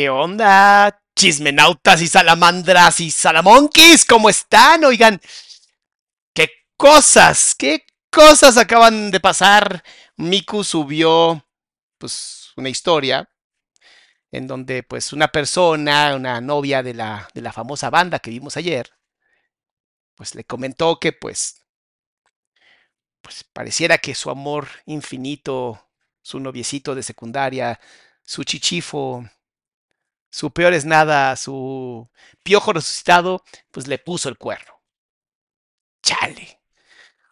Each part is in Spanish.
¿Qué onda? Chismenautas y salamandras y salamonquis, ¿cómo están? Oigan, qué cosas, qué cosas acaban de pasar. Miku subió, pues, una historia en donde, pues, una persona, una novia de la, de la famosa banda que vimos ayer, pues le comentó que, pues, pues pareciera que su amor infinito, su noviecito de secundaria, su chichifo, su peor es nada, su piojo resucitado, pues le puso el cuerno. Chale.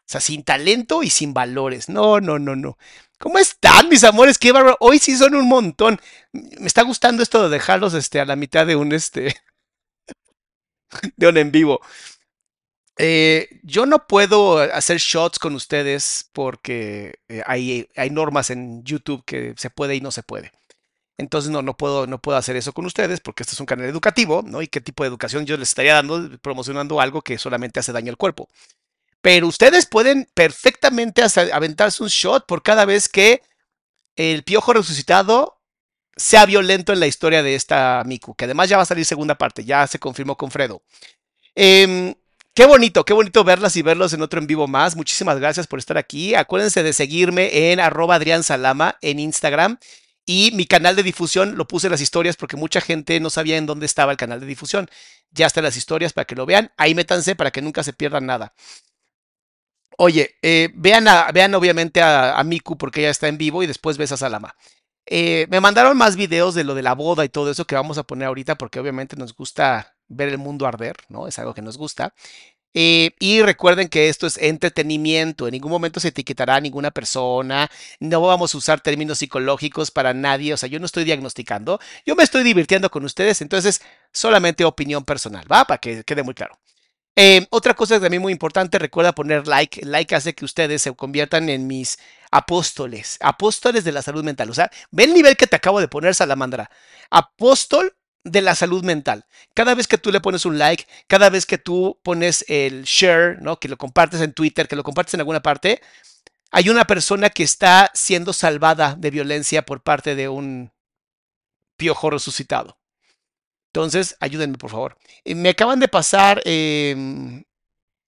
O sea, sin talento y sin valores. No, no, no, no. ¿Cómo están, mis amores? Qué bárbaro. Hoy sí son un montón. Me está gustando esto de dejarlos este, a la mitad de un este. de un en vivo. Eh, yo no puedo hacer shots con ustedes porque eh, hay, hay normas en YouTube que se puede y no se puede. Entonces no, no, puedo, no puedo hacer eso con ustedes porque este es un canal educativo, ¿no? Y qué tipo de educación yo les estaría dando, promocionando algo que solamente hace daño al cuerpo. Pero ustedes pueden perfectamente aventarse un shot por cada vez que el piojo resucitado sea violento en la historia de esta Miku, que además ya va a salir segunda parte, ya se confirmó con Fredo. Eh, Qué bonito, qué bonito verlas y verlos en otro en vivo más. Muchísimas gracias por estar aquí. Acuérdense de seguirme en arroba Adrián Salama en Instagram. Y mi canal de difusión lo puse en las historias porque mucha gente no sabía en dónde estaba el canal de difusión. Ya están las historias para que lo vean. Ahí métanse para que nunca se pierdan nada. Oye, eh, vean, vean obviamente a, a, Miku porque ella está en vivo y después ves a Salama. Eh, me mandaron más videos de lo de la boda y todo eso que vamos a poner ahorita porque obviamente nos gusta ver el mundo arder, ¿no? Es algo que nos gusta. Eh, y recuerden que esto es entretenimiento, en ningún momento se etiquetará a ninguna persona, no vamos a usar términos psicológicos para nadie, o sea, yo no estoy diagnosticando, yo me estoy divirtiendo con ustedes, entonces solamente opinión personal, ¿va? Para que quede muy claro. Eh, otra cosa también muy importante, recuerda poner like. Like hace que ustedes se conviertan en mis apóstoles, apóstoles de la salud mental. O sea, ve el nivel que te acabo de poner, Salamandra. Apóstol de la salud mental. Cada vez que tú le pones un like, cada vez que tú pones el share, ¿no? Que lo compartes en Twitter, que lo compartes en alguna parte, hay una persona que está siendo salvada de violencia por parte de un piojo resucitado. Entonces, ayúdenme, por favor. Me acaban de pasar eh,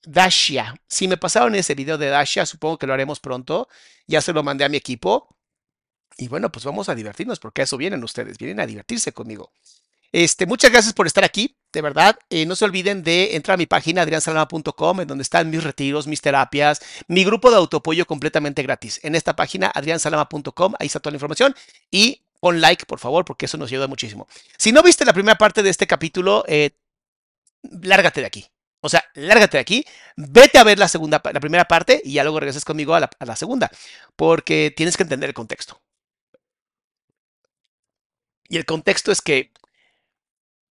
Dashia. Si me pasaron ese video de Dashia, supongo que lo haremos pronto. Ya se lo mandé a mi equipo. Y bueno, pues vamos a divertirnos, porque a eso vienen ustedes, vienen a divertirse conmigo. Este, muchas gracias por estar aquí, de verdad. Eh, no se olviden de entrar a mi página adriansalama.com, en donde están mis retiros, mis terapias, mi grupo de autoapoyo completamente gratis. En esta página, adriansalama.com, ahí está toda la información. Y pon like, por favor, porque eso nos ayuda muchísimo. Si no viste la primera parte de este capítulo, eh, lárgate de aquí. O sea, lárgate de aquí, vete a ver la segunda, la primera parte y ya luego regresas conmigo a la segunda, porque tienes que entender el contexto. Y el contexto es que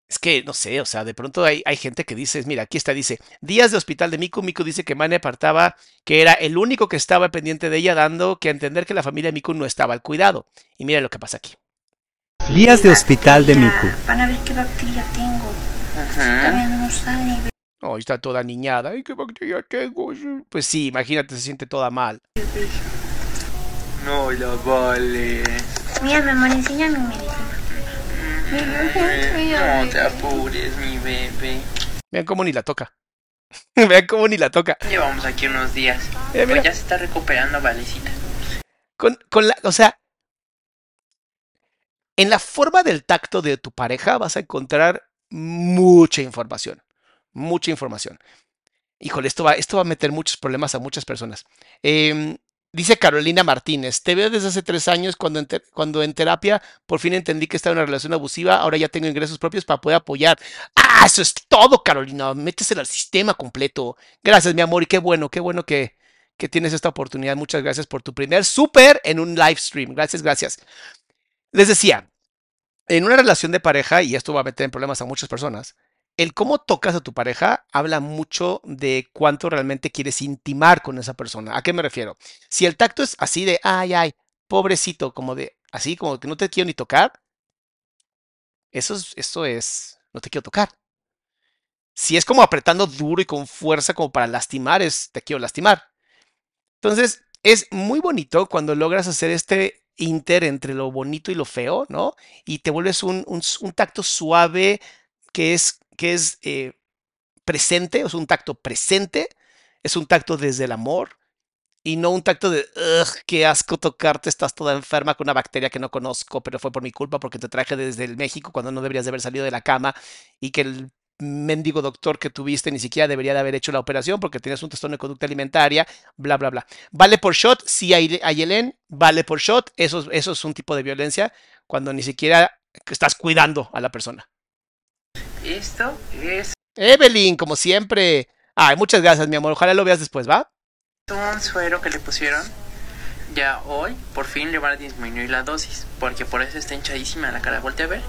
es que, no sé, o sea, de pronto hay, hay, gente que dice, mira, aquí está, dice, días de hospital de Miku, Miku dice que Mane apartaba que era el único que estaba pendiente de ella, dando que a entender que la familia de Miku no estaba al cuidado. Y mira lo que pasa aquí. Días de hospital de Miku. Van a ver qué bacteria tengo. Ajá. No sabe. Oh, está toda niñada. Ay, qué bacteria tengo. Pues sí, imagínate, se siente toda mal. No la vale. Mira, mi amor, enséñame mi medicina. No te apures, mi bebé. Vean cómo ni la toca. Vean cómo ni la toca. Llevamos aquí unos días. Eh, mira. Pues ya se está recuperando, Valecita. Con, con la, o sea, en la forma del tacto de tu pareja vas a encontrar mucha información. Mucha información. Híjole, esto va, esto va a meter muchos problemas a muchas personas. Eh, Dice Carolina Martínez, te veo desde hace tres años cuando en, cuando en terapia por fin entendí que estaba en una relación abusiva, ahora ya tengo ingresos propios para poder apoyar. Ah, eso es todo, Carolina, métese al sistema completo. Gracias, mi amor, y qué bueno, qué bueno que, que tienes esta oportunidad. Muchas gracias por tu primer súper en un live stream. Gracias, gracias. Les decía, en una relación de pareja, y esto va a meter en problemas a muchas personas, el cómo tocas a tu pareja habla mucho de cuánto realmente quieres intimar con esa persona. ¿A qué me refiero? Si el tacto es así de, ay, ay, pobrecito, como de, así como que no te quiero ni tocar, eso es, eso es, no te quiero tocar. Si es como apretando duro y con fuerza como para lastimar, es, te quiero lastimar. Entonces, es muy bonito cuando logras hacer este inter entre lo bonito y lo feo, ¿no? Y te vuelves un, un, un tacto suave que es que es eh, presente, es un tacto presente, es un tacto desde el amor y no un tacto de, qué asco tocarte, estás toda enferma con una bacteria que no conozco, pero fue por mi culpa porque te traje desde el México cuando no deberías de haber salido de la cama y que el mendigo doctor que tuviste ni siquiera debería de haber hecho la operación porque tienes un trastorno de conducta alimentaria, bla, bla, bla. ¿Vale por shot? Sí, Ayelen, vale por shot. Eso, eso es un tipo de violencia cuando ni siquiera estás cuidando a la persona. Esto es Evelyn, como siempre. Ay, muchas gracias, mi amor. Ojalá lo veas después, ¿va? un suero que le pusieron. Ya hoy, por fin le van a disminuir la dosis. Porque por eso está hinchadísima la cara. Voltea a ver.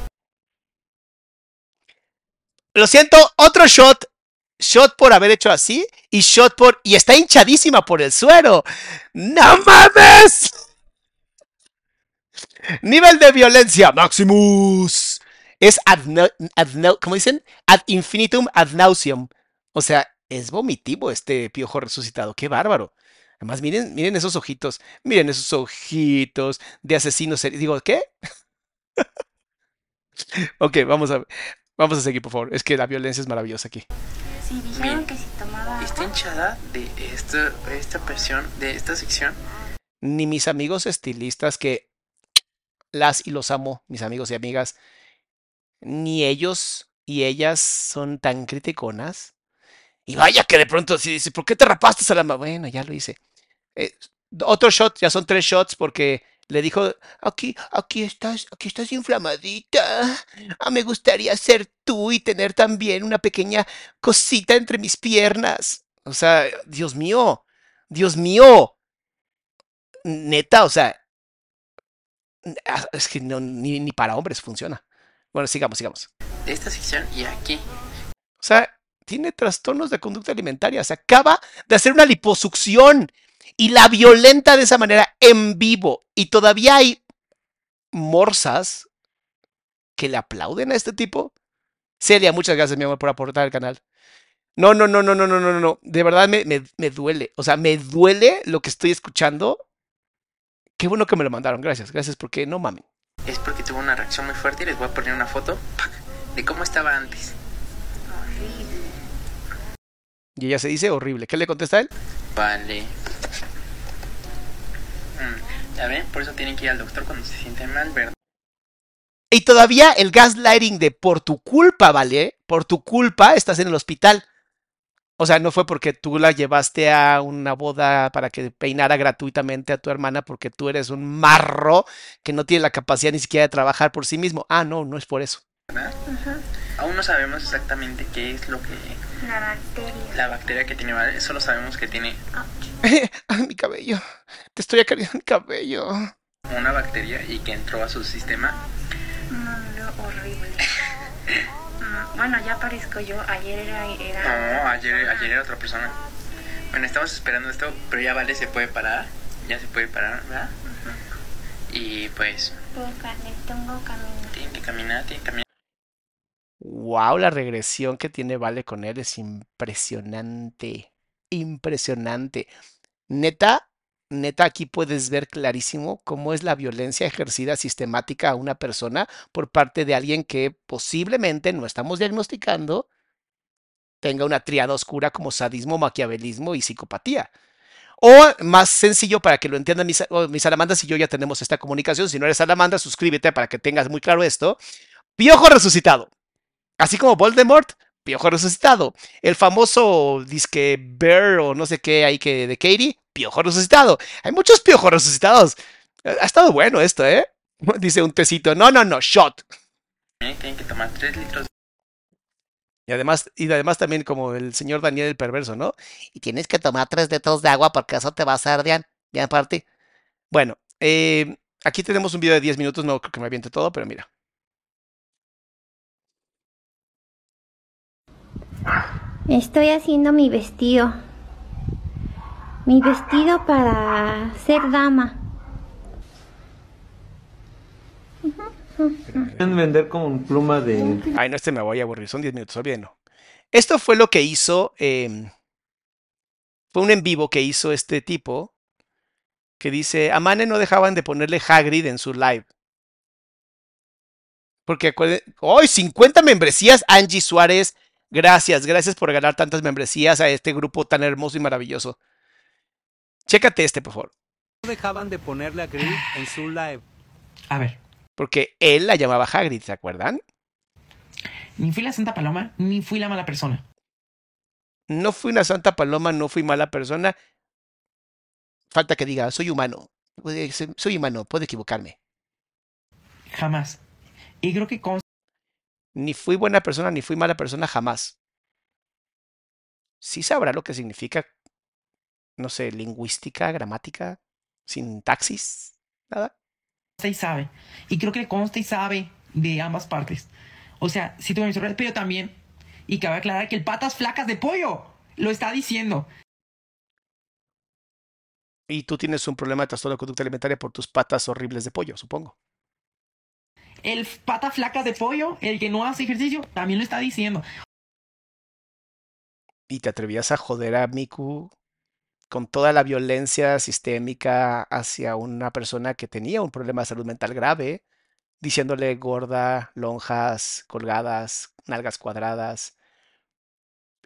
Lo siento, otro shot. Shot por haber hecho así. Y shot por. Y está hinchadísima por el suero. ¡No mames! Nivel de violencia. Maximus es ad, ad, ¿cómo dicen? Ad infinitum ad nauseum. O sea, es vomitivo este piojo resucitado. ¡Qué bárbaro! Además, miren, miren esos ojitos. Miren esos ojitos de asesinos. Digo, ¿qué? ok, vamos a, vamos a seguir, por favor. Es que la violencia es maravillosa aquí. Sí, dijeron que si tomaba Está hinchada de esta, esta versión, de esta sección. Ni mis amigos estilistas que las y los amo, mis amigos y amigas, ni ellos y ellas son tan criticonas. Y vaya que de pronto si dice, ¿por qué te rapaste, Salama? Bueno, ya lo hice. Eh, otro shot, ya son tres shots porque le dijo, aquí, aquí estás, aquí estás inflamadita. Ah, me gustaría ser tú y tener también una pequeña cosita entre mis piernas. O sea, Dios mío, Dios mío. Neta, o sea, es que no, ni para hombres funciona. Bueno, sigamos, sigamos. De esta sección y aquí. O sea, tiene trastornos de conducta alimentaria. Se acaba de hacer una liposucción y la violenta de esa manera en vivo. Y todavía hay morsas que le aplauden a este tipo. Celia, muchas gracias, mi amor, por aportar al canal. No, no, no, no, no, no, no, no. De verdad me, me, me duele. O sea, me duele lo que estoy escuchando. Qué bueno que me lo mandaron. Gracias, gracias, porque no mamen. Es porque tuvo una reacción muy fuerte y les voy a poner una foto de cómo estaba antes. Y ella se dice horrible. ¿Qué le contesta a él? Vale. Mm, ya ven, por eso tienen que ir al doctor cuando se sienten mal, ¿verdad? Y todavía el gaslighting de por tu culpa, ¿vale? Por tu culpa estás en el hospital. O sea, no fue porque tú la llevaste a una boda para que peinara gratuitamente a tu hermana porque tú eres un marro que no tiene la capacidad ni siquiera de trabajar por sí mismo. Ah, no, no es por eso. ¿verdad? Aún no sabemos exactamente qué es lo que La bacteria. la bacteria que tiene, ¿vale? Solo sabemos que tiene Ay, mi cabello. Te estoy acariciando el cabello. una bacteria y que entró a su sistema. No, no, horrible. Bueno, ya parezco yo. Ayer era. No, era ayer, ayer era otra persona. Bueno, estamos esperando esto, pero ya vale, se puede parar. Ya se puede parar, ¿verdad? Y pues, Tengo tengo camino. tiene que caminar, tiene que caminar. Wow, la regresión que tiene Vale con él es impresionante. Impresionante. Neta, neta, aquí puedes ver clarísimo cómo es la violencia ejercida sistemática a una persona por parte de alguien que posiblemente no estamos diagnosticando tenga una triada oscura como sadismo, maquiavelismo y psicopatía. O más sencillo para que lo entiendan mis, o mis salamandas y yo ya tenemos esta comunicación. Si no eres salamandra, suscríbete para que tengas muy claro esto. Piojo resucitado. Así como Voldemort, Piojo resucitado. El famoso disque Bear o no sé qué ahí que de Katie, Piojo resucitado. Hay muchos piojos resucitados. Ha estado bueno esto, ¿eh? Dice un tecito. No, no, no, shot. Tienen que tomar 3 litros Y además, y además también como el señor Daniel el perverso, ¿no? Y tienes que tomar tres litros de agua porque eso te va a hacer bien. Ya aparte. Bueno, eh, aquí tenemos un video de 10 minutos, no creo que me aviente todo, pero mira. Estoy haciendo mi vestido. Mi vestido para ser dama. Pueden vender como pluma de... Ay, no, este me voy a aburrir, son 10 minutos, olvídenlo. Esto fue lo que hizo, eh, fue un en vivo que hizo este tipo, que dice, a Mane no dejaban de ponerle Hagrid en su live. Porque, acuérden- ¡ay! 50 membresías, Angie Suárez. Gracias, gracias por regalar tantas membresías a este grupo tan hermoso y maravilloso. Chécate este, por favor. No dejaban de ponerle a Grid en su live. A ver, Porque él la llamaba Hagrid, ¿se acuerdan? ni fui la Santa Paloma, ni fui la mala persona. No fui una santa paloma, no fui mala persona. Falta que diga, soy humano. Soy humano, puedo equivocarme. Jamás. Y creo que con Ni fui buena persona, ni fui mala persona, jamás. Sí sabrá lo que significa, no sé, lingüística, gramática, sintaxis, nada. y sabe. Y creo que le consta y sabe de ambas partes. O sea, sí tuve mis errores, pero también. Y cabe aclarar que el patas flacas de pollo lo está diciendo. Y tú tienes un problema de trastorno de conducta alimentaria por tus patas horribles de pollo, supongo. El pata flacas de pollo, el que no hace ejercicio, también lo está diciendo. Y te atrevías a joder a Miku con toda la violencia sistémica hacia una persona que tenía un problema de salud mental grave, diciéndole gorda, lonjas, colgadas, nalgas cuadradas.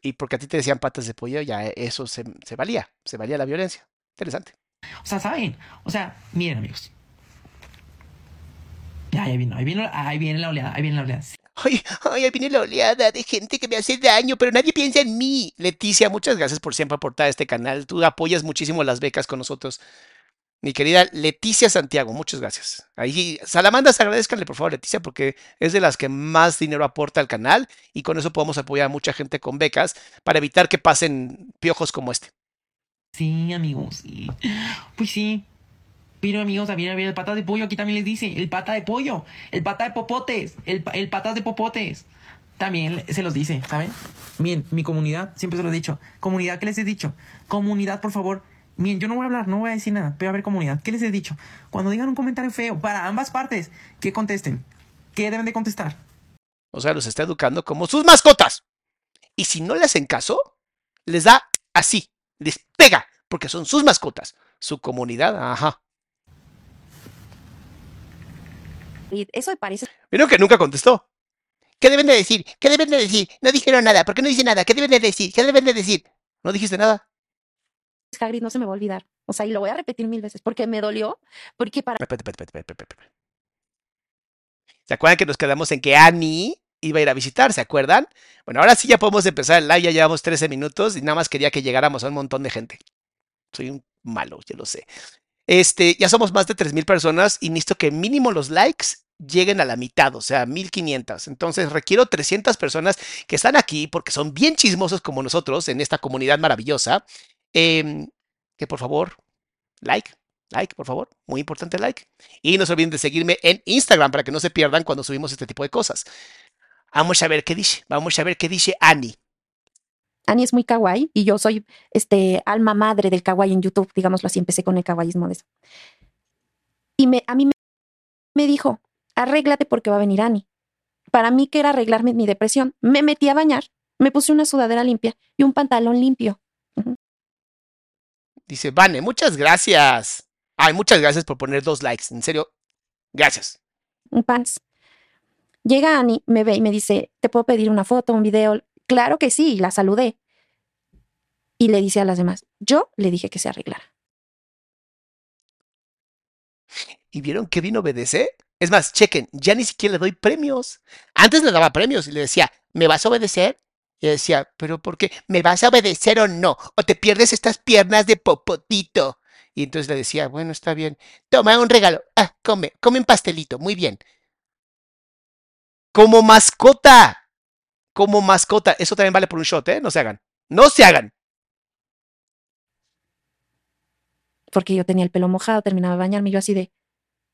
Y porque a ti te decían patas de pollo, ya eso se, se valía, se valía la violencia. Interesante. O sea, ¿saben? O sea, miren, amigos. Ya, ahí viene, ahí viene, ahí viene la oleada, ahí viene la oleada. Ay, ay, ahí viene la oleada de gente que me hace daño, pero nadie piensa en mí. Leticia, muchas gracias por siempre aportar a este canal. Tú apoyas muchísimo las becas con nosotros. Mi querida Leticia Santiago, muchas gracias. Ahí, Salamandas, agradezcanle por favor, Leticia, porque es de las que más dinero aporta al canal y con eso podemos apoyar a mucha gente con becas para evitar que pasen piojos como este. Sí, amigos, sí. Pues sí. Pero amigos, también había el pata de pollo, aquí también les dice, el pata de pollo, el pata de popotes, el, el patas de popotes. También se los dice, ¿saben? Bien, mi comunidad, siempre se lo he dicho. Comunidad, ¿qué les he dicho? Comunidad, por favor. Bien, yo no voy a hablar, no voy a decir nada, pero a ver, comunidad, ¿qué les he dicho? Cuando digan un comentario feo, para ambas partes, que contesten. ¿Qué deben de contestar? O sea, los está educando como sus mascotas. Y si no le hacen caso, les da así, les pega, porque son sus mascotas. Su comunidad, ajá. Y eso me parece Vieron que nunca contestó. ¿Qué deben de decir? ¿Qué deben de decir? No dijeron nada. ¿Por qué no dice nada? ¿Qué deben de decir? ¿Qué deben de decir? No dijiste nada. Hagrid no se me va a olvidar. O sea, y lo voy a repetir mil veces porque me dolió, porque para. ¿Se acuerdan que nos quedamos en que Annie iba a ir a visitar? ¿Se acuerdan? Bueno, ahora sí ya podemos empezar el live, ya llevamos 13 minutos y nada más quería que llegáramos a un montón de gente. Soy un malo, yo lo sé. Este, ya somos más de 3.000 personas y necesito que mínimo los likes lleguen a la mitad, o sea, 1500. Entonces requiero 300 personas que están aquí porque son bien chismosos como nosotros en esta comunidad maravillosa. em, que por favor, like, like, por favor. Muy importante like. Y no se olviden de seguirme en Instagram para que no se pierdan cuando subimos este tipo de cosas. Vamos a ver qué dice. Vamos a ver qué dice Annie. Ani es muy kawaii y yo soy este alma madre del kawaii en YouTube, digámoslo así, empecé con el kawaiismo de eso. Y me, a mí me, me dijo, arréglate porque va a venir Ani. Para mí que era arreglarme mi depresión, me metí a bañar, me puse una sudadera limpia y un pantalón limpio. Dice, Vane, muchas gracias. Ay, muchas gracias por poner dos likes. En serio, gracias. un pants. Llega Ani, me ve y me dice, ¿te puedo pedir una foto, un video? Claro que sí, la saludé. Y le dice a las demás, yo le dije que se arreglara. ¿Y vieron qué bien obedece? Es más, chequen, ya ni siquiera le doy premios. Antes le daba premios y le decía, ¿me vas a obedecer? Y decía, ¿pero por qué? ¿Me vas a obedecer o no? O te pierdes estas piernas de popotito. Y entonces le decía, bueno, está bien. Toma un regalo. Ah, come, come un pastelito. Muy bien. Como mascota. Como mascota. Eso también vale por un shot, ¿eh? No se hagan. No se hagan. Porque yo tenía el pelo mojado, terminaba de bañarme yo así de,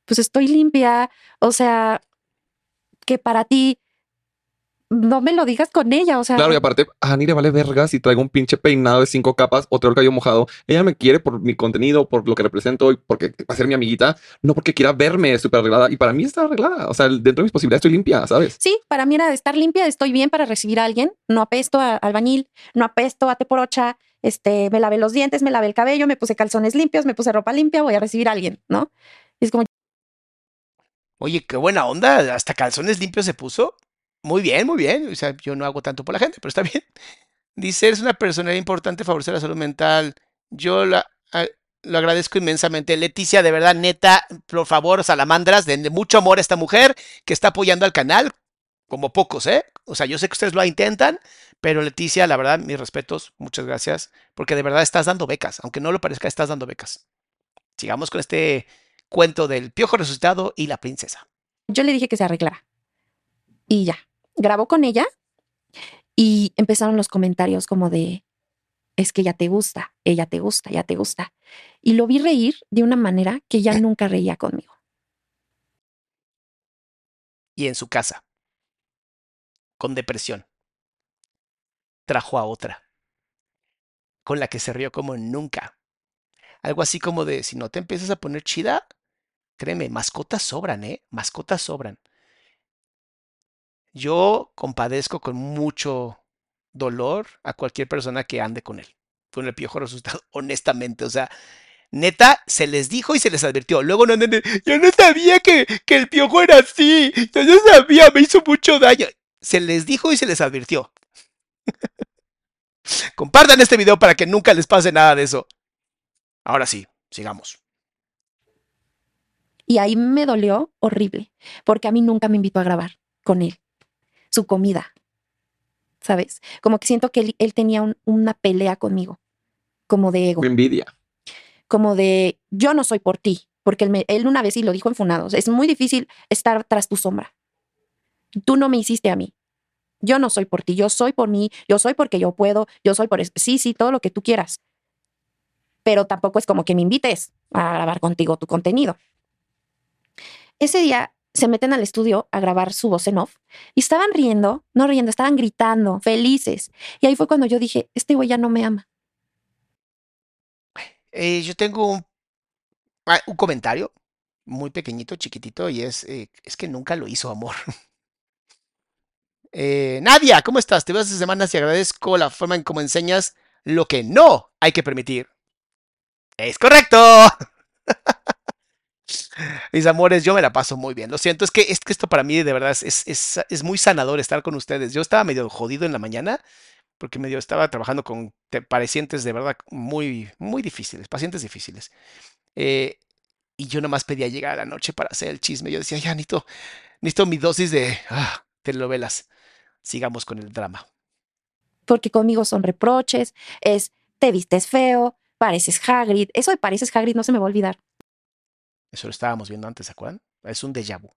pues estoy limpia. O sea, que para ti no me lo digas con ella. O sea, Claro, y aparte, a Ani le vale verga si traigo un pinche peinado de cinco capas o traigo el cabello mojado. Ella me quiere por mi contenido, por lo que represento y porque va a ser mi amiguita, no porque quiera verme súper arreglada. Y para mí está arreglada. O sea, dentro de mis posibilidades estoy limpia, ¿sabes? Sí, para mí era estar limpia, estoy bien para recibir a alguien, no apesto a albañil, no apesto a teporocha, este, me lavé los dientes, me lavé el cabello, me puse calzones limpios, me puse ropa limpia, voy a recibir a alguien, ¿no? Y es como, Oye, qué buena onda. Hasta calzones limpios se puso. Muy bien, muy bien. O sea, yo no hago tanto por la gente, pero está bien. Dice, eres una persona importante, favorecer la salud mental. Yo la, a- lo agradezco inmensamente. Leticia, de verdad, neta, por favor, salamandras, denle mucho amor a esta mujer que está apoyando al canal, como pocos, ¿eh? O sea, yo sé que ustedes lo intentan, pero Leticia, la verdad, mis respetos, muchas gracias, porque de verdad estás dando becas, aunque no lo parezca, estás dando becas. Sigamos con este cuento del piojo resucitado y la princesa. yo le dije que se arreglara. Y ya, grabó con ella y empezaron los comentarios como de, es que ella te gusta, ella te gusta, ella te gusta. Y lo vi reír de una manera que ya nunca reía conmigo. y en su casa, con depresión, trajo a otra, con la que se rió como nunca. Algo así como de, si no te empiezas a poner chida, créeme, mascotas sobran, ¿eh? Mascotas sobran. Yo compadezco con mucho dolor a cualquier persona que ande con él, con el piojo resucitado, honestamente. O sea, neta, se les dijo y se les advirtió. Luego no anden de, yo no sabía que, que el piojo era así. Yo no sabía, me hizo mucho daño. Se les dijo y se les advirtió. Compartan este video para que nunca les pase nada de eso. Ahora sí, sigamos. Y ahí me dolió horrible, porque a mí nunca me invitó a grabar con él, su comida, ¿sabes? Como que siento que él, él tenía un- una pelea conmigo, como de ego, Me envidia. como de yo no soy por ti, porque él, me- él una vez y lo dijo en Funados, es muy difícil estar tras tu sombra. Tú no me hiciste a mí. Yo no soy por ti, yo soy por mí, yo soy porque yo puedo, yo soy por... Sí, sí, todo lo que tú quieras. Pero tampoco es como que me invites a grabar contigo tu contenido. Ese día se meten al estudio a grabar su voz en off y estaban riendo, no riendo, estaban gritando, felices. Y ahí fue cuando yo dije, este güey ya no me ama. Eh, yo tengo un, ah, un comentario muy pequeñito, chiquitito, y es, eh, es que nunca lo hizo amor. Eh, Nadia, ¿cómo estás? Te veo hace semanas y agradezco la forma en cómo enseñas lo que no hay que permitir. Es correcto. Mis amores, yo me la paso muy bien. Lo siento, es que, es que esto para mí de verdad es, es, es- muy sanador estar con ustedes. Yo estaba medio jodido en la mañana porque medio estaba trabajando con te- pacientes de verdad muy, muy difíciles, pacientes difíciles. Eh, y yo nomás pedía llegar a la noche para hacer el chisme. Yo decía, ya, Nito, necesito mi dosis de ah, telenovelas. Sigamos con el drama. Porque conmigo son reproches, es te vistes feo, pareces Hagrid. Eso de pareces Hagrid no se me va a olvidar. Eso lo estábamos viendo antes, ¿se acuerdan? Es un déjà vu.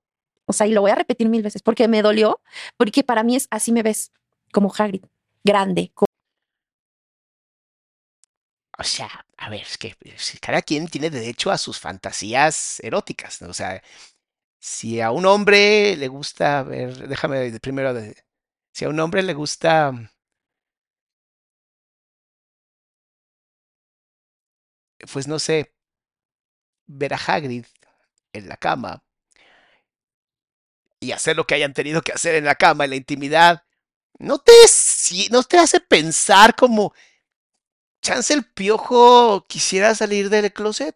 O sea, y lo voy a repetir mil veces porque me dolió, porque para mí es así me ves, como Hagrid, grande. O sea, a ver, es que cada quien tiene derecho a sus fantasías eróticas. ¿no? O sea, si a un hombre le gusta ver, déjame primero, de, si a un hombre le gusta, pues no sé, ver a Hagrid en la cama y hacer lo que hayan tenido que hacer en la cama, en la intimidad, no te, no te hace pensar como, chance el piojo quisiera salir del closet.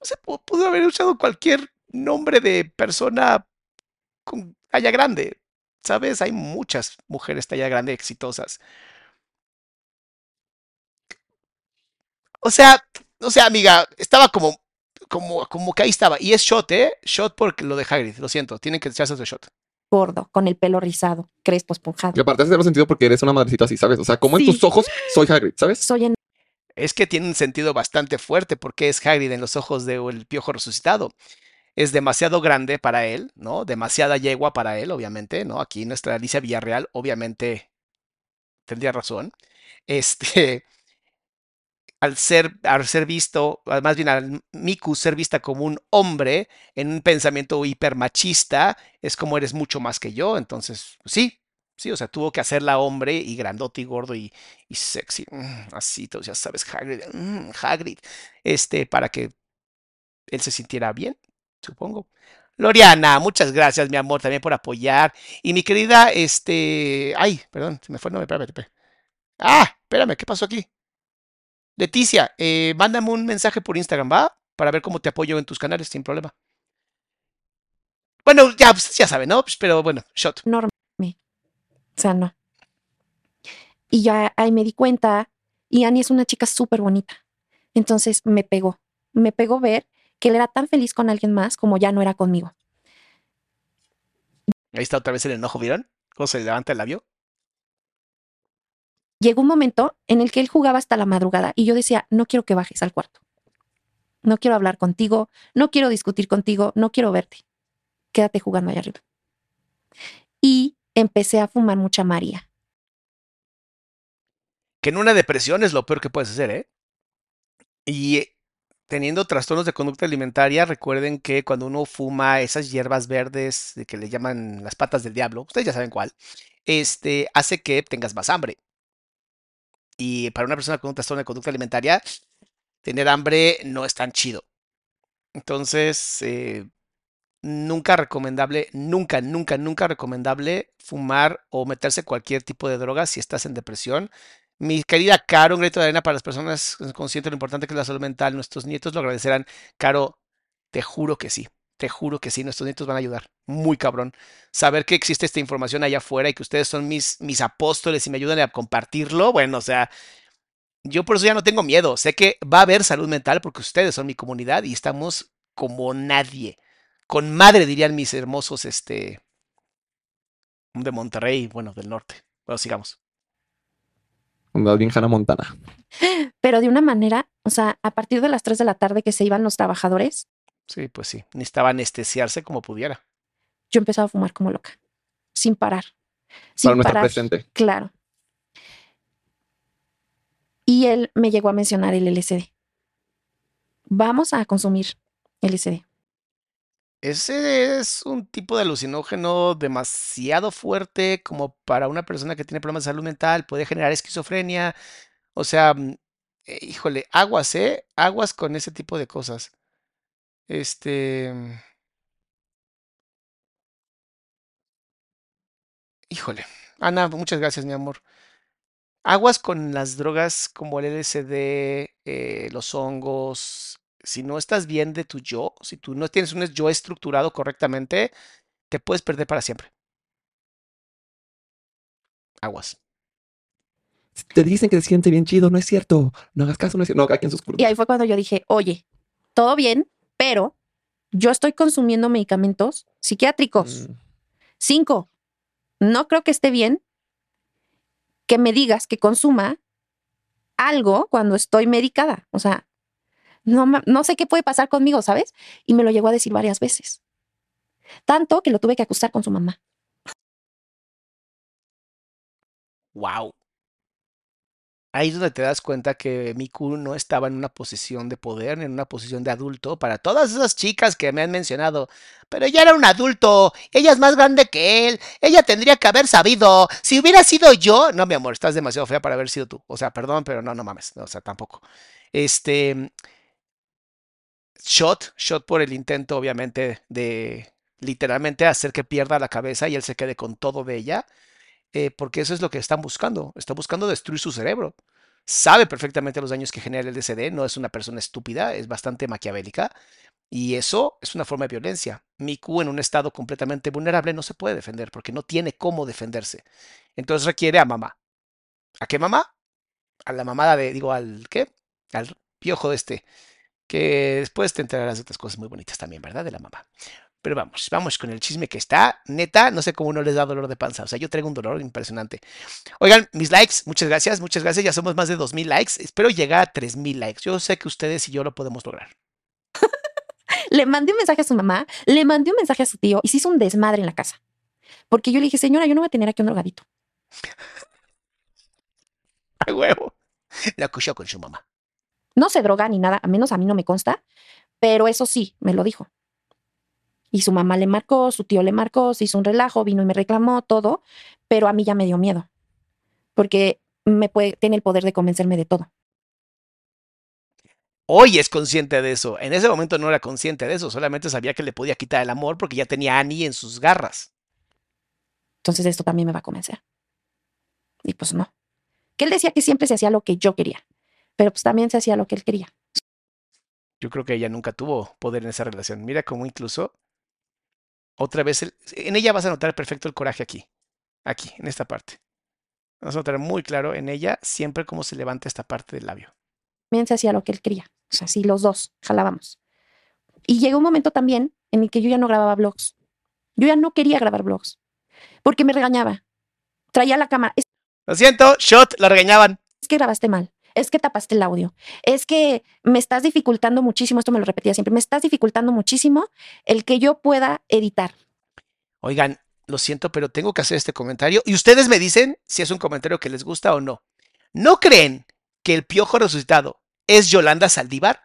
No pu- pudo haber usado cualquier nombre de persona con talla grande. ¿Sabes? Hay muchas mujeres talla grande exitosas. O sea, o sea, amiga, estaba como, como, como que ahí estaba. Y es shot, ¿eh? Shot porque lo de Hagrid, lo siento, tienen que echarse otro shot. gordo, con el pelo rizado, crespo esponjado. Y aparte hace sentido porque eres una madrecita así, ¿sabes? O sea, como en tus ojos soy Hagrid, ¿sabes? Soy en Es que tiene un sentido bastante fuerte porque es Hagrid en los ojos del piojo resucitado. Es demasiado grande para él, ¿no? Demasiada yegua para él, obviamente, ¿no? Aquí nuestra Alicia Villarreal, obviamente, tendría razón. Este, al ser, al ser visto, más bien al Miku ser vista como un hombre en un pensamiento hipermachista, es como eres mucho más que yo. Entonces, sí, sí, o sea, tuvo que hacerla hombre y grandote y gordo y, sexy. mm, así, tú ya sabes, Hagrid, mm, Hagrid, este, para que él se sintiera bien, supongo. Loriana, muchas gracias, mi amor, también por apoyar. Y mi querida, este, ay, perdón, se me fue el nombre, espérame. Ah, espérame, ¿qué pasó aquí? Leticia, eh, mándame un mensaje por Instagram, ¿va? Para ver cómo te apoyo en tus canales, sin problema. Bueno, ya, pues, ya saben, ¿no? Pues, pero bueno, shot. enorme. O sea, no. Y ya ahí me di cuenta, y Annie es una chica súper bonita. Entonces me pegó. Me pegó ver que él era tan feliz con alguien más como ya no era conmigo. Ahí está otra vez el enojo, ¿vieron? ¿Cómo se le levanta el labio? Llegó un momento en el que él jugaba hasta la madrugada y yo decía, no quiero que bajes al cuarto. No quiero hablar contigo, no quiero discutir contigo, no quiero verte. Quédate jugando allá arriba. Y empecé a fumar mucha María. Que en una depresión es lo peor que puedes hacer, ¿eh? Y teniendo trastornos de conducta alimentaria, recuerden que cuando uno fuma esas hierbas verdes de que le llaman las patas del diablo, ustedes ya saben cuál, este hace que tengas más hambre. Y para una persona con un trastorno de conducta alimentaria, tener hambre no es tan chido. Entonces, eh, nunca recomendable, nunca, nunca, nunca recomendable fumar o meterse cualquier tipo de droga si estás en depresión. Mi querida Caro, un grito de arena para las personas conscientes de lo importante que es la salud mental. Nuestros nietos lo agradecerán. Caro, te juro que sí. Te juro que sí, nuestros nietos van a ayudar. Muy cabrón. Saber que existe esta información allá afuera y que ustedes son mis, mis apóstoles y me ayudan a compartirlo. Bueno, o sea, yo por eso ya no tengo miedo. Sé que va a haber salud mental porque ustedes son mi comunidad y estamos como nadie. Con madre, dirían mis hermosos, este, de Monterrey, bueno, del norte. Bueno, sigamos. Bien Hannah Montana. Pero de una manera, o sea, a partir de las 3 de la tarde que se iban los trabajadores, Sí, pues sí. Necesitaba anestesiarse como pudiera. yo empezaba a fumar como loca, sin parar. Sin Para no estar parar. presente. Claro. Y él me llegó a mencionar el LSD. Vamos a consumir LSD. Ese es un tipo de alucinógeno demasiado fuerte como para una persona que tiene problemas de salud mental, puede generar esquizofrenia. O sea, mm, eh, híjole, aguas, ¿eh? Aguas con ese tipo de cosas. Este... mm, Híjole. Ana, muchas gracias, mi amor. Aguas con las drogas como el LSD, eh, los hongos. Si no estás bien de tu yo, si tú no tienes un yo estructurado correctamente, te puedes perder para siempre. Aguas. Te dicen que se siente bien chido, no es cierto. No hagas caso, no es cierto. No, cada quien sus Y ahí fue cuando yo dije, oye, todo bien, pero Yo estoy consumiendo medicamentos psiquiátricos. Mm. Cinco, no creo que esté bien que me digas que consuma algo cuando estoy medicada. O sea, no, no sé qué puede pasar conmigo, ¿sabes? Y me lo llegó a decir varias veces. Tanto que lo tuve que acusar con su mamá. Wow. Ahí es donde te das cuenta que Miku no estaba en una posición de poder, ni en una posición de adulto para todas esas chicas que me han mencionado. Pero ella era un adulto, ella es más grande que él, ella tendría que haber sabido. Si hubiera sido yo, no, mi amor, estás demasiado fea para haber sido tú. O sea, perdón, pero no, no mames, o sea, tampoco. Este, shot, shot por el intento, obviamente, de literalmente hacer que pierda la cabeza y él se quede con todo de ella eh, porque eso es lo que están buscando. Están buscando destruir su cerebro. Sabe perfectamente los daños que genera el DCD, no es una persona estúpida, es bastante maquiavélica. Y eso es una forma de violencia. Miku en un estado completamente vulnerable no se puede defender porque no tiene cómo defenderse. Entonces requiere a mamá. ¿A qué mamá? A la mamada de, digo, al ¿qué? Al piojo de este. Que después te enterarás de otras cosas muy bonitas también, ¿verdad? De la mamá. Pero vamos, vamos con el chisme que está. Neta, no sé cómo no les da dolor de panza. O sea, yo traigo un dolor impresionante. Oigan, mis likes, muchas gracias, muchas gracias. Ya somos más de 2.000 likes. Espero llegar a 3.000 likes. Yo sé que ustedes y yo lo podemos lograr. Le mandé un mensaje a su mamá, le mandé un mensaje a su tío y se hizo un desmadre en la casa. Porque yo le dije, señora, yo no voy a tener aquí un drogadito. ¡A huevo! La acusó con su mamá. No se droga ni nada, a menos a mí no me consta, pero eso sí, me lo dijo. Y su mamá le marcó, su tío le marcó, se hizo un relajo, vino y me reclamó todo, pero a mí ya me dio miedo, porque me puede, tiene el poder de convencerme de todo. Hoy es consciente de eso. En ese momento no era consciente de eso. Solamente sabía que le podía quitar el amor porque ya tenía a Annie en sus garras. Entonces esto también me va a convencer. Y pues no. Que él decía que siempre se hacía lo que yo quería, pero pues también se hacía lo que él quería. Yo creo que ella nunca tuvo poder en esa relación. Mira cómo incluso otra vez el- en ella vas a notar perfecto el coraje aquí. Aquí, en esta parte. Vas a notar muy claro en ella siempre cómo se levanta esta parte del labio. También se hacía lo que él quería. O sea, sí, los dos jalábamos. Y llegó un momento también en el que yo ya no grababa vlogs. Yo ya no quería grabar vlogs porque me regañaba. Traía la cámara. Lo siento, shot, la regañaban. es que grabaste mal. Es que tapaste el audio. Es que me estás dificultando muchísimo. Esto me lo repetía siempre. Me estás dificultando muchísimo el que yo pueda editar. Oigan, lo siento, pero tengo que hacer este comentario y ustedes me dicen si es un comentario que les gusta o no. ¿No creen que el piojo resucitado es Yolanda Saldívar?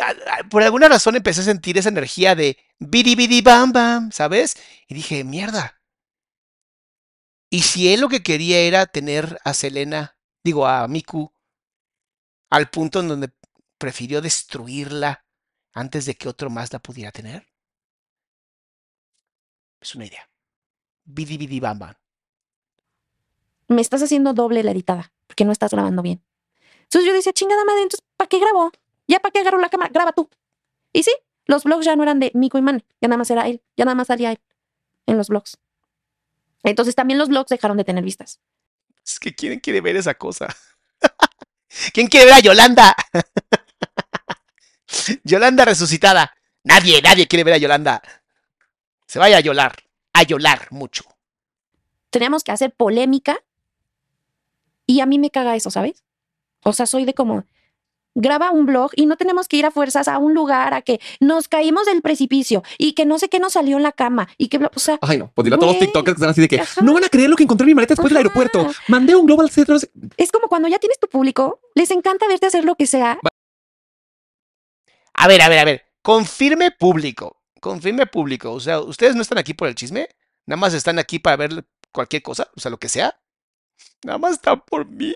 Ah, ah, Por alguna razón empecé a sentir esa energía de bidi bidi bam bam, ¿sabes? Y dije, mierda. ¿Y si él lo que quería era tener a Selena, digo a Miku, al punto en donde prefirió destruirla antes de que otro más la pudiera tener? Es una idea. Bidi bidi bam bam. Me estás haciendo doble la editada porque no estás grabando bien. Entonces yo decía, chingada madre, entonces, ¿para qué grabo? Ya para qué agarro la cámara, graba tú. Y sí, los vlogs ya no eran de Mico y Man, ya nada más era él, ya nada más salía él en los vlogs. Entonces también los vlogs dejaron de tener vistas. Es que quién quiere ver esa cosa. ¿Quién quiere ver a Yolanda? Yolanda resucitada. Nadie, nadie quiere ver a Yolanda. Se vaya a yolar, a yolar mucho. Teníamos que hacer polémica y a mí me caga eso, ¿sabes? O sea, soy de como, graba un blog y no tenemos que ir a fuerzas a un lugar a que nos caímos del precipicio y que no sé qué nos salió en la cama y que, o sea, Ay, no. Pues dile a todos los. TikTokers que están así de que Ajá. no van a creer lo que encontré en mi maleta después del aeropuerto. Mandé un Global sé- es como cuando ya tienes tu público, les encanta verte hacer lo que sea A ver, a ver, a ver. Confirme público. Confirme público. O sea, ustedes no están aquí por el chisme. Nada más están aquí para ver cualquier cosa, o sea, lo que sea. Nada más están por mí.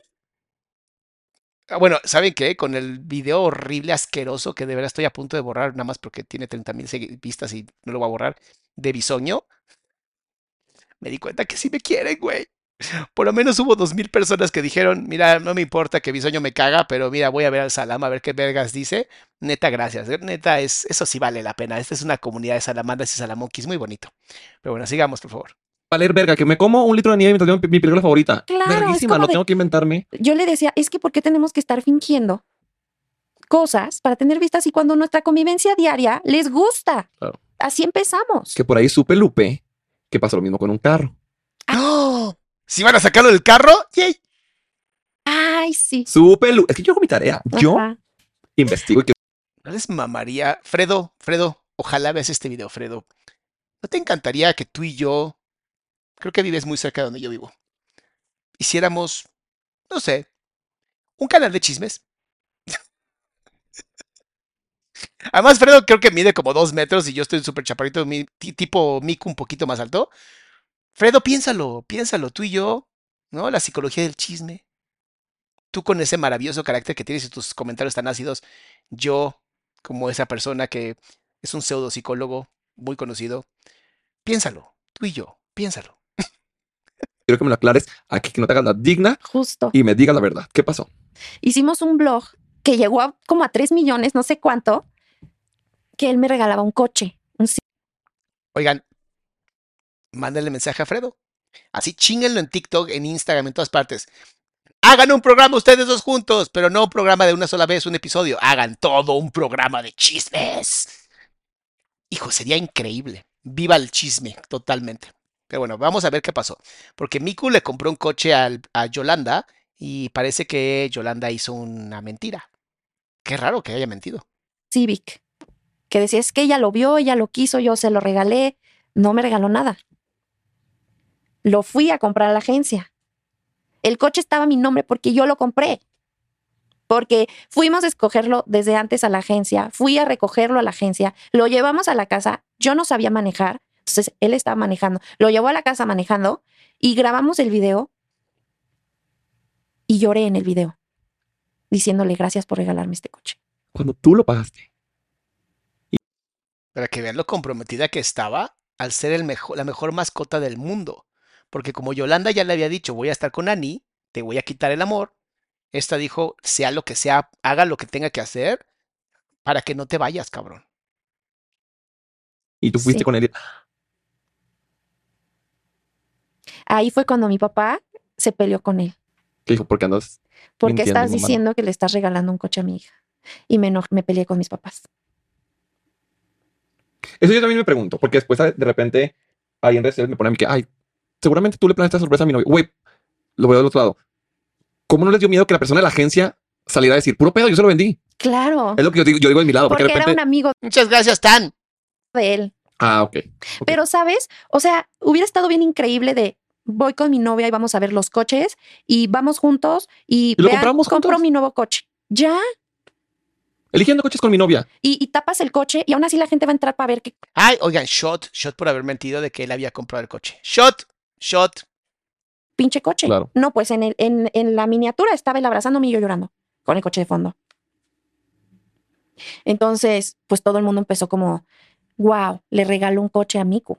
Ah, Bueno, ¿saben qué? Con el video horrible, asqueroso, que de verdad estoy a punto de borrar, nada más porque tiene 30 mil vistas y no lo voy a borrar, de Bisoño, me di cuenta que sí me quieren, güey. Por lo menos hubo dos mil personas que dijeron, mira, no me importa que Bisoño me caga, pero mira, voy a ver al Salam a ver qué vergas dice. Neta, gracias. eh, Neta, es, eso sí vale la pena. Esta es una comunidad de salamandras y salamonquis muy bonito. Pero bueno, sigamos, por favor. Valer verga, que me como un litro de nieve mientras veo mi película favorita. Claro, es Verguísima, como lo de- tengo que inventarme. Yo le decía, es que ¿por qué tenemos que estar fingiendo cosas para tener vistas y cuando nuestra convivencia diaria les gusta. Claro. Así empezamos. Que por ahí supe, Lupe, que pasó lo mismo con un carro. ¡No! Si van a sacarlo del carro, ¡yay! Ay, sí. Supe, Lu- es que yo hago mi tarea. Yo investigo y que ¿No les mamaría? Fredo, Fredo, ojalá veas este video, Fredo. ¿No te encantaría que tú y yo, creo que vives muy cerca de donde yo vivo, hiciéramos, no sé, un canal de chismes? Además, Fredo creo que mide como dos metros y yo estoy súper chaparrito, tipo Miku un poquito más alto. Fredo, piénsalo, piénsalo, tú y yo, ¿no? La psicología del chisme. Tú con ese maravilloso carácter que tienes y tus comentarios tan ácidos. Yo, como esa persona que es un pseudo psicólogo muy conocido. Piénsalo, tú y yo, piénsalo. Quiero que me lo aclares aquí, que no te hagas la digna Justo. y me digas la verdad. ¿Qué pasó? Hicimos un blog que llegó a como a 3 millones, no sé cuánto, que él me regalaba un coche. Un Oigan, mándenle mensaje a Fredo. Así chinguenlo en TikTok, en Instagram, en todas partes. Hagan un programa ustedes dos juntos, pero no un programa de una sola vez, un episodio. Hagan todo un programa de chismes. Hijo, sería increíble. Viva el chisme, totalmente. Pero bueno, vamos a ver qué pasó. Porque Miku le compró un coche a Yolanda y parece que Yolanda hizo una mentira. Qué raro que haya mentido. Civic, que decía, es que ella lo vio, ella lo quiso, yo se lo regalé, no me regaló nada. Lo fui a comprar a la agencia. El coche estaba a mi nombre porque yo lo compré. Porque fuimos a escogerlo desde antes a la agencia, fui a recogerlo a la agencia, lo llevamos a la casa, yo no sabía manejar, entonces él estaba manejando, lo llevó a la casa manejando y grabamos el video y lloré en el video, diciéndole gracias por regalarme este coche. Cuando tú lo pagaste. Para que vean lo comprometida que estaba al ser el mejor, la mejor mascota del mundo. Porque como Yolanda ya le había dicho, voy a estar con Annie, te voy a quitar el amor. Esta dijo, sea lo que sea, haga lo que tenga que hacer para que no te vayas, cabrón. Y tú fuiste Sí. con él. Ahí fue cuando mi papá se peleó con él. Que dijo, ¿por qué andas? ¿Por qué mintiendo, estás mamá? diciendo que le estás regalando un coche a mi hija? Y me, me peleé con mis papás. Eso yo también me pregunto, porque después de repente ahí en redes me ponen que, ay, seguramente tú le planeaste esta sorpresa a mi novio. Güey, lo veo del otro lado. ¿Cómo no les dio miedo que la persona de la agencia saliera a decir, puro pedo, yo se lo vendí? Claro. Es lo que yo digo, yo digo de mi lado, porque, Porque de era un amigo Muchas gracias, Tan. de él. Ah, ok. Pero, ¿sabes? O sea, hubiera estado bien increíble de voy con mi novia y vamos a ver los coches y vamos juntos y, ¿Y lo vean, compramos compro juntos? mi nuevo coche. Ya. Eligiendo coches con mi novia. Y, y tapas el coche y aún así la gente va a entrar para ver qué Ay, oigan, shot, shot por haber mentido de que él había comprado el coche. Shot, shot. pinche coche. Claro. No, pues en, el, en, en la miniatura estaba él abrazándome y yo llorando con el coche de fondo. Entonces, pues todo el mundo empezó como, wow, le regaló un coche a Miku.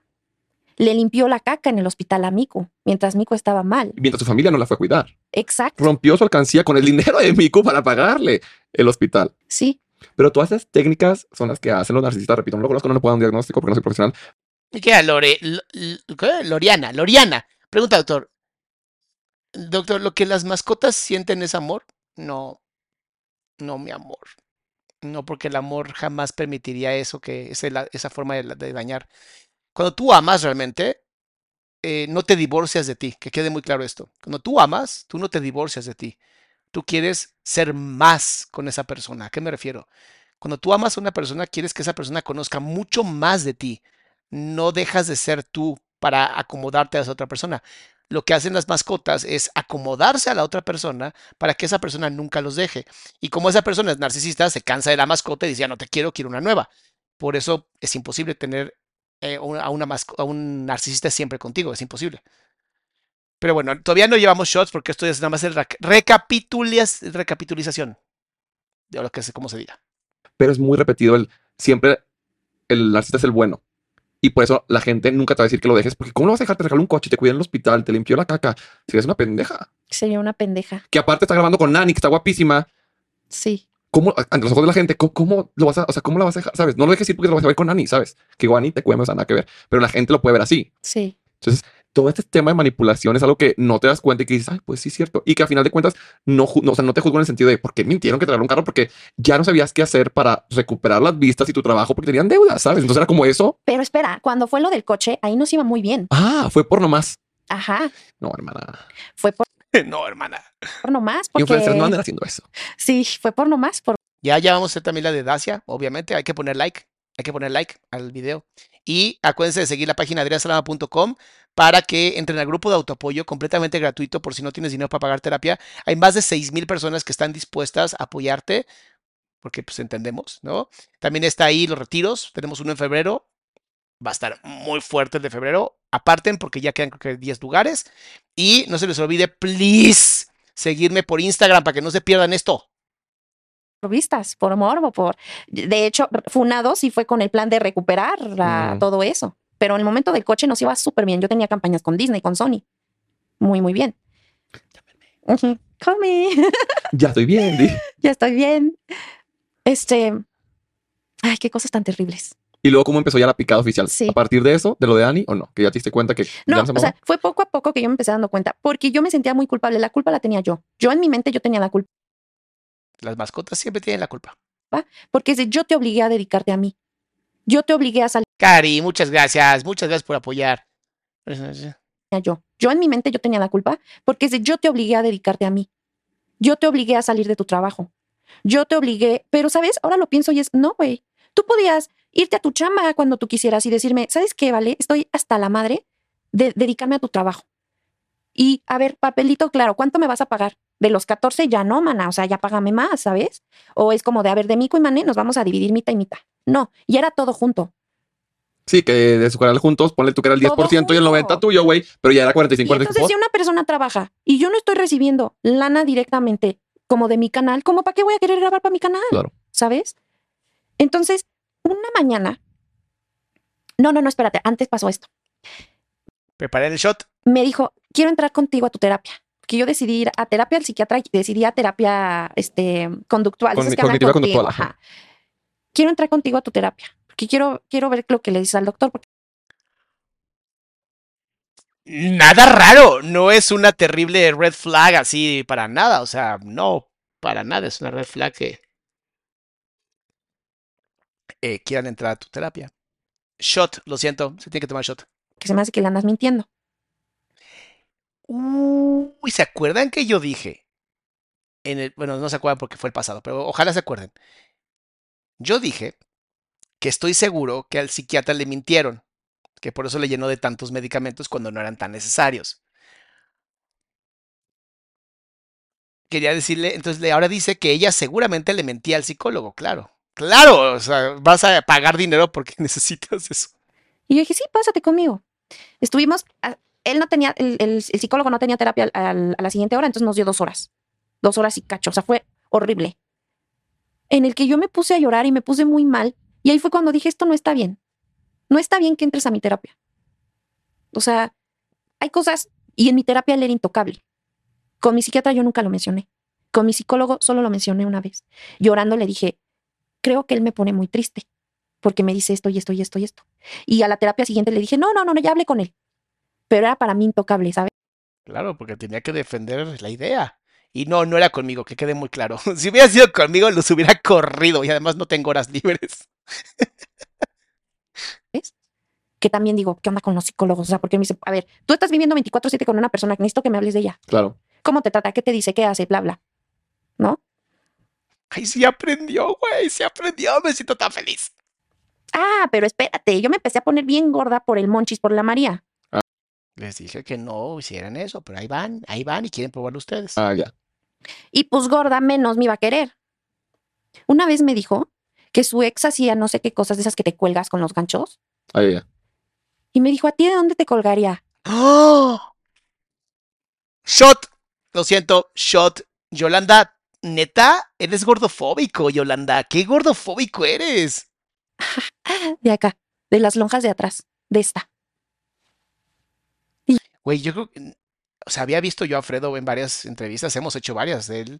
Le limpió la caca en el hospital a Miku, mientras Miku estaba mal. Mientras su familia no la fue a cuidar. Exacto. Rompió su alcancía con el dinero de Miku para pagarle el hospital. Sí. Pero todas esas técnicas son las que hacen los narcisistas. Repito, no lo conozco, no le puedo dar un diagnóstico porque no soy profesional. ¿Y qué era? Lore, Lo- L- ¿qué? Loriana, Loriana. Pregunta, doctor. Doctor, ¿lo que las mascotas sienten es amor? No, no, mi amor. No, porque el amor jamás permitiría eso, que esa, la- esa forma de, de dañar. Cuando tú amas realmente, eh, no te divorcias de ti, que quede muy claro esto. Cuando tú amas, tú no te divorcias de ti. Tú quieres ser más con esa persona. ¿A qué me refiero? Cuando tú amas a una persona, quieres que esa persona conozca mucho más de ti. No dejas de ser tú para acomodarte a esa otra persona. Lo que hacen las mascotas es acomodarse a la otra persona para que esa persona nunca los deje. Y como esa persona es narcisista, se cansa de la mascota y dice, ya no te quiero, quiero una nueva. Por eso es imposible tener eh, a, una a un narcisista siempre contigo, es imposible. Pero bueno, todavía no llevamos shots porque esto es nada más el recapitulización de lo que sé cómo se diga. Pero es muy repetido el siempre el narcisista es el bueno. Y por eso la gente nunca te va a decir que lo dejes, porque ¿cómo lo vas a dejar? Te regaló un coche, te cuida en el hospital, te limpió la caca. Si eres una pendeja. Sería una pendeja. Que aparte está grabando con Nani, que está guapísima. Sí. ¿Cómo, ante los ojos de la gente, ¿cómo, cómo lo vas a, o sea, cómo la vas a dejar? ¿Sabes? No lo dejes ir porque lo vas a ver con Nani, ¿sabes? Que Guani te cuida, no tiene nada que ver. Pero la gente lo puede ver así. Sí. Entonces, todo este tema de manipulación es algo que no te das cuenta y que dices, ay, pues sí es cierto. Y que a final de cuentas no, o sea, no te juzgo en el sentido de por qué mintieron que te regalaron un carro porque ya no sabías qué hacer para recuperar las vistas y tu trabajo porque tenían deudas, ¿sabes? Entonces era como eso. Pero espera, cuando fue lo del coche, ahí nos iba muy bien. Ah, fue por nomás. Ajá, No, hermana. fue por, no, hermana. por nomás. Porque... Influencers no andan haciendo eso. Sí, fue por nomás. Por... Ya, ya vamos a hacer también la de Dacia, obviamente. Hay que poner like. Hay que poner like al video. Y acuérdense de seguir la página adriansalama.com para que entren al grupo de autoapoyo completamente gratuito por si no tienes dinero para pagar terapia. Hay más de 6,000 personas que están dispuestas a apoyarte porque pues entendemos, ¿no? También está ahí los retiros. Tenemos uno en febrero. Va a estar muy fuerte el de febrero. Aparten porque ya quedan creo que 10 lugares. Y no se les olvide, please, seguirme por Instagram para que no se pierdan esto. por vistas, por morbo, por... De hecho, Funado sí fue con el plan de recuperar a Mm. todo eso. Pero en el momento del coche nos iba súper bien. Yo tenía campañas con Disney, con Sony. Muy, muy bien. Ujú. Call me. Ya estoy bien. di. ya estoy bien. Este... Ay, qué cosas tan terribles. Y luego, ¿cómo empezó ya la picada oficial? Sí. ¿A partir de eso, de lo de Ani o no? Que ya te diste cuenta que No, o sea, fue poco a poco que yo me empecé dando cuenta, porque yo me sentía muy culpable. La culpa la tenía yo. Yo en mi mente yo tenía la culpa, Las mascotas siempre tienen la culpa. porque es de, yo te obligué a dedicarte a mí. Yo te obligué a salir Cari, muchas gracias. Muchas gracias por apoyar. yo. Yo en mi mente yo tenía la culpa, porque es de, yo te obligué a dedicarte a mí. Yo te obligué a salir de tu trabajo. Yo te obligué, pero sabes, ahora lo pienso y es, no, güey. Tú podías irte a tu chamba cuando tú quisieras y decirme, ¿sabes qué, vale? Estoy hasta la madre de dedicarme a tu trabajo. Y a ver, papelito claro, ¿cuánto me vas a pagar? De los 14 ya no, mana, o sea, ya págame más, ¿sabes? O es como de, a ver, de Mico y Mané nos vamos a dividir mitad y mitad. No, y era todo junto. Sí, que de su canal juntos, ponle tú que era el Todo 10% y el 90% tuyo, güey. Pero ya era 45, Y 45. entonces, si una persona trabaja y yo no estoy recibiendo lana directamente como de mi canal, ¿cómo para qué voy a querer grabar para mi canal? Claro. ¿Sabes? Entonces, una mañana. No, no, no, espérate, antes pasó esto. Preparé el shot. Me dijo, quiero entrar contigo a tu terapia. Que yo decidí ir a terapia al psiquiatra y decidí a terapia este, conductual. Con- que cognitiva contigo, conductual, ajá. ajá. Quiero entrar contigo a tu terapia. Porque quiero, quiero ver lo que le dices al doctor. Porque Nada raro. No es una terrible red flag así para nada. O sea, no, para nada. Es una red flag que eh, quieran entrar a tu terapia. Shot, lo siento. Se tiene que tomar shot. que se me hace que le andas mintiendo. Uy, ¿se acuerdan que yo dije? En el, bueno, no se acuerdan porque fue el pasado, pero ojalá se acuerden. Yo dije que estoy seguro que al psiquiatra le mintieron, que por eso le llenó de tantos medicamentos cuando no eran tan necesarios. Quería decirle, entonces le- ahora dice que ella seguramente le mentía al psicólogo, claro. Claro, o sea, vas a pagar dinero porque necesitas eso. Y yo dije, sí, pásate conmigo. Estuvimos, a- él no tenía, el, psicólogo no tenía terapia a la siguiente hora, entonces nos dio dos horas. Dos horas y cacho, o sea, fue horrible. En el que yo me puse a llorar y me puse muy mal. Y ahí fue cuando dije, esto no está bien. No está bien que entres a mi terapia. O sea, hay cosas, y en mi terapia él era intocable. Con mi psiquiatra yo nunca lo mencioné. Con mi psicólogo solo lo mencioné una vez. Llorando le dije, creo que él me pone muy triste porque me dice esto y esto y esto y esto. Y a la terapia siguiente le dije, no, no, no, no, ya hablé con él. Pero era para mí intocable, ¿sabes? Claro, porque tenía que defender la idea. Y no, no era conmigo, que quede muy claro. Si hubiera sido conmigo, los hubiera corrido y además no tengo horas libres. Que también digo, ¿qué onda con los psicólogos? O sea, porque me dice, a ver, tú estás viviendo 24/7 con una persona que necesito que me hables de ella. Claro. ¿Cómo te trata? ¿Qué te dice? ¿Qué hace? Bla, bla. ¿No? Ay, sí aprendió, güey, sí aprendió, me siento tan feliz. Ah, pero espérate, yo me empecé a poner bien gorda por el monchis, por la María. Les dije que no hicieran eso, pero ahí van, ahí van y quieren probarlo ustedes. Ah, ya. Y pues gorda menos me iba a querer. Una vez me dijo que su ex hacía no sé qué cosas de esas que te cuelgas con los ganchos. Ah, ya. Y me dijo, ¿a ti de dónde te colgaría? ¡Oh! Shot, lo siento, shot. Yolanda, neta, eres gordofóbico, Yolanda. ¿Qué gordofóbico eres? De acá, de las lonjas de atrás, de esta. Güey, yo creo que, o sea, había visto yo a Fredo en varias entrevistas, hemos hecho varias de él.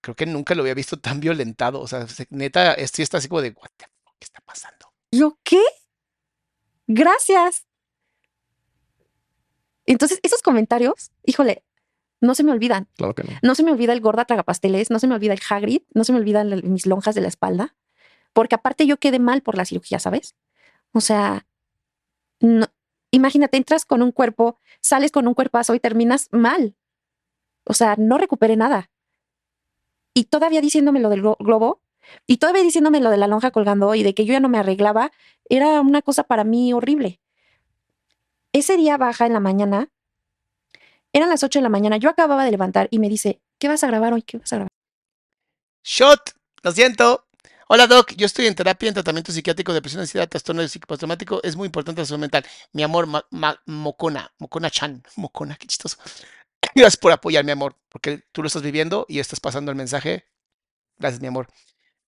Creo que nunca lo había visto tan violentado. O sea, se- neta, esto está así como de, what the fuck, ¿qué está pasando? ¿Yo qué? Gracias. Entonces, esos comentarios, híjole, no se me olvidan. Claro que no. No se me olvida el gorda tragapasteles, no se me olvida el Hagrid, no se me olvidan mis lonjas de la espalda, porque aparte yo quedé mal por la cirugía, ¿sabes? O sea, no, imagínate, entras con un cuerpo, sales con un cuerpazo y terminas mal. O sea, no recuperé nada. Y todavía diciéndome lo del glo- globo, y todavía diciéndome lo de la lonja colgando y de que yo ya no me arreglaba, era una cosa para mí horrible. Ese día baja en la mañana, eran las 8 de la mañana, yo acababa de levantar y me dice, ¿qué vas a grabar hoy? ¿Qué vas a grabar? Shot, lo siento. Hola Doc, yo estoy en terapia en tratamiento psiquiátrico, depresión, ansiedad, trastorno de psico- postraumático. Es muy importante la salud mental. Mi amor, Ma- Ma- Mocona, Mocona Chan, Mocona, qué chistoso. Gracias por apoyar, mi amor, porque tú lo estás viviendo y estás pasando el mensaje. Gracias, mi amor.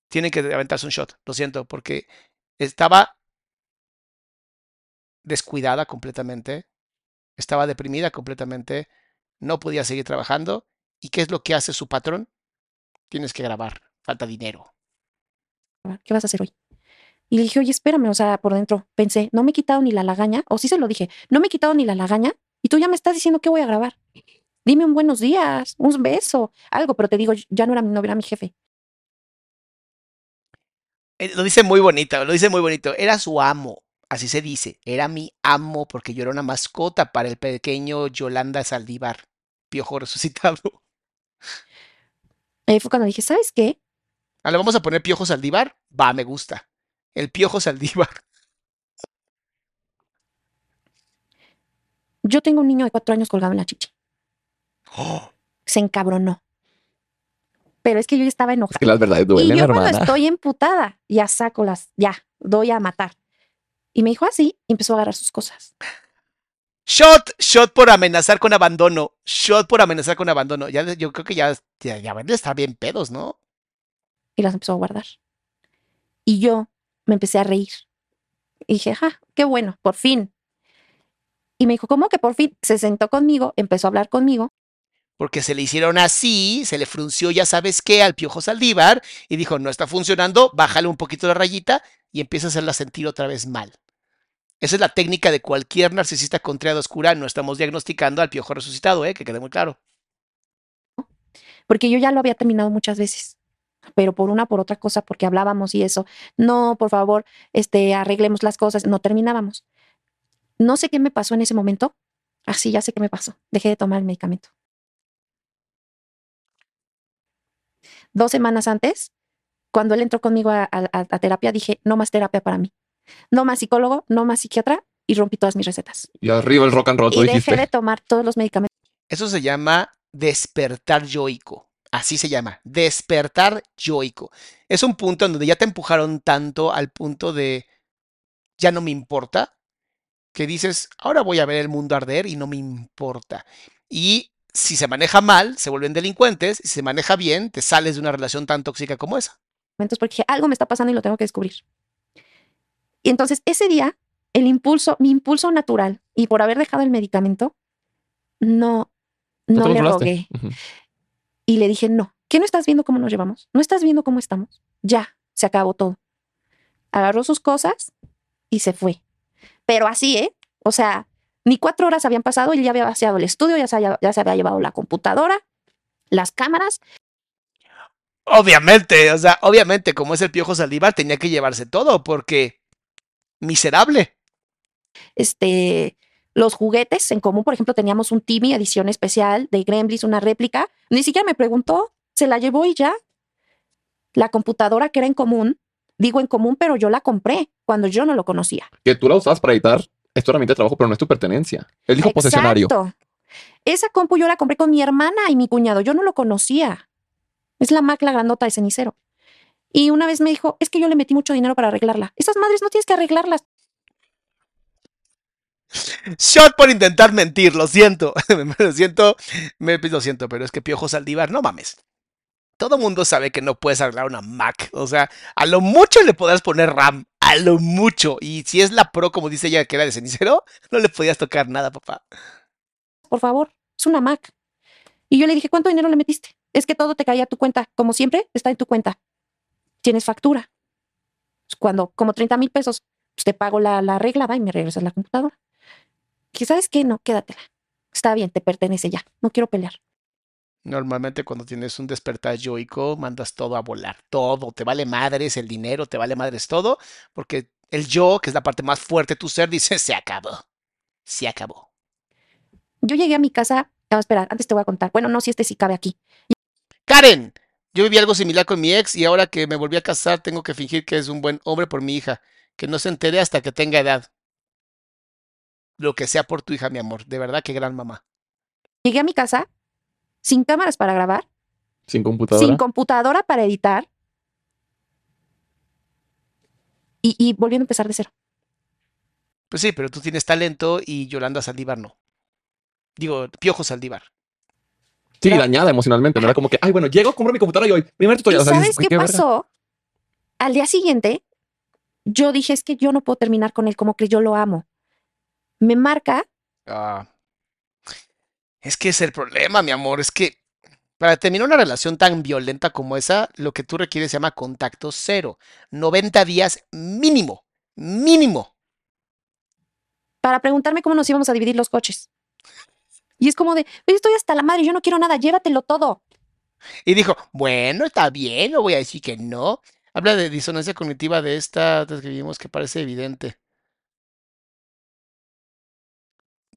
Tienen que aventarse un shot, lo siento, porque estaba descuidada completamente, estaba deprimida completamente, no podía seguir trabajando. ¿Y qué es lo que hace su patrón? Tienes que grabar, falta dinero. ¿Qué vas a hacer hoy? Y le dije, oye, espérame, o sea, por dentro pensé, no me he quitado ni la lagaña, o sí se lo dije, no me he quitado ni la lagaña, y tú ya me estás diciendo que voy a grabar. Dime un buenos días, un beso, algo, pero te digo, ya no era mi novio, era mi jefe. Eh, Lo dice muy bonito, lo dice muy bonito. Era su amo, así se dice. Era mi amo porque yo era una mascota para el pequeño Yolanda Saldívar, piojo resucitado. Ahí fue cuando dije, ¿sabes qué? Ah, ¿Le vamos a poner piojo Saldívar? Va, me gusta. El piojo Saldívar. Yo tengo un niño de cuatro años colgado en la chichi. Oh, Se encabronó. Pero es que yo ya estaba enojada. Es que las verdades y duelen, yo cuando hermana. estoy emputada, ya saco las, ya, doy a matar. Y me dijo así, y empezó a agarrar sus cosas. Shot, shot por amenazar con abandono. Shot por amenazar con abandono. Ya, yo creo que ya, ya, ya van a estar bien pedos, ¿no? y las empezó a guardar. Y yo me empecé a reír. Y dije, ja, qué bueno, por fin. Y me dijo, ¿cómo que por fin? Se sentó conmigo, empezó a hablar conmigo. Porque se le hicieron así, se le frunció, ya sabes qué, al piojo Saldívar y dijo, no está funcionando, bájale un poquito la rayita y empieza a hacerla sentir otra vez mal. Esa es la técnica de cualquier narcisista con triada oscura. No estamos diagnosticando al piojo resucitado, ¿eh? que quede muy claro. Porque yo ya lo había terminado muchas veces. Pero por una, por otra cosa, porque hablábamos y eso. No, por favor, este, arreglemos las cosas. No terminábamos. No sé qué me pasó en ese momento. Así ya sé qué me pasó. Dejé de tomar el medicamento. Dos semanas antes, cuando él entró conmigo a- a terapia, dije, no más terapia para mí. No más psicólogo, no más psiquiatra. Y rompí todas mis recetas. Y arriba el rock and roll, y dejé dijiste. de tomar todos los medicamentos. Eso se llama despertar yoico. Así se llama, despertar yoico. Es un punto en donde ya te empujaron tanto al punto de ya no me importa, que dices, ahora voy a ver el mundo arder y no me importa. Y si se maneja mal, se vuelven delincuentes, si se maneja bien, te sales de una relación tan tóxica como esa. momentos porque dije, algo me está pasando y lo tengo que descubrir. Y entonces ese día, el impulso, mi impulso natural, y por haber dejado el medicamento, no, No no le rogué. Y le dije, no, ¿qué no estás viendo cómo nos llevamos? ¿No estás viendo cómo estamos? Ya, se acabó todo. Agarró sus cosas y se fue. Pero así, ¿eh? O sea, ni cuatro horas habían pasado y ya había vaciado el estudio, ya se, había- ya se había llevado la computadora, las cámaras, Obviamente, o sea, obviamente, como es el piojo Saldívar, tenía que llevarse todo, porque miserable. este, los juguetes en común. Por ejemplo, teníamos un Timmy edición especial de Gremlins, una réplica. Ni siquiera me preguntó, se la llevó y ya. La computadora que era en común, digo en común, pero yo la compré cuando yo no lo conocía. Que tú la usabas para editar, es tu herramienta de trabajo, pero no es tu pertenencia. Él dijo posesionario. Exacto. Esa compu yo la compré con mi hermana y mi cuñado, yo no lo conocía. Es la Mac, la grandota de cenicero. Y una vez me dijo, es que yo le metí mucho dinero para arreglarla. Esas madres no tienes que arreglarlas. Shot por intentar mentir, lo siento. lo siento, me, lo siento, pero es que Piojo Saldívar, no mames. Todo mundo sabe que no puedes arreglar una Mac. O sea, a lo mucho le podrás poner RAM. A lo mucho. Y si es la Pro, como dice ella que era de cenicero, no le podías tocar nada, papá. por favor, es una Mac. Y yo le dije, ¿cuánto dinero le metiste? Es que todo te caía a tu cuenta. Como siempre, está en tu cuenta. Tienes factura. Cuando, como 30 mil pesos, pues te pago la, la arreglada y me regresas la computadora. Que sabes qué, no, quédatela. Está bien, te pertenece ya. No quiero pelear. Normalmente cuando tienes un despertar yoico, mandas todo a volar. Todo. Te vale madres el dinero, te vale madres todo. Porque el yo, que es la parte más fuerte de tu ser, dice, se acabó. Se acabó. Yo llegué a mi casa. No, espera, antes te voy a contar. Bueno, no, si este sí cabe aquí. Karen, yo viví algo similar con mi ex y ahora que me volví a casar tengo que fingir que es un buen hombre por mi hija. Que no se entere hasta que tenga edad. Lo que sea por tu hija, mi amor. De verdad, qué gran mamá. Llegué a mi casa sin cámaras para grabar, Sin computadora. sin computadora para editar y, y volviendo a empezar de cero. Pues sí, pero tú tienes talento y Yolanda Saldívar no. Digo, Piojo Saldívar. Sí, dañada emocionalmente. No era como que, ay, bueno, llego, compro mi computadora y hoy, primer ¿Y tutorial. O sea, sabes dices, "Ay, qué verga". pasó? Al día siguiente, yo dije, es que yo no puedo terminar con él como que yo lo amo. Me marca, Ah. Es que es el problema, mi amor. Es que para terminar una relación tan violenta como esa, lo que tú requieres se llama contacto cero. 90 días mínimo. Mínimo. para preguntarme cómo nos íbamos a dividir los coches. Y es como de, "Oye, estoy hasta la madre, yo no quiero nada, llévatelo todo. Y dijo, bueno, está bien, no voy a decir que no. Habla de disonancia cognitiva de esta que que parece evidente.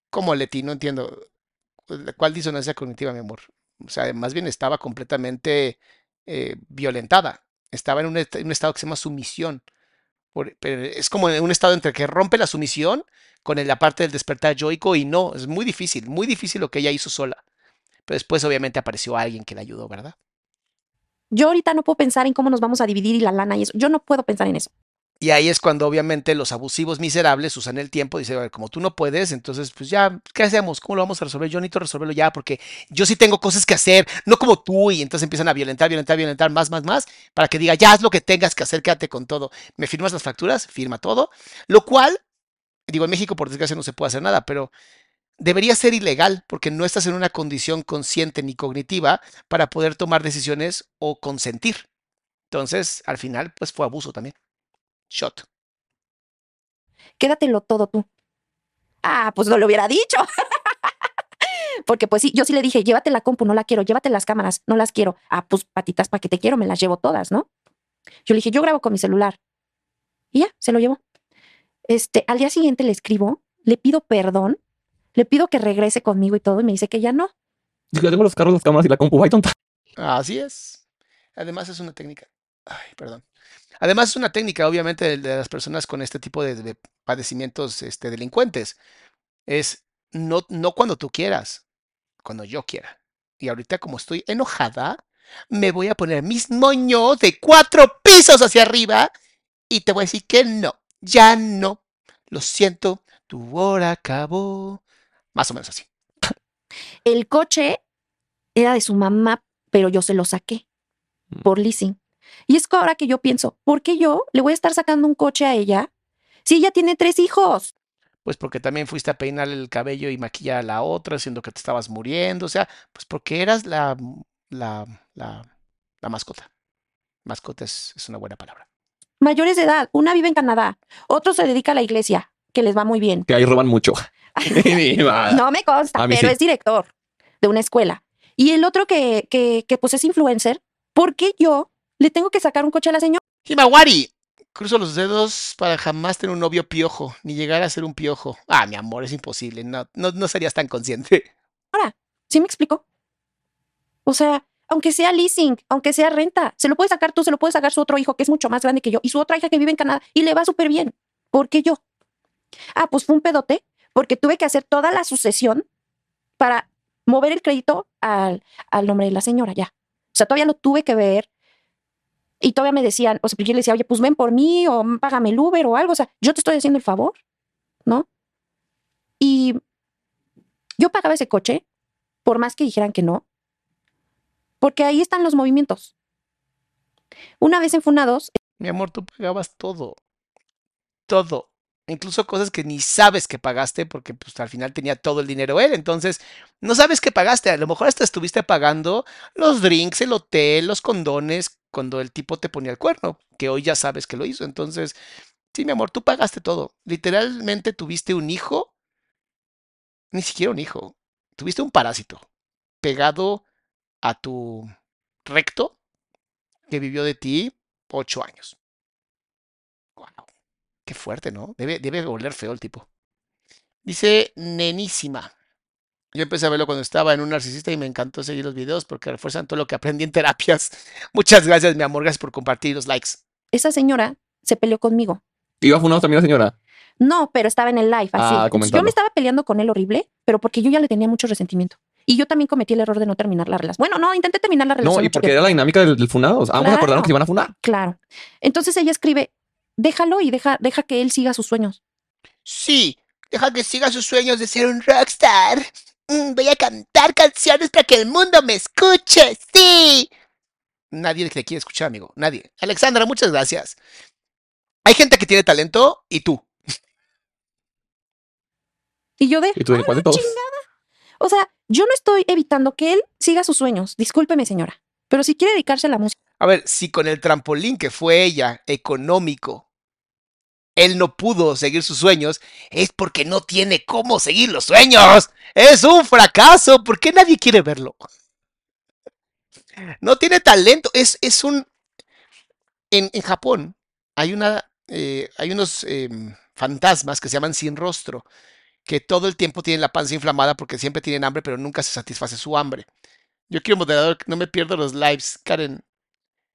¿Cómo, Leti? No entiendo. ¿Cuál disonancia cognitiva, mi amor? O sea, más bien estaba completamente eh, violentada. Estaba en en un estado que se llama sumisión. Es como un estado entre que rompe la sumisión con la parte del despertar yoico y no. Es muy difícil, muy difícil lo que ella hizo sola. Pero después obviamente apareció alguien que la ayudó, ¿verdad? Yo ahorita no puedo pensar en cómo nos vamos a dividir y la lana y eso. Yo no puedo pensar en eso. Y ahí es cuando obviamente los abusivos miserables usan el tiempo y dicen, "A ver, como tú no puedes, entonces pues ya, ¿qué hacemos? ¿Cómo lo vamos a resolver? Yo necesito resolverlo ya porque yo sí tengo cosas que hacer, no como tú. Y entonces empiezan a violentar, violentar, violentar más, más, más, para que diga, ya haz lo que tengas que hacer, quédate con todo. ¿Me firmas las facturas? Firma todo. Lo cual, digo, en México por desgracia no se puede hacer nada, pero debería ser ilegal porque no estás en una condición consciente ni cognitiva para poder tomar decisiones o consentir. Entonces, al final, pues fue abuso también. Shot. Quédatelo todo tú. Ah, pues no lo hubiera dicho. Porque pues sí, yo sí le dije, llévate la compu, no la quiero, llévate las cámaras, no las quiero. Ah, pues patitas, ¿para qué te quiero? Me las llevo todas, ¿no? Yo le dije, yo grabo con mi celular. Y ya, se lo llevó. Este, al día siguiente le escribo, le pido perdón, le pido que regrese conmigo y todo, y me dice que ya no. Yo tengo los carros, las cámaras y la compu. Ay, tonta. Así es. Además es una técnica. Ay, perdón. Además es una técnica, obviamente, de, de las personas con este tipo de, de padecimientos este, delincuentes. Es no, no cuando tú quieras, cuando yo quiera. Y ahorita como estoy enojada, me voy a poner mis moños de cuatro pisos hacia arriba y te voy a decir que no, ya no. Lo siento, tu hora acabó. Más o menos así. El coche era de su mamá, pero yo se lo saqué por leasing. Y es que ahora que yo pienso, ¿por qué yo le voy a estar sacando un coche a ella si ella tiene tres hijos? Pues porque también fuiste a peinar el cabello y maquillar a la otra, siendo que te estabas muriendo. O sea, pues porque eras la, la, la, la mascota. Mascota es, es una buena palabra. Mayores de edad, una vive en Canadá, otro se dedica a la iglesia, que les va muy bien. Que ahí roban mucho. No me consta, pero sí. es director de una escuela. Y el otro que, que, que pues es influencer, ¿por qué yo le tengo que sacar un coche a la señora? Himawari, cruzo los dedos para jamás tener un novio piojo, ni llegar a ser un piojo. Ah, mi amor, es imposible. No, no, no serías tan consciente. ¿Sí me explico? O sea, aunque sea leasing, aunque sea renta, se lo puede sacar tú, se lo puede sacar su otro hijo que es mucho más grande que yo y su otra hija que vive en Canadá y le va súper bien. ¿Por qué yo? Ah, pues fue un pedote porque tuve que hacer toda la sucesión para mover el crédito al, al nombre de la señora ya. O sea, todavía lo tuve que ver y todavía me decían, o sea, yo le decía, oye, pues ven por mí o págame el Uber o algo. O sea, yo te estoy haciendo el favor, ¿no? Y yo pagaba ese coche por más que dijeran que no, porque ahí están los movimientos. Una vez en Funados, Mi amor, tú pagabas todo. Todo. Incluso cosas que ni sabes que pagaste porque pues al final tenía todo el dinero él. Entonces, no sabes que pagaste. A lo mejor hasta estuviste pagando los drinks, el hotel, los condones cuando el tipo te ponía el cuerno, que hoy ya sabes que lo hizo. Entonces, sí, mi amor, tú pagaste todo. Literalmente tuviste un hijo. Ni siquiera un hijo. tuviste un parásito pegado a tu recto que vivió de ti ocho años. Qué fuerte, ¿no? Debe, debe oler feo el tipo. Dice Nenísima. Yo empecé a verlo cuando estaba en un narcisista y me encantó seguir los videos porque refuerzan todo lo que aprendí en terapias. Muchas gracias, mi amor. Gracias por compartir los likes. Esa señora se peleó conmigo. ¿Iba funado también la señora? No, pero estaba en el live, así. Ah, Entonces, yo me estaba peleando con él horrible, pero porque yo ya le tenía mucho resentimiento. Y yo también cometí el error de no terminar la relación. Bueno, no, intenté terminar la relación. No, y porque tiempo. era la dinámica del, del funado. O sea, ambos Claro. acordaron que se iban a funar. Claro. Entonces ella escribe, déjalo y deja, deja que él siga sus sueños. Sí, deja que siga sus sueños de ser un rockstar. Mm, voy a cantar canciones para que el mundo me escuche. Sí. Nadie te quiere escuchar, amigo. Nadie. Alexandra, muchas gracias. Hay gente que tiene talento y tú. Y yo de, Y tú de cuál de todos. o sea, yo no estoy evitando que él siga sus sueños. Discúlpeme, señora. Pero si quiere dedicarse a la música, A ver, si con el trampolín que fue ella, económico, él no pudo seguir sus sueños, es porque no tiene cómo seguir los sueños. Es un fracaso. ¿Por qué nadie quiere verlo? No tiene talento. Es, es un... En, en Japón hay, una, eh, hay unos em, fantasmas que se llaman sin rostro, que todo el tiempo tienen la panza inflamada porque siempre tienen hambre, pero nunca se satisface su hambre. Yo quiero moderador, no me pierdo los lives, Karen.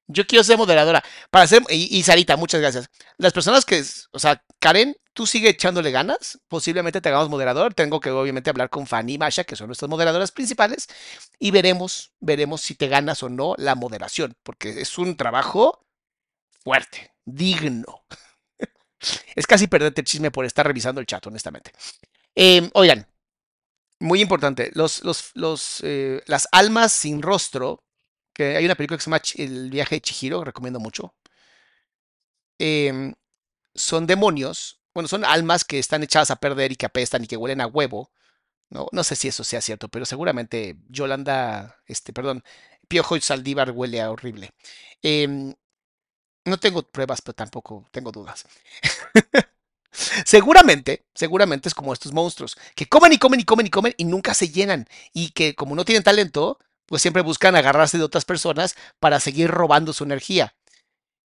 Yo quiero ser moderadora. Para ser, y, Sarita, muchas gracias. Las personas que, o sea, Karen, tú sigue echándole ganas. Posiblemente te hagamos moderador. Tengo que obviamente hablar con Fanny y Masha, que son nuestras moderadoras principales. Y veremos, veremos si te ganas o no la moderación. Porque es un trabajo fuerte, digno. es casi perderte el chisme por estar revisando el chat, honestamente. Em, oigan, muy importante, los, los, los, eh, las almas sin rostro, que hay una película que se llama El viaje de Chihiro, recomiendo mucho. em, son demonios, bueno, son almas que están echadas a perder y que apestan y que huelen a huevo. No, no sé si eso sea cierto, pero seguramente Yolanda, este, perdón, Piojo y Saldívar huele a horrible. Em, no tengo pruebas, pero tampoco tengo dudas. Seguramente, seguramente es como estos monstruos, que comen y comen y comen y comen y nunca se llenan. Y que como no tienen talento, pues siempre buscan agarrarse de otras personas para seguir robando su energía.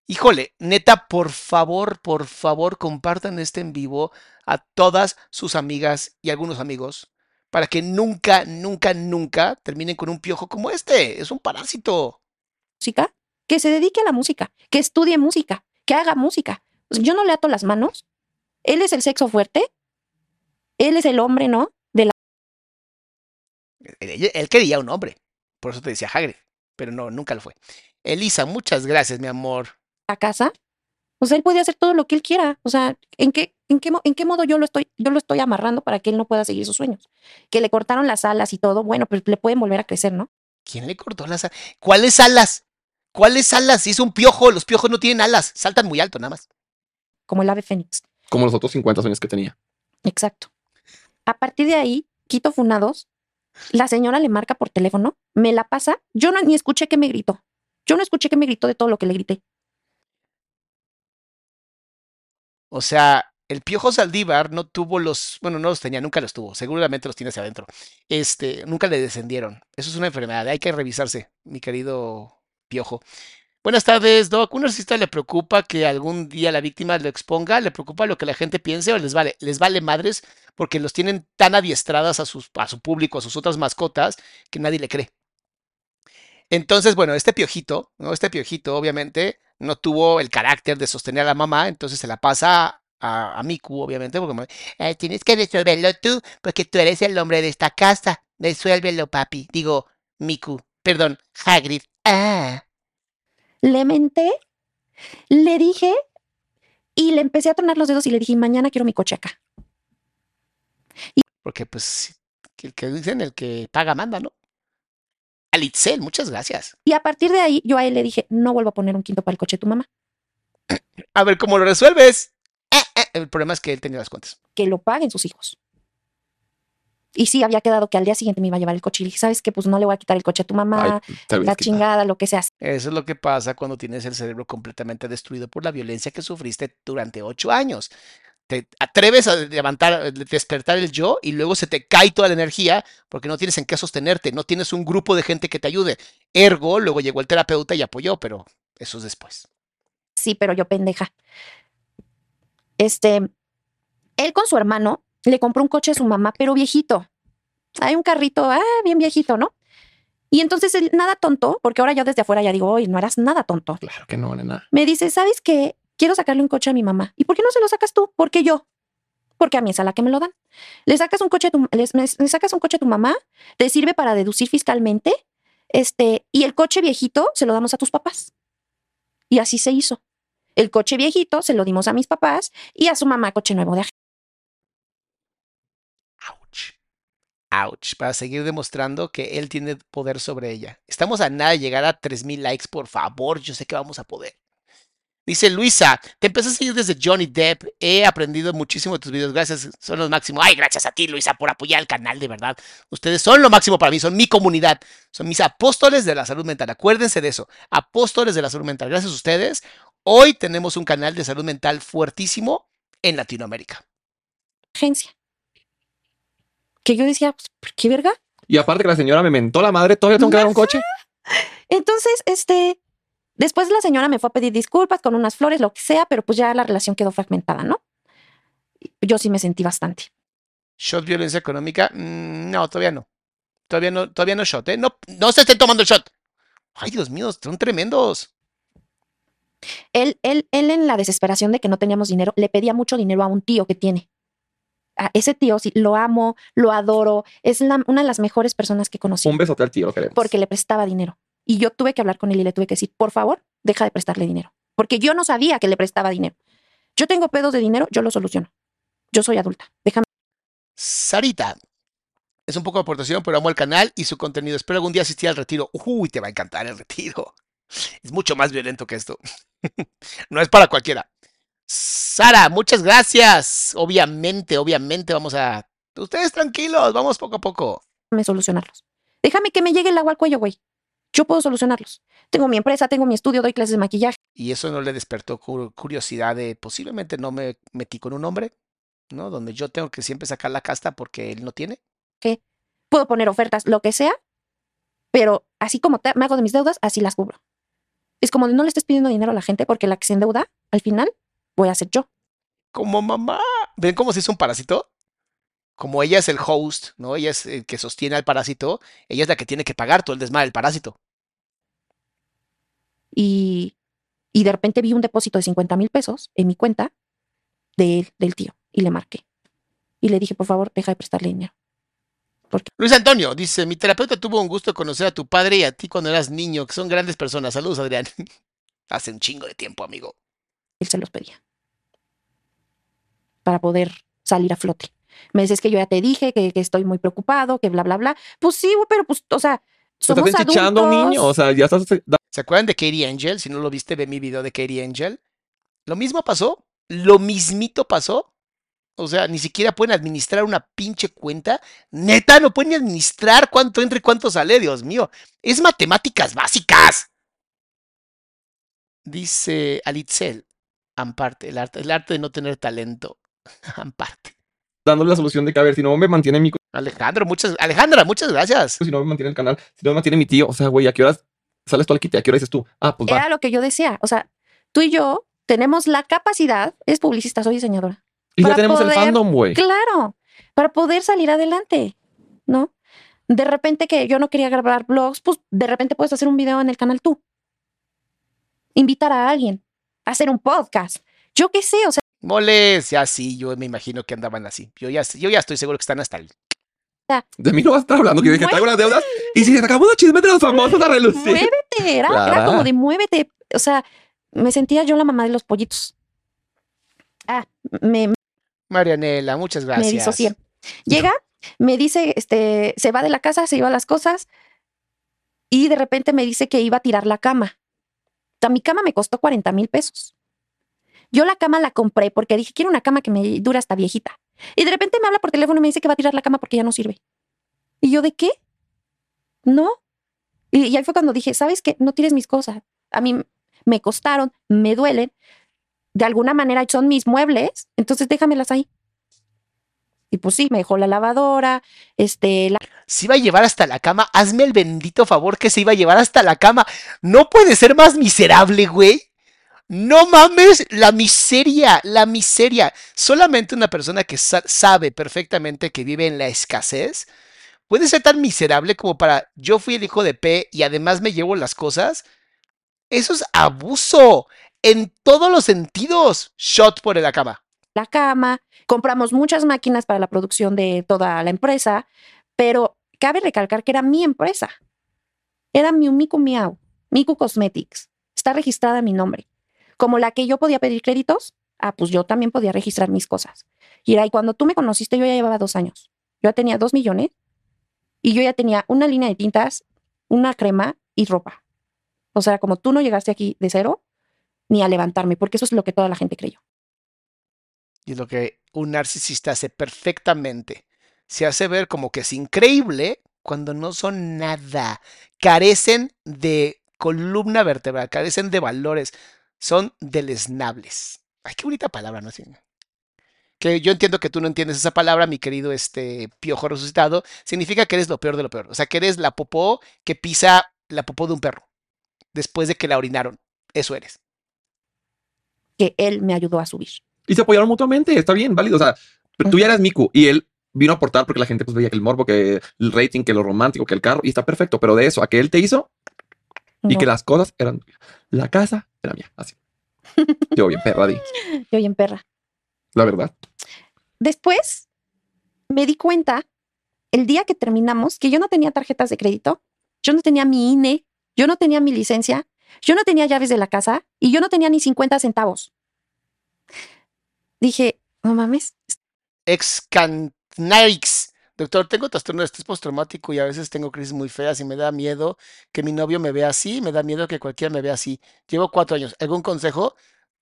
Híjole, neta, por favor, por favor, compartan este en vivo a todas sus amigas y algunos amigos para que nunca, nunca, nunca terminen con un piojo como este. Es un parásito. música, que se dedique a la música, que estudie música, que haga música. Yo no le ato las manos. Él es el sexo fuerte. Él es el hombre, ¿no? De la él quería un hombre, por eso te decía Hagrid, pero no, nunca lo fue. Elisa, muchas gracias, mi amor. la casa. O sea, él puede hacer todo lo que él quiera. O sea, ¿en qué, en qué, en qué modo yo lo estoy, yo lo estoy amarrando para que él no pueda seguir sus sueños? Que le cortaron las alas y todo. Bueno, pues le pueden volver a crecer, ¿no? ¿Quién le cortó las alas? ¿Cuáles alas? ¿Cuáles alas? Si es un piojo, los piojos no tienen alas, saltan muy alto nada más. Como el ave fénix. Como los otros 50 sueños que tenía. Exacto. A partir de ahí, quito funados. La señora le marca por teléfono, me la pasa. Yo no, ni escuché que me gritó. Yo no escuché que me gritó de todo lo que le grité. O sea, el piojo Saldívar no tuvo los, bueno, no los tenía, nunca los tuvo, seguramente los tiene hacia adentro. Este, nunca le descendieron. Eso es una enfermedad, hay que revisarse, mi querido piojo. Buenas tardes, Doc. ¿Un narcisista le preocupa que algún día la víctima lo exponga? ¿Le preocupa lo que la gente piense o les vale? Les vale madres porque los tienen tan adiestradas a, sus, a su público, a sus otras mascotas, que nadie le cree. Entonces, bueno, este piojito, ¿no? Este piojito, obviamente, no tuvo el carácter de sostener a la mamá, entonces se la pasa a, Miku, obviamente, porque "Eh, tienes que resolverlo tú, porque tú eres el hombre de esta casa. Resuélvelo, papi. Digo, Miku, perdón, Hagrid. Ah. Le menté, le dije y le empecé a tronar los dedos y le dije, mañana quiero mi coche acá. Porque, pues, el que dicen, el que paga manda, ¿no? Alitzel, muchas gracias. Y a partir de ahí, yo a él le dije, no vuelvo a poner un quinto para el coche de tu mamá. A ver cómo lo resuelves. Eh, eh, El problema es que él tenía las cuentas. Que lo paguen sus hijos. Y sí, había quedado que al día siguiente me iba a llevar el coche. Y le dije, ¿sabes qué? Pues no le voy a quitar el coche a tu mamá, Ay, la quitado. chingada, lo que sea. Eso es lo que pasa cuando tienes el cerebro completamente destruido por la violencia que sufriste durante ocho años. te atreves a levantar, a despertar el yo y luego se te cae toda la energía porque no tienes en qué sostenerte, no tienes un grupo de gente que te ayude. Ergo, luego llegó el terapeuta y apoyó, pero eso es después. Sí, pero yo pendeja. Este, él con su hermano le compró un coche a su mamá, pero viejito. Hay un carrito, ah, bien viejito, ¿no? Y entonces él, nada tonto, porque ahora yo desde afuera ya digo, oye, no eras nada tonto. Claro que no, nena. Me dice, ¿sabes qué? Quiero sacarle un coche a mi mamá. ¿Y por qué no se lo sacas tú? ¿Por qué yo? Porque a mí es a la que me lo dan. Le sacas un coche a tu, me- le sacas un coche a tu mamá, te sirve para deducir fiscalmente, este, y el coche viejito se lo damos a tus papás. Y así se hizo. El coche viejito se lo dimos a mis papás y a su mamá coche nuevo de Ouch, para seguir demostrando que él tiene poder sobre ella. Estamos a nada de llegar a 3000 likes, por favor. Yo sé que vamos a poder. Dice Luisa, te empecé a seguir desde Johnny Depp. He aprendido muchísimo de tus videos. Gracias, son los máximos. Ay, gracias a ti, Luisa, por apoyar el canal, de verdad. Ustedes son lo máximo para mí, son mi comunidad. Son mis apóstoles de la salud mental. Acuérdense de eso. Apóstoles de la salud mental. Gracias a ustedes. Hoy tenemos un canal de salud mental fuertísimo en Latinoamérica. agencia. Que yo decía, pues, ¿por qué verga? Y aparte que la señora me mentó la madre, todavía tengo que dar un coche. Entonces, este, después la señora me fue a pedir disculpas con unas flores, lo que sea, pero pues ya la relación quedó fragmentada, ¿no? Yo sí me sentí bastante. ¿Shot violencia económica? Mm, no, todavía no. Todavía no, todavía no shot, ¿eh? No, no se estén tomando el shot. Ay, Dios mío, son tremendos. Él, él, él en la desesperación de que no teníamos dinero, le pedía mucho dinero a un tío que tiene. A ese tío, sí, lo amo, lo adoro, es la- una de las mejores personas que conocí. Un besote al tío, lo queremos. porque le prestaba dinero. Y yo tuve que hablar con él y le tuve que decir, por favor, deja de prestarle dinero. Porque yo no sabía que le prestaba dinero. Yo tengo pedos de dinero, yo lo soluciono. Yo soy adulta. Déjame. Sarita. Es un poco de aportación, pero amo el canal y su contenido. Espero algún día asistir al retiro. Uy, te va a encantar el retiro. Es mucho más violento que esto. no es para cualquiera. Sara, muchas gracias. Obviamente, obviamente vamos a... Ustedes tranquilos, vamos poco a poco. solucionarlos. Déjame que me llegue el agua al cuello, güey. Yo puedo solucionarlos. Tengo mi empresa, tengo mi estudio, doy clases de maquillaje. Y eso no le despertó cu- curiosidad de posiblemente no me metí con un hombre, ¿no? Donde yo tengo que siempre sacar la casta porque él no tiene. que Puedo poner ofertas, lo que sea, pero así como te- me hago de mis deudas, así las cubro. Es como de no le estés pidiendo dinero a la gente porque la que se endeuda, al final, voy a ser yo. Como mamá. ¿Ven cómo se hizo un parásito? Como ella es el host, ¿no? Ella es el que sostiene al parásito, ella es la que tiene que pagar todo el desmadre del parásito. y, y de repente vi un depósito de 50 mil pesos en mi cuenta de él, del tío, y le marqué. Y le dije, por favor, deja de prestarle dinero. Luis Antonio dice, mi terapeuta tuvo un gusto de conocer a tu padre y a ti cuando eras niño, que son grandes personas. Saludos, Adrián. Hace un chingo de tiempo, amigo. Él se los pedía. Para poder salir a flote. Me dice, es que yo ya te dije que, que estoy muy preocupado, que bla, bla, bla. Pues sí, güey, pero pues, o sea, somos Estás enchichando a un adultos. niño, o sea, ya estás... ¿Se acuerdan de Katie Angel? Si no lo viste, ve mi video de Katie Angel. Lo mismo pasó, lo mismito pasó. O sea, ni siquiera pueden administrar una pinche cuenta. Neta, no pueden ni administrar cuánto entra y cuánto sale, Dios mío. Es matemáticas básicas. Dice Alitzel, Amparte, el arte, el arte de no tener talento. Amparte. dándole la solución de que, a ver, si no me mantiene mi... Alejandro, muchas, Alejandra, muchas gracias. Si no me mantiene el canal, si no me mantiene mi tío, o sea, güey, ¿a qué horas sales tú al quite? ¿A qué hora dices tú? Ah, pues va. Era lo que yo decía. O sea, tú y yo tenemos la capacidad, es publicista, soy diseñadora. Y ya tenemos el fandom, güey. Claro, para poder salir adelante, ¿no? De repente que yo no quería grabar blogs, pues de repente puedes hacer un video en el canal tú. Invitar a alguien, hacer un podcast. Yo qué sé, o sea, Moles, ya sí, yo me imagino que andaban así. Yo ya, yo ya estoy seguro que están hasta el... De mí no vas a estar hablando, que dije que traigo las deudas. Y si se acabó los chismes de los famosos a relucir. muévete, era, como de muévete. O sea, me sentía yo la mamá de los pollitos. Ah, me, Marianela, muchas gracias. me disocié. Llega, me dice, este, se va de la casa, se lleva las cosas y de repente me dice que iba a tirar la cama. O sea, mi cama me costó 40 mil pesos. Yo la cama la compré porque dije, quiero una cama que me dure hasta viejita. Y de repente me habla por teléfono y me dice que va a tirar la cama porque ya no sirve. Y yo, ¿de qué? No. Y, y ahí fue cuando dije, ¿sabes qué? No tires mis cosas. A mí me costaron, me duelen, de alguna manera son mis muebles, entonces déjamelas ahí. Y pues sí, me dejó la lavadora, este, la... Se iba a llevar hasta la cama. Hazme el bendito favor que se iba a llevar hasta la cama. No puede ser más miserable, güey. No mames, la miseria, la miseria. Solamente una persona que sa- sabe perfectamente que vive en la escasez puede ser tan miserable como para yo fui el hijo de P y además me llevo las cosas. Eso es abuso en todos los sentidos. Shot por la cama. la cama, compramos muchas máquinas para la producción de toda la empresa, pero cabe recalcar que era mi empresa. Era mi Miku Miau, Miku Cosmetics. Está registrada mi nombre. Como la que yo podía pedir créditos, ah, pues yo también podía registrar mis cosas. Y era, y cuando tú me conociste, yo ya llevaba dos años. Yo ya tenía dos millones y yo ya tenía una línea de tintas, una crema y ropa. O sea, como tú no llegaste aquí de cero, ni a levantarme, porque eso es lo que toda la gente creyó. Y lo que un narcisista hace perfectamente. Se hace ver como que es increíble cuando no son nada. Carecen de columna vertebral, carecen de valores. Son deleznables. Ay, qué bonita palabra, ¿no? Así, Que yo entiendo que tú no entiendes esa palabra, mi querido este piojo resucitado. Significa que eres lo peor de lo peor. O sea, que eres la popó que pisa la popó de un perro. Después de que la orinaron. Eso eres. Que él me ayudó a subir. Y se apoyaron mutuamente, está bien, válido. O sea, pero tú ya eras Miku y él vino a aportar porque la gente pues veía que el morbo, que el rating, que lo romántico, que el carro, y está perfecto. Pero de eso a que él te hizo y No. que las cosas eran. La casa era mía, así. Yo bien perra, di, Yo bien perra. la verdad. Después me di cuenta el día que terminamos que yo no tenía tarjetas de crédito, yo no tenía mi INE, yo no tenía mi licencia, yo no tenía llaves de la casa y yo no tenía ni 50 centavos. Dije, no mames. Doctor, tengo trastorno de estrés postraumático y a veces tengo crisis muy feas y me da miedo que mi novio me vea así, me da miedo que cualquiera me vea así. Llevo cuatro años. ¿Algún consejo?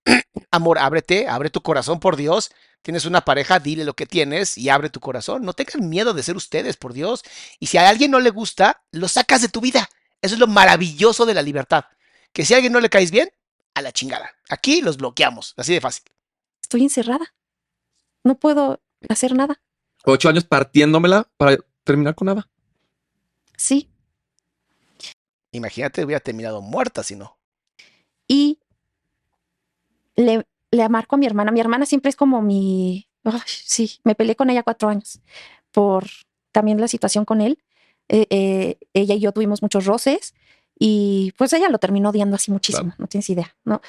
Amor, ábrete, abre tu corazón, por Dios. Tienes una pareja, dile lo que tienes y abre tu corazón. No tengan miedo de ser ustedes, por Dios. Y si a alguien no le gusta, lo sacas de tu vida. Eso es lo maravilloso de la libertad. Que si a alguien no le caes bien, a la chingada. Aquí los bloqueamos, así de fácil. estoy encerrada. No puedo hacer nada. Ocho años partiéndomela para terminar con nada. Sí. Imagínate, hubiera terminado muerta si no. Y le, le marco a mi hermana. Mi hermana siempre es como mi... Sí, me peleé con ella cuatro años por también la situación con él. Eh, eh, ella y yo tuvimos muchos roces y pues ella lo terminó odiando así muchísimo, no tienes idea, ¿no?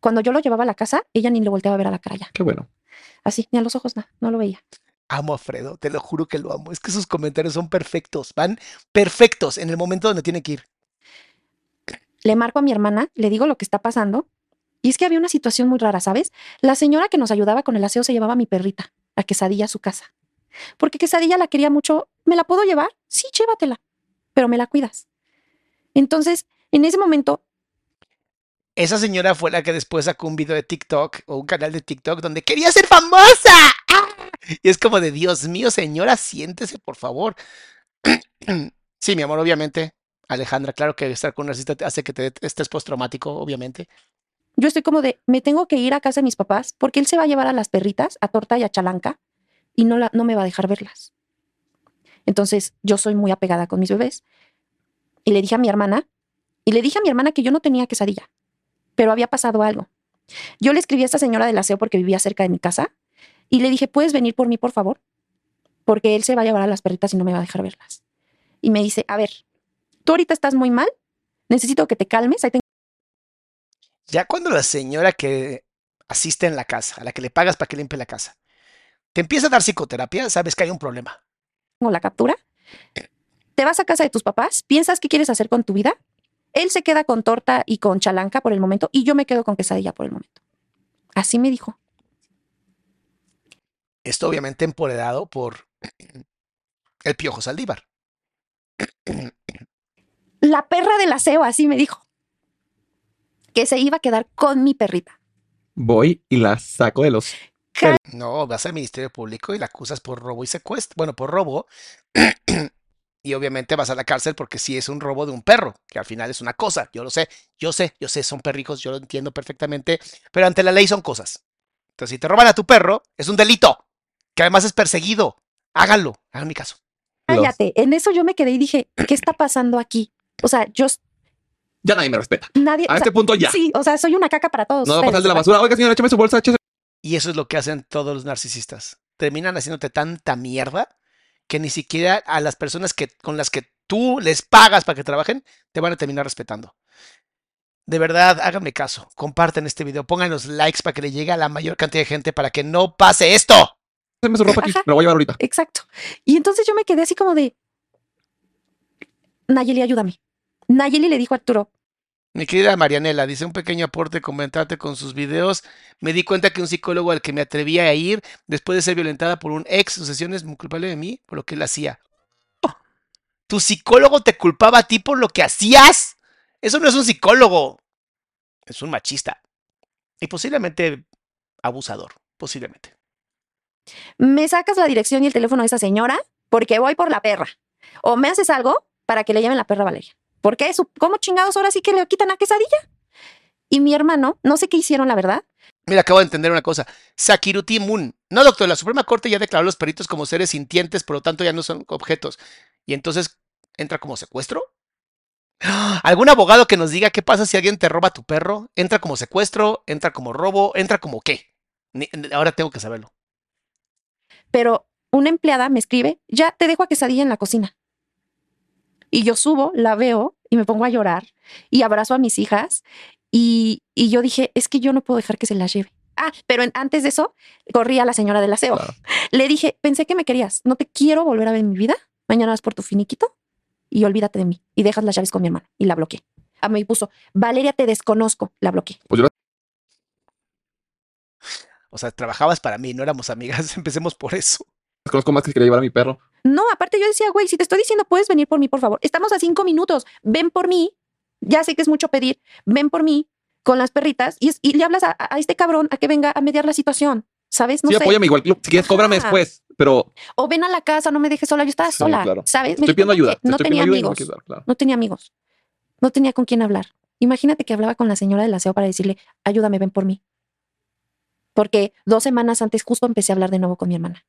Cuando yo lo llevaba a la casa, ella ni le volteaba a ver a la cara ya. Qué bueno. Así, ni a los ojos, nada, no lo veía. Amo a Fredo, te lo juro que lo amo. Es que sus comentarios son perfectos, van perfectos en el momento donde tiene que ir. Le marco a mi hermana, le digo lo que está pasando y es que había una situación muy rara, ¿sabes? La señora que nos ayudaba con el aseo se llevaba a mi perrita, a Quesadilla, a su casa. Porque Quesadilla la quería mucho. ¿Me la puedo llevar? Sí, llévatela, pero me la cuidas. Entonces, en ese momento, Esa señora fue la que después sacó un video de TikTok o un canal de TikTok donde quería ser famosa. ¡Ah! Y es como de Dios mío, señora, siéntese, por favor. Sí, mi amor, obviamente. Alejandra, claro que estar con un narcisista hace que te dé estrés postraumático, obviamente. yo estoy como de, me tengo que ir a casa de mis papás porque él se va a llevar a las perritas, a Torta y a Chalanca, y no, la, no me va a dejar verlas. Entonces, yo soy muy apegada con mis bebés. Y le dije a mi hermana, y le dije a mi hermana que yo no tenía quesadilla, pero había pasado algo. Yo le escribí a esta señora del aseo porque vivía cerca de mi casa, y le dije, ¿puedes venir por mí, por favor? Porque él se va a llevar a las perritas y no me va a dejar verlas. Y me dice, a ver, tú ahorita estás muy mal, necesito que te calmes, ahí tengo Ya cuando la señora que asiste en la casa, a la que le pagas para que limpie la casa, te empieza a dar psicoterapia, sabes que hay un problema. la captura. Te vas a casa de tus papás, piensas qué quieres hacer con tu vida. Él se queda con torta y con chalanca por el momento y yo me quedo con quesadilla por el momento. Así me dijo. Esto obviamente empoderado por el Piojo Saldívar. La perra del aseo, así me dijo. Que se iba a quedar con mi perrita. Voy y la saco de los. No, vas al Ministerio Público y la acusas por robo y secuestro. Bueno, por robo y obviamente vas a la cárcel porque sí es un robo de un perro, que al final es una cosa, yo lo sé, yo sé, yo sé, son perrijos, yo lo entiendo perfectamente, pero ante la ley son cosas. Entonces, si te roban a tu perro, es un delito, que además es perseguido. Háganlo, hagan mi caso. Cállate. En eso yo me quedé y dije, ¿qué está pasando aquí? O sea, yo Ya nadie me respeta. nadie. A o este sea, punto ya. Sí, o sea, soy una caca para todos. No va a pasar de la basura. Oiga, señora, échame su bolsa, échese. Y eso es lo que hacen todos los narcisistas. Terminan haciéndote tanta mierda que ni siquiera a las personas que, con las que tú les pagas para que trabajen, te van a terminar respetando. De verdad, háganme caso, comparten este video, pongan los likes para que le llegue a la mayor cantidad de gente para que no pase esto. Su ropa aquí. Me la voy a llevar ahorita. Exacto. Y entonces yo me quedé así como de, Nayeli, ayúdame. Nayeli le dijo a Arturo, Mi querida Marianela, dice un pequeño aporte, comentarte con sus videos. Me di cuenta que un psicólogo al que me atrevía a ir después de ser violentada por un ex, su sesión es muy culpable de mí por lo que él hacía. ¡Oh! ¿Tu psicólogo te culpaba a ti por lo que hacías? Eso no es un psicólogo. Es un machista. Y posiblemente abusador. Posiblemente. Me sacas la dirección y el teléfono de esa señora porque voy por la perra. O me haces algo para que le llamen la perra a Valeria. ¿Por qué? ¿Cómo chingados ahora sí que le quitan a quesadilla? Y mi hermano, no sé qué hicieron, la verdad. Mira, acabo de entender una cosa. Sakiruti Moon. No, doctor, la Suprema Corte ya declaró los peritos como seres sintientes, por lo tanto ya no son objetos. Y entonces, ¿entra como secuestro? ¿Algún abogado que nos diga qué pasa si alguien te roba tu perro? ¿Entra como secuestro? ¿Entra como robo? ¿Entra como qué? Ni- ahora tengo que saberlo. Pero una empleada me escribe, ya te dejo a quesadilla en la cocina. Y yo subo, la veo y me pongo a llorar y abrazo a mis hijas. Y, y yo dije, es que yo no puedo dejar que se las lleve. Ah, pero en- antes de eso, corrí a la señora del aseo. Le dije, pensé que me querías, no te quiero volver a ver en mi vida. Mañana vas por tu finiquito y olvídate de mí. Y dejas las llaves con mi hermana. Y la bloqueé. A mí me puso, Valeria, te desconozco. La bloqueé. Pues yo O sea, trabajabas para mí, no éramos amigas. Empecemos por eso. conozco más que quería llevar a mi perro. No, aparte yo decía, güey, si te estoy diciendo, puedes venir por mí, por favor. Estamos a cinco minutos. Ven por mí. Ya sé que es mucho pedir. Ven por mí con las perritas y, es- y le hablas a, a este cabrón a que venga a mediar la situación. ¿Sabes? No sí, sé. apóyame igual. Si quieres, cóbrame Ajá. después. Pero O ven a la casa, no me dejes sola. Yo estaba Sí, sola. claro. ¿Sabes? Estoy pidiendo ayuda. No Estoy tenía no amigos. quieres dar, claro. No tenía amigos. No tenía con quién hablar. Imagínate que hablaba con la señora del aseo para decirle, ayúdame, ven por mí. Porque dos semanas antes justo empecé a hablar de nuevo con mi hermana.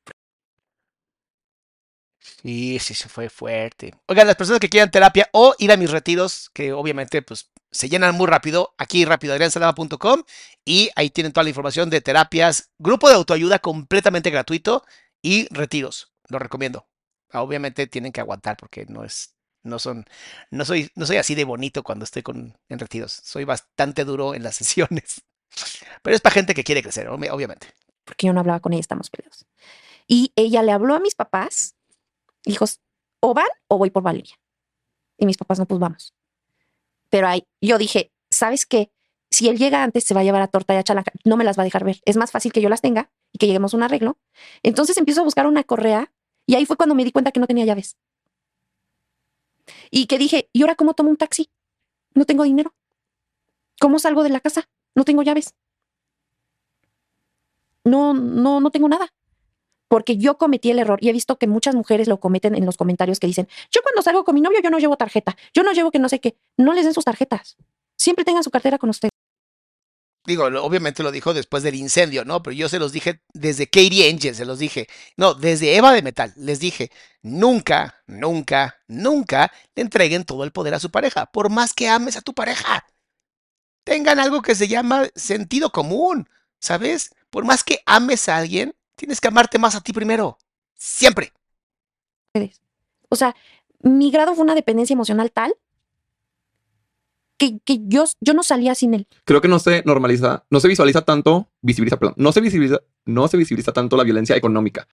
Sí, sí, se fue fuerte. Oigan, las personas que quieran terapia o ir a mis retiros, que obviamente pues se llenan muy rápido, aquí rápido, adriansalama.com y ahí tienen toda la información de terapias, grupo de autoayuda completamente gratuito y retiros. Lo recomiendo. Ah, Obviamente tienen que aguantar porque no es, no son, no soy, no soy así de bonito cuando estoy con, en retiros. Soy bastante duro en las sesiones. Pero es para gente que quiere crecer, obvi- obviamente. porque yo no hablaba con ella, estamos peleados. Y ella le habló a mis papás, hijos, o van o voy por Valeria. Y mis papás no, pues vamos. Pero ahí yo dije, ¿sabes qué? Si él llega antes, se va a llevar a torta y a chalaca, no me las va a dejar ver. Es más fácil que yo las tenga y que lleguemos a un arreglo. Entonces empiezo a buscar una correa y ahí fue cuando me di cuenta que no tenía llaves. Y que dije, ¿y ahora cómo tomo un taxi? No tengo dinero. ¿Cómo salgo de la casa? No tengo llaves no, no, no tengo nada. Porque yo cometí el error y he visto que muchas mujeres lo cometen en los comentarios que dicen, yo cuando salgo con mi novio yo no llevo tarjeta, yo no llevo que no sé qué, no les den sus tarjetas. Siempre tengan su cartera con ustedes. Digo, obviamente lo dijo después del incendio, ¿no? Pero yo se los dije desde Katie Angel, se los dije. No, desde Eva de Metal, les dije, nunca, nunca, nunca le entreguen todo el poder a su pareja, por más que ames a tu pareja. Tengan algo que se llama sentido común, ¿sabes? Por más que ames a alguien, tienes que amarte más a ti primero. Siempre. O sea, mi grado fue una dependencia emocional tal que, que yo, yo no salía sin él. creo que no se normaliza, no se visualiza tanto, visibiliza, perdón, no se visibiliza, no se visibiliza tanto la violencia económica.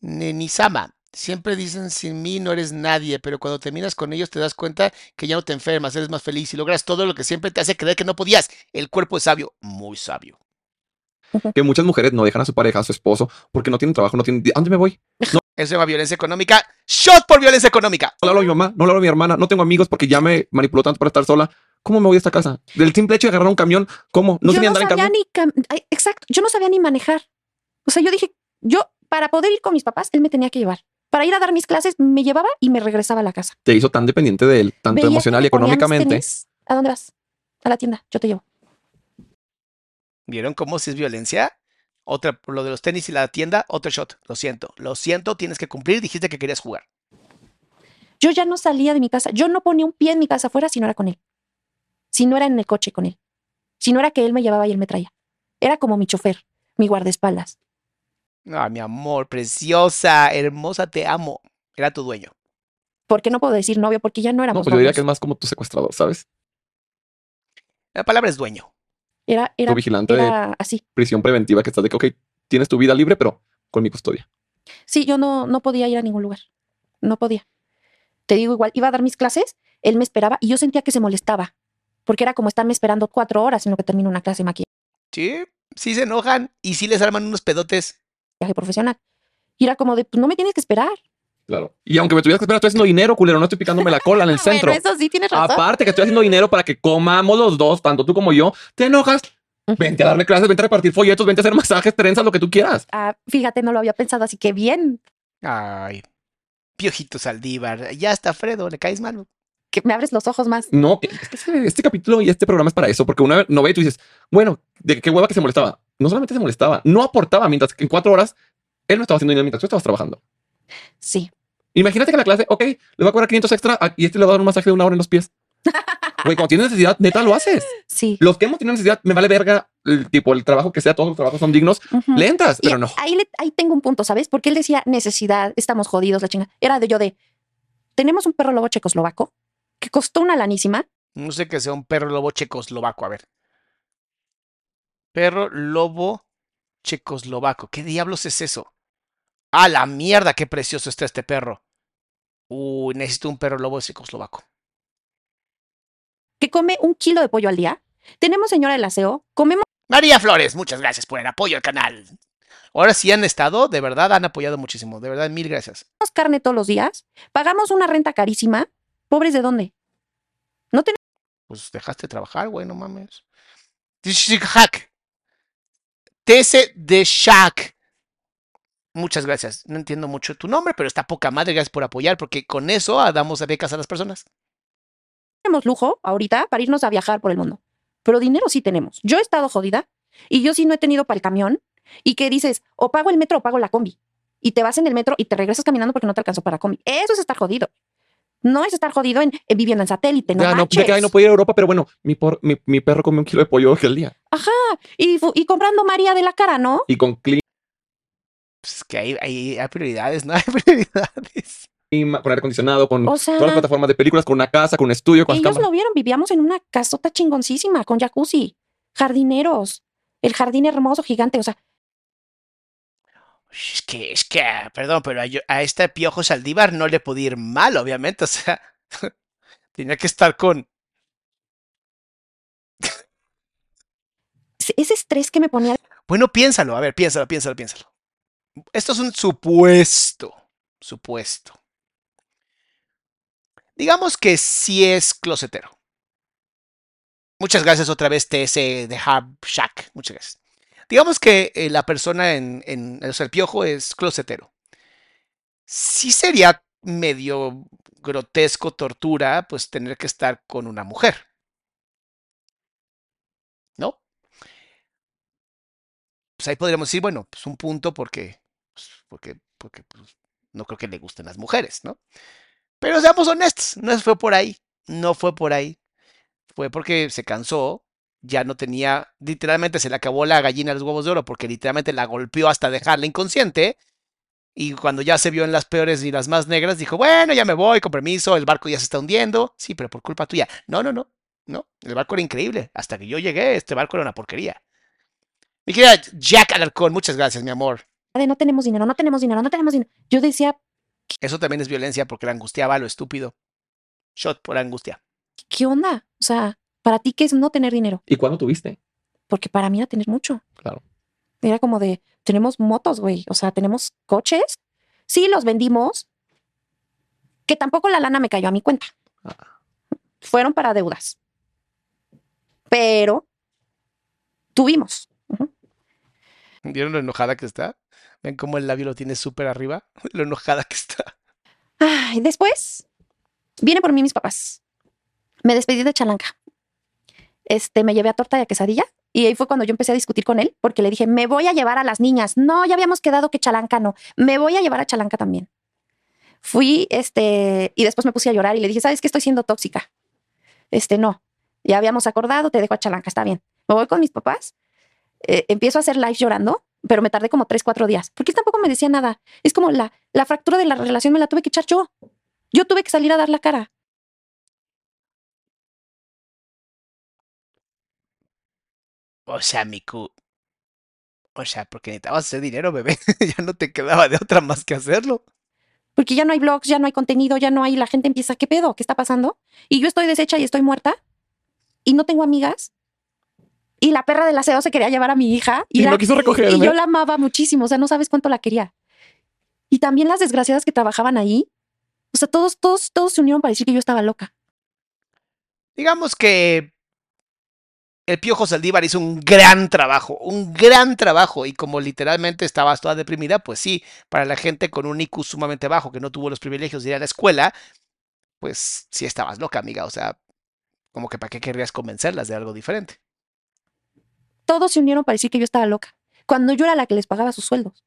Nenisama, siempre dicen sin mí no eres nadie, pero cuando terminas con ellos te das cuenta que ya no te enfermas, eres más feliz y logras todo lo que siempre te hace creer que no podías. El cuerpo es sabio, muy sabio. Que muchas mujeres no dejan a su pareja, a su esposo, porque no tienen trabajo, no tienen. ¿A dónde me voy? No, Eso se llama violencia económica. ¡Shot por violencia económica! no le hablo a mi mamá, no le hablo a mi hermana, no tengo amigos porque ya me manipuló tanto para estar sola. ¿Cómo me voy a esta casa? Del simple hecho de agarrar un camión, ¿cómo? No yo ni no andar en sabía camión. ni cam- ay, exacto, yo no sabía ni manejar. O sea, yo dije, yo para poder ir con mis papás, él me tenía que llevar. Para ir a dar mis clases, me llevaba y me regresaba a la casa. Te hizo tan dependiente de él, tanto Veía emocional y económicamente. tenis. ¿A dónde vas? A la tienda, yo te llevo. ¿Vieron cómo si es violencia? Otra, lo de los tenis y la tienda, otro shot. Lo siento, lo siento, tienes que cumplir. Dijiste que querías jugar. Yo ya no salía de mi casa. Yo no ponía un pie en mi casa afuera si no era con él. Si no era en el coche con él. Si no era que él me llevaba y él me traía. Era como mi chofer, mi guardaespaldas. Ah, mi amor, preciosa, hermosa, te amo. Era tu dueño. ¿Por qué no puedo decir novio? Porque ya no No, éramos pues yo diría novios. que es más como tu secuestrador, ¿sabes? La palabra es dueño. Era, era, tu vigilante era de así. prisión preventiva que estás de que, ok, tienes tu vida libre, pero con mi custodia. Sí, yo no, no podía ir a ningún lugar. No podía. Te digo igual, iba a dar mis clases, él me esperaba y yo sentía que se molestaba. Porque era como estarme esperando cuatro horas en lo que termino una clase de maquillaje Sí, sí se enojan y sí les arman unos pedotes. Profesional. Y era como de, pues no me tienes que esperar. Claro. Y aunque me tuvieras que esperar, estoy haciendo dinero, culero, no estoy picándome la cola en el centro. Bueno, eso sí tienes razón. Aparte que estoy haciendo dinero para que comamos los dos, tanto tú como yo, te enojas. Vente a darle clases, vente a repartir folletos, vente a hacer masajes, trenzas, lo que tú quieras. Ah, fíjate, no lo había pensado, así que bien. Ay, Piojito Saldívar. Ya está Fredo, le caes mal. Que me abres los ojos más. No, es que este capítulo y este programa es para eso, porque una no ve y tú dices, bueno, de qué hueva que se molestaba. No solamente se molestaba, no aportaba, mientras que en cuatro horas él no estaba haciendo dinero mientras tú estabas trabajando. Sí. Imagínate que en la clase, ok, le va a cobrar 500 extra y este le va a dar un masaje de una hora en los pies. Güey, cuando tienes necesidad, neta lo haces. Sí. Los que hemos tenido necesidad, me vale verga el tipo, el trabajo que sea, todos los trabajos son dignos, Ujú. le entras, Y pero no. Ahí, le- ahí tengo un punto, ¿sabes? Porque él decía necesidad, estamos jodidos, la chinga. Era de yo de, tenemos un perro lobo checoslovaco que costó una lanísima. No sé que sea un perro lobo checoslovaco. A ver. Perro lobo checoslovaco. ¿Qué diablos es eso? ¡Ah, la mierda! ¡Qué precioso está este perro! Uy, necesito un perro lobo checoslovaco. que come un kilo de pollo al día. Tenemos señora del aseo, comemos María Flores, muchas gracias por el apoyo al canal. Ahora sí han estado, de verdad han apoyado muchísimo. De verdad, mil gracias. carne todos los días, pagamos una renta carísima. ¿Pobres de dónde? No tenemos Pues dejaste de trabajar, güey, no mames. Hack. TS de Shack. Muchas gracias. No entiendo mucho tu nombre, pero está poca madre. Gracias por apoyar, porque con eso damos becas a las personas. lujo ahorita para irnos a viajar por el mundo, pero dinero sí tenemos. Yo he estado jodida y yo sí no he tenido para el camión y que dices, o pago el metro o pago la combi. Y te vas en el metro y te regresas caminando porque no te alcanzó para combi. Eso es estar jodido. No es estar jodido en, en viviendo en satélite, no Ya, no, de que, ay, no puedo ir a Europa, pero bueno, mi, por- mi, mi perro come un kilo de pollo al día. Ajá. Y, comprando María de la cara, ¿no? Y con clima, Pues que hay, hay, hay prioridades, ¿no? Hay prioridades. con aire acondicionado, con O sea- todas las plataformas de películas, con una casa, con un estudio, con Ellos lo vieron, vivíamos en una casota chingoncísima con jacuzzi, jardineros, el jardín hermoso, gigante, o sea, Es que, es que, perdón, pero a, yo- a este piojo Saldívar no le podía ir mal, obviamente. O sea, tenía que estar con. ese estrés que me ponía Bueno, piénsalo, a ver, piénsalo, piénsalo, piénsalo. Esto es un supuesto. Supuesto. Digamos que sí es closetero. Muchas gracias otra vez, TS de Hub Shack. Muchas gracias. Digamos que eh, la persona en, o sea, el piojo es closetero. Sí sería medio grotesco, tortura, pues tener que estar con una mujer. ¿No? Pues ahí podríamos decir, bueno, pues un punto porque, pues, porque, porque pues, no creo que le gusten las mujeres, ¿no? Pero seamos honestos, no fue por ahí, no fue por ahí. Fue porque se cansó, ya no tenía, literalmente se le acabó la gallina de los huevos de oro porque literalmente la golpeó hasta dejarla inconsciente. Y cuando ya se vio en las peores y las más negras, dijo, bueno, ya me voy, con permiso, el barco ya se está hundiendo. Sí, pero por culpa tuya. No, no, no, no, el barco era increíble. Hasta que yo llegué, este barco era una porquería. Mi querida Jack Alarcón, muchas gracias, mi amor. de no tenemos dinero, no tenemos dinero, no tenemos dinero. Yo decía, Eso también es violencia porque la angustiaba a lo estúpido. Shot por angustia. ¿qué onda? O sea, ¿para ti qué es no tener dinero? ¿Y cuándo tuviste? Porque para mí era tener mucho. Claro. Era como de, tenemos motos, güey. O sea, tenemos coches. Sí, los vendimos. Que tampoco la lana me cayó a mi cuenta. Fueron para deudas. Pero tuvimos. ¿Vieron lo enojada que está? Ven cómo el labio lo tiene súper arriba, lo enojada que está. Ay, después viene por mí mis papás. Me despedí de Chalanca. Este, me llevé a torta y a quesadilla. Y ahí fue cuando yo empecé a discutir con él, porque le dije, me voy a llevar a las niñas. No, ya habíamos quedado que Chalanca no. Me voy a llevar a Chalanca también. Fui, este, y después me puse a llorar y le dije, ¿sabes que estoy siendo tóxica? Este, no. Ya habíamos acordado, te dejo a Chalanca, está bien. Me voy con mis papás. eh, empiezo a hacer live llorando, pero me tardé como tres, cuatro días, porque él tampoco me decía nada. Es como la, la fractura de la relación me la tuve que echar yo. Yo tuve que salir a dar la cara. O sea, Miku. O sea, porque necesitabas hacer dinero, bebé. ya no te quedaba de otra más que hacerlo. Porque ya no hay blogs, ya no hay contenido, ya no hay, la gente empieza, ¿qué pedo? ¿Qué está pasando? Y yo estoy deshecha y estoy muerta y no tengo amigas. Y la perra del aseo se quería llevar a mi hija Y la- no quiso recogerme. Y yo la amaba muchísimo, o sea, no sabes cuánto la quería. Y también las desgraciadas que trabajaban ahí, o sea, todos, todos, todos se unieron para decir que yo estaba loca. Digamos que el Piojo Saldívar hizo un gran trabajo, un gran trabajo. Y como literalmente estabas toda deprimida, pues sí, para la gente con un IQ sumamente bajo que no tuvo los privilegios de ir a la escuela, pues sí estabas loca, amiga. O sea, como que para qué querrías convencerlas de algo diferente. Todos se unieron para decir que yo estaba loca. Cuando yo era la que les pagaba sus sueldos,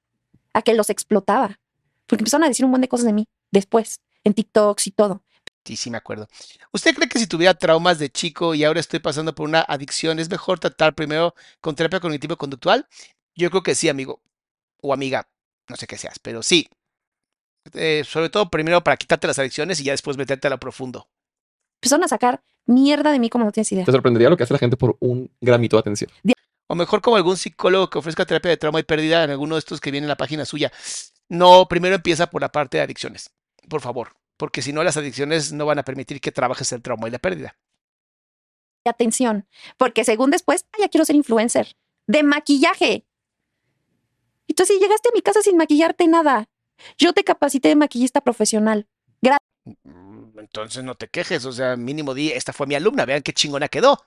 a que los explotaba. Porque empezaron a decir un montón de cosas de mí después, en TikToks y todo. Sí, sí me acuerdo. ¿Usted cree que si tuviera traumas de chico y ahora estoy pasando por una adicción, es mejor tratar primero con terapia cognitivo-conductual? Yo creo que sí, amigo o amiga, no sé qué seas, pero sí. Eh, sobre todo primero para quitarte las adicciones y ya después meterte a lo profundo. Empezaron a sacar mierda de mí como no tienes idea. Te sorprendería lo que hace la gente por un gramito de atención. O mejor como algún psicólogo que ofrezca terapia de trauma y pérdida en alguno de estos que viene en la página suya. No, primero empieza por la parte de adicciones, por favor, porque si no las adicciones no van a permitir que trabajes el trauma y la pérdida. atención, porque según después, "Ay, ya quiero ser influencer de maquillaje. Entonces, si llegaste a mi casa sin maquillarte nada, yo te capacité de maquillista profesional. Gra- Entonces no te quejes, o sea, mínimo di, esta fue mi alumna, vean qué chingona quedó.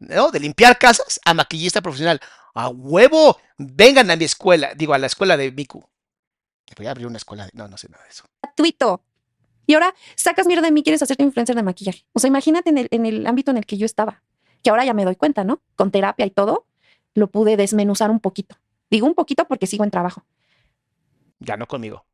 ¿No? De limpiar casas a maquillista profesional. ¡A huevo! Vengan a mi escuela, digo, a la escuela de Miku. Voy a abrir una escuela de... No, no sé nada de eso. gratuito. Y ahora sacas mierda de mí, quieres hacerte influencer de maquillaje. O sea, imagínate en el, en el ámbito en el que yo estaba, que ahora ya me doy cuenta, ¿no? Con terapia y todo, lo pude desmenuzar un poquito. Digo un poquito porque sigo en trabajo. Ya no conmigo.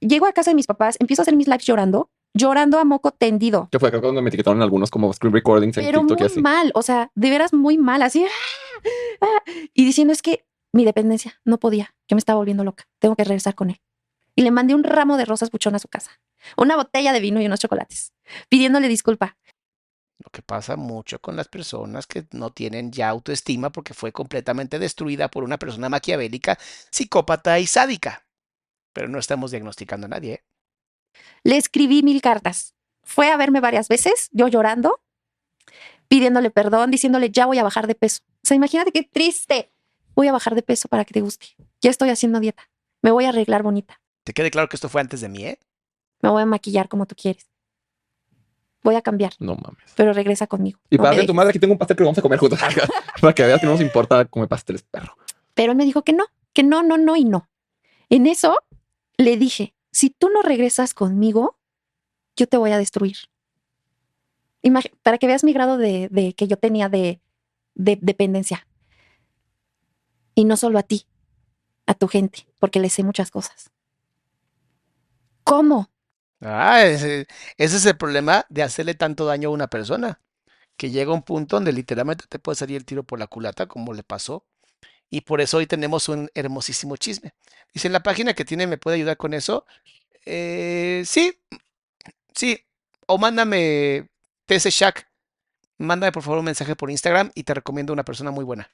Llego a casa de mis papás, empiezo a hacer mis lives llorando, llorando a moco tendido. Que fue acá cuando me etiquetaron algunos como screen recordings en pero TikTok y muy así. mal, o sea, de veras muy mal, así. ¡ah! ¡ah! Y diciendo es que mi dependencia no podía, yo me estaba volviendo loca, tengo que regresar con él. Y le mandé un ramo de rosas buchón a su casa, una botella de vino y unos chocolates, pidiéndole disculpa. Lo que pasa mucho con las personas que no tienen ya autoestima porque fue completamente destruida por una persona maquiavélica, psicópata y sádica. Pero no estamos diagnosticando a nadie. ¿eh? Le escribí mil cartas. Fue a verme varias veces, yo llorando, pidiéndole perdón, diciéndole ya voy a bajar de peso. O sea, imagínate qué triste. Voy a bajar de peso para que te guste. Ya estoy haciendo dieta. Me voy a arreglar bonita. Te quede claro que esto fue antes de mí, ¿eh? Me voy a maquillar como tú quieres. Voy a cambiar, No mames. pero regresa conmigo. Y No para de tu madre, aquí tengo un pastel que vamos a comer juntos. para que veas que no nos importa comer pasteles, perro. Pero él me dijo que no, que no, no, no y no. En eso le dije, si tú no regresas conmigo, yo te voy a destruir. Imag- para que veas mi grado de, de que yo tenía de, de dependencia. Y no solo a ti, a tu gente, porque le sé muchas cosas. ¿Cómo? Ah, ese, ese es el problema de hacerle tanto daño a una persona. Que llega un punto donde literalmente te puede salir el tiro por la culata, como le pasó. Y por eso hoy tenemos un hermosísimo chisme. Dice, la página que tiene me puede ayudar con eso. Eh, sí, sí. O mándame TS Shack. Mándame por favor un mensaje por Instagram y te recomiendo una persona muy buena.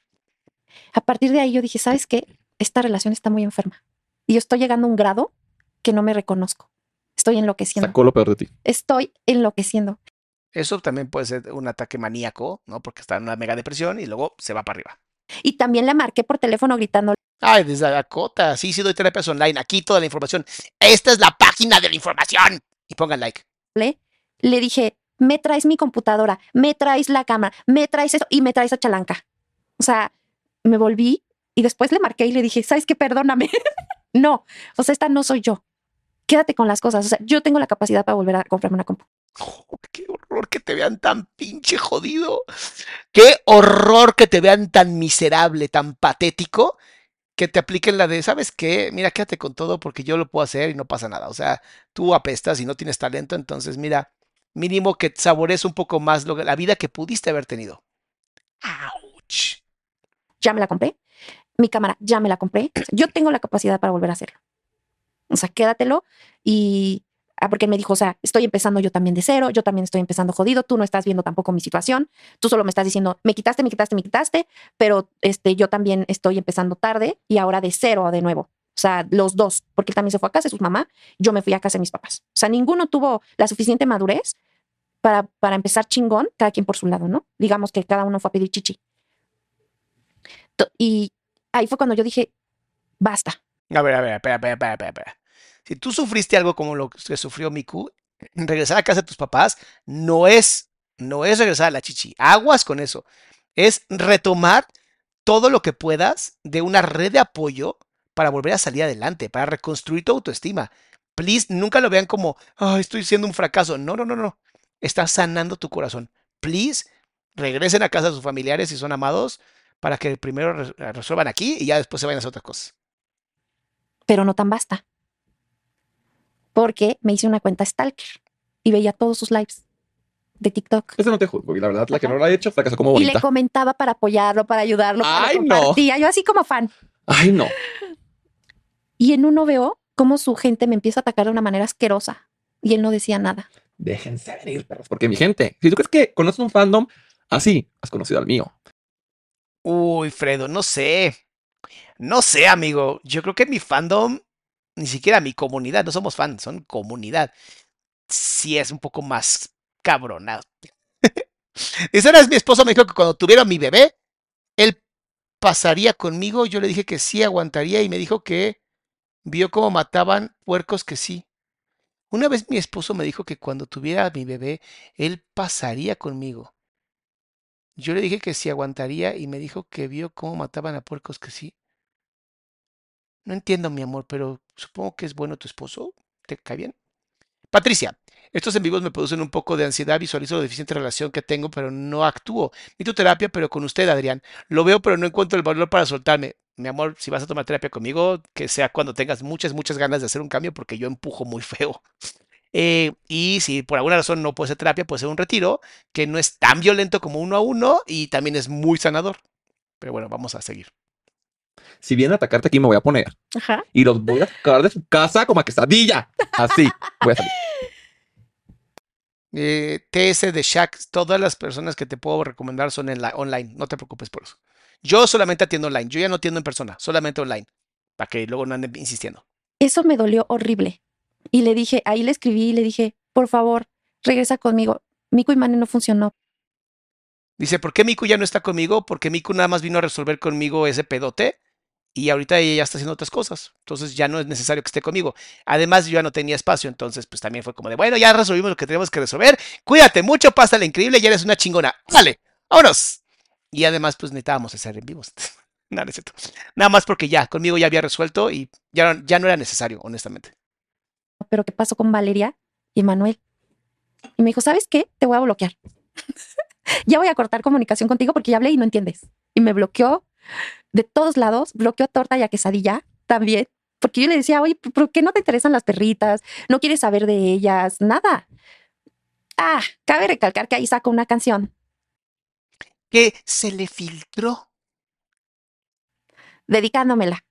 A partir de ahí yo dije, ¿sabes qué? Esta relación está muy enferma. Y yo estoy llegando a un grado que no me reconozco. Estoy enloqueciendo. Sacó lo peor de ti. Estoy enloqueciendo. Eso también puede ser un ataque maníaco, ¿no? Porque está en una mega depresión y luego se va para arriba. Y también le marqué por teléfono gritando, Ay, desde Dakota. Sí, sí doy terapias online. Aquí toda la información. Esta es la página de la información. Y pongan like. le dije, me traes mi computadora, me traes la cámara, me traes eso y me traes a Chalanca. O sea, me volví Y después le marqué y le dije, ¿sabes qué? Perdóname. no, o sea, esta no soy yo. Quédate con las cosas. O sea, yo tengo la capacidad para volver a comprarme una compu. qué horror que te vean tan pinche jodido. Qué horror que te vean tan miserable, tan patético, que te apliquen la de, ¿sabes qué? Mira, quédate con todo porque yo lo puedo hacer y no pasa nada. O sea, tú apestas y no tienes talento, entonces mira, mínimo que sabores un poco más lo- la vida que pudiste haber tenido. Ya me la compré. Mi cámara ya me la compré. Yo tengo la capacidad para volver a hacerlo. O sea, quédatelo y... Ah, porque él me dijo, o sea, estoy empezando yo también de cero, yo también estoy empezando jodido, tú no estás viendo tampoco mi situación, tú solo me estás diciendo, me quitaste, me quitaste, me quitaste, pero este, yo también estoy empezando tarde y ahora de cero de nuevo. O sea, los dos, porque él también se fue a casa de su mamá, yo me fui a casa de mis papás. O sea, ninguno tuvo la suficiente madurez para, para empezar chingón, cada quien por su lado, ¿no? Digamos que cada uno fue a pedir chichi. Y ahí fue cuando yo dije, basta. A ver, a ver, espera, espera, espera, espera. Si tú sufriste algo como lo que sufrió Miku, regresar a casa de tus papás no es, no es regresar a la chichi. Aguas con eso. Es retomar todo lo que puedas de una red de apoyo para volver a salir adelante, para reconstruir tu autoestima. Please, nunca lo vean como, "Ay, estoy siendo un fracaso. No, no, no, no. Estás sanando tu corazón. Please, regresen a casa de sus familiares si son amados para que primero re- resuelvan aquí y ya después se vayan a hacer otras cosas. pero no tan basta. Porque me hice una cuenta Stalker y veía todos sus lives de TikTok. Eso no te juzgo. Y la verdad, la que no lo ha hecho fracasó como Y le bonita. comentaba para apoyarlo, para ayudarlo, para Ay, no. compartía. Yo así como fan. Ay, no. Y en uno veo cómo su gente me empieza a atacar de una manera asquerosa. Y él no decía nada. Déjense venir, perros. Porque mi gente, si tú crees que conoces un fandom así, has conocido al mío. Uy, Fredo, no sé. No sé, amigo. Yo creo que mi fandom, ni siquiera mi comunidad, no somos fans, son comunidad. Sí es un poco más cabrona. Esa era mi esposo, me dijo que cuando tuviera mi bebé, él pasaría conmigo. Yo le dije que sí aguantaría y me dijo que vio cómo mataban puercos que sí. Una vez mi esposo me dijo que cuando tuviera mi bebé, él pasaría conmigo. Yo le dije que sí aguantaría y me dijo que vio cómo mataban a puercos que sí. No entiendo, mi amor, pero supongo que es bueno tu esposo. ¿Te cae bien? Patricia, estos en vivos me producen un poco de ansiedad, visualizo la deficiente relación que tengo, pero no actúo. Necesito terapia, pero con usted, Adrián. Lo veo, pero no encuentro el valor para soltarme. Mi amor, si vas a tomar terapia conmigo, que sea cuando tengas muchas, muchas ganas de hacer un cambio, porque yo empujo muy feo. Eh, y si por alguna razón no puede ser terapia, puede ser un retiro, que no es tan violento como uno a uno y también es muy sanador. Pero bueno, vamos a seguir. Si vienen a atacarte aquí, me voy a poner. Ajá. Y los voy a sacar de su casa como a quesadilla. Así. Voy a salir. Eh, TS de Shack, todas las personas que te puedo recomendar son en la, online, no te preocupes por eso. Yo solamente atiendo online, yo ya no atiendo en persona, solamente online, para que luego no anden insistiendo. Eso me dolió horrible. Y le dije, ahí le escribí y le dije, por favor, regresa conmigo. Mico y Mane no funcionó. Dice, ¿por qué Miku ya no está conmigo? Porque Miku nada más vino a resolver conmigo ese pedote y ahorita ella ya está haciendo otras cosas. Entonces ya no es necesario que esté conmigo. Además, yo ya no tenía espacio, entonces pues también fue como de, bueno, ya resolvimos lo que tenemos que resolver. Cuídate mucho, pásale increíble, ya eres una chingona. Dale, vámonos. Y además, pues necesitábamos hacer en vivos. Nada, no cierto. Nada más porque ya, conmigo ya había resuelto y ya, no- ya no era necesario, honestamente. Pero ¿qué pasó con Valeria y Manuel? Y me dijo, ¿sabes qué? Te voy a bloquear. ya voy a cortar comunicación contigo porque ya hablé y no entiendes. Y me bloqueó de todos lados, bloqueó a torta y a quesadilla también. Porque yo le decía, oye, ¿por qué no te interesan las perritas? ¿No quieres saber de ellas? Nada. Ah, cabe recalcar que ahí saco una canción Que se le filtró. dedicándomela.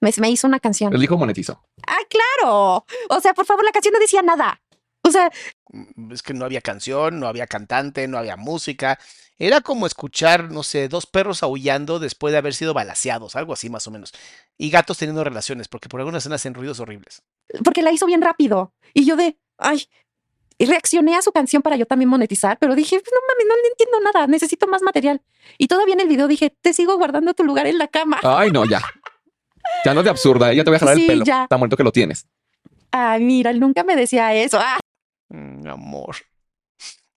Me, me hizo una canción. El hijo monetizó. ¡Ay, claro! O sea, por favor, la canción no decía nada. O sea, Mm, Es que no había canción, no había cantante, no había música. Era como escuchar, no sé, dos perros aullando después de haber sido balaseados, algo así más o menos. Y gatos teniendo relaciones, porque por algunas escenas hacen ruidos horribles. porque la hizo bien rápido. Y yo de, ay, y reaccioné a su canción para yo también monetizar, pero dije, "Pues, no mames, no le entiendo nada, necesito más material. Y todavía en el video dije, te sigo guardando tu lugar en la cama. Ay, no, ya. Ya no es de absurda. Ya te voy a jalar Sí, el pelo. ya. Tan muerto que lo tienes. Ay, mira, él nunca me decía eso. Ah, Mm, amor.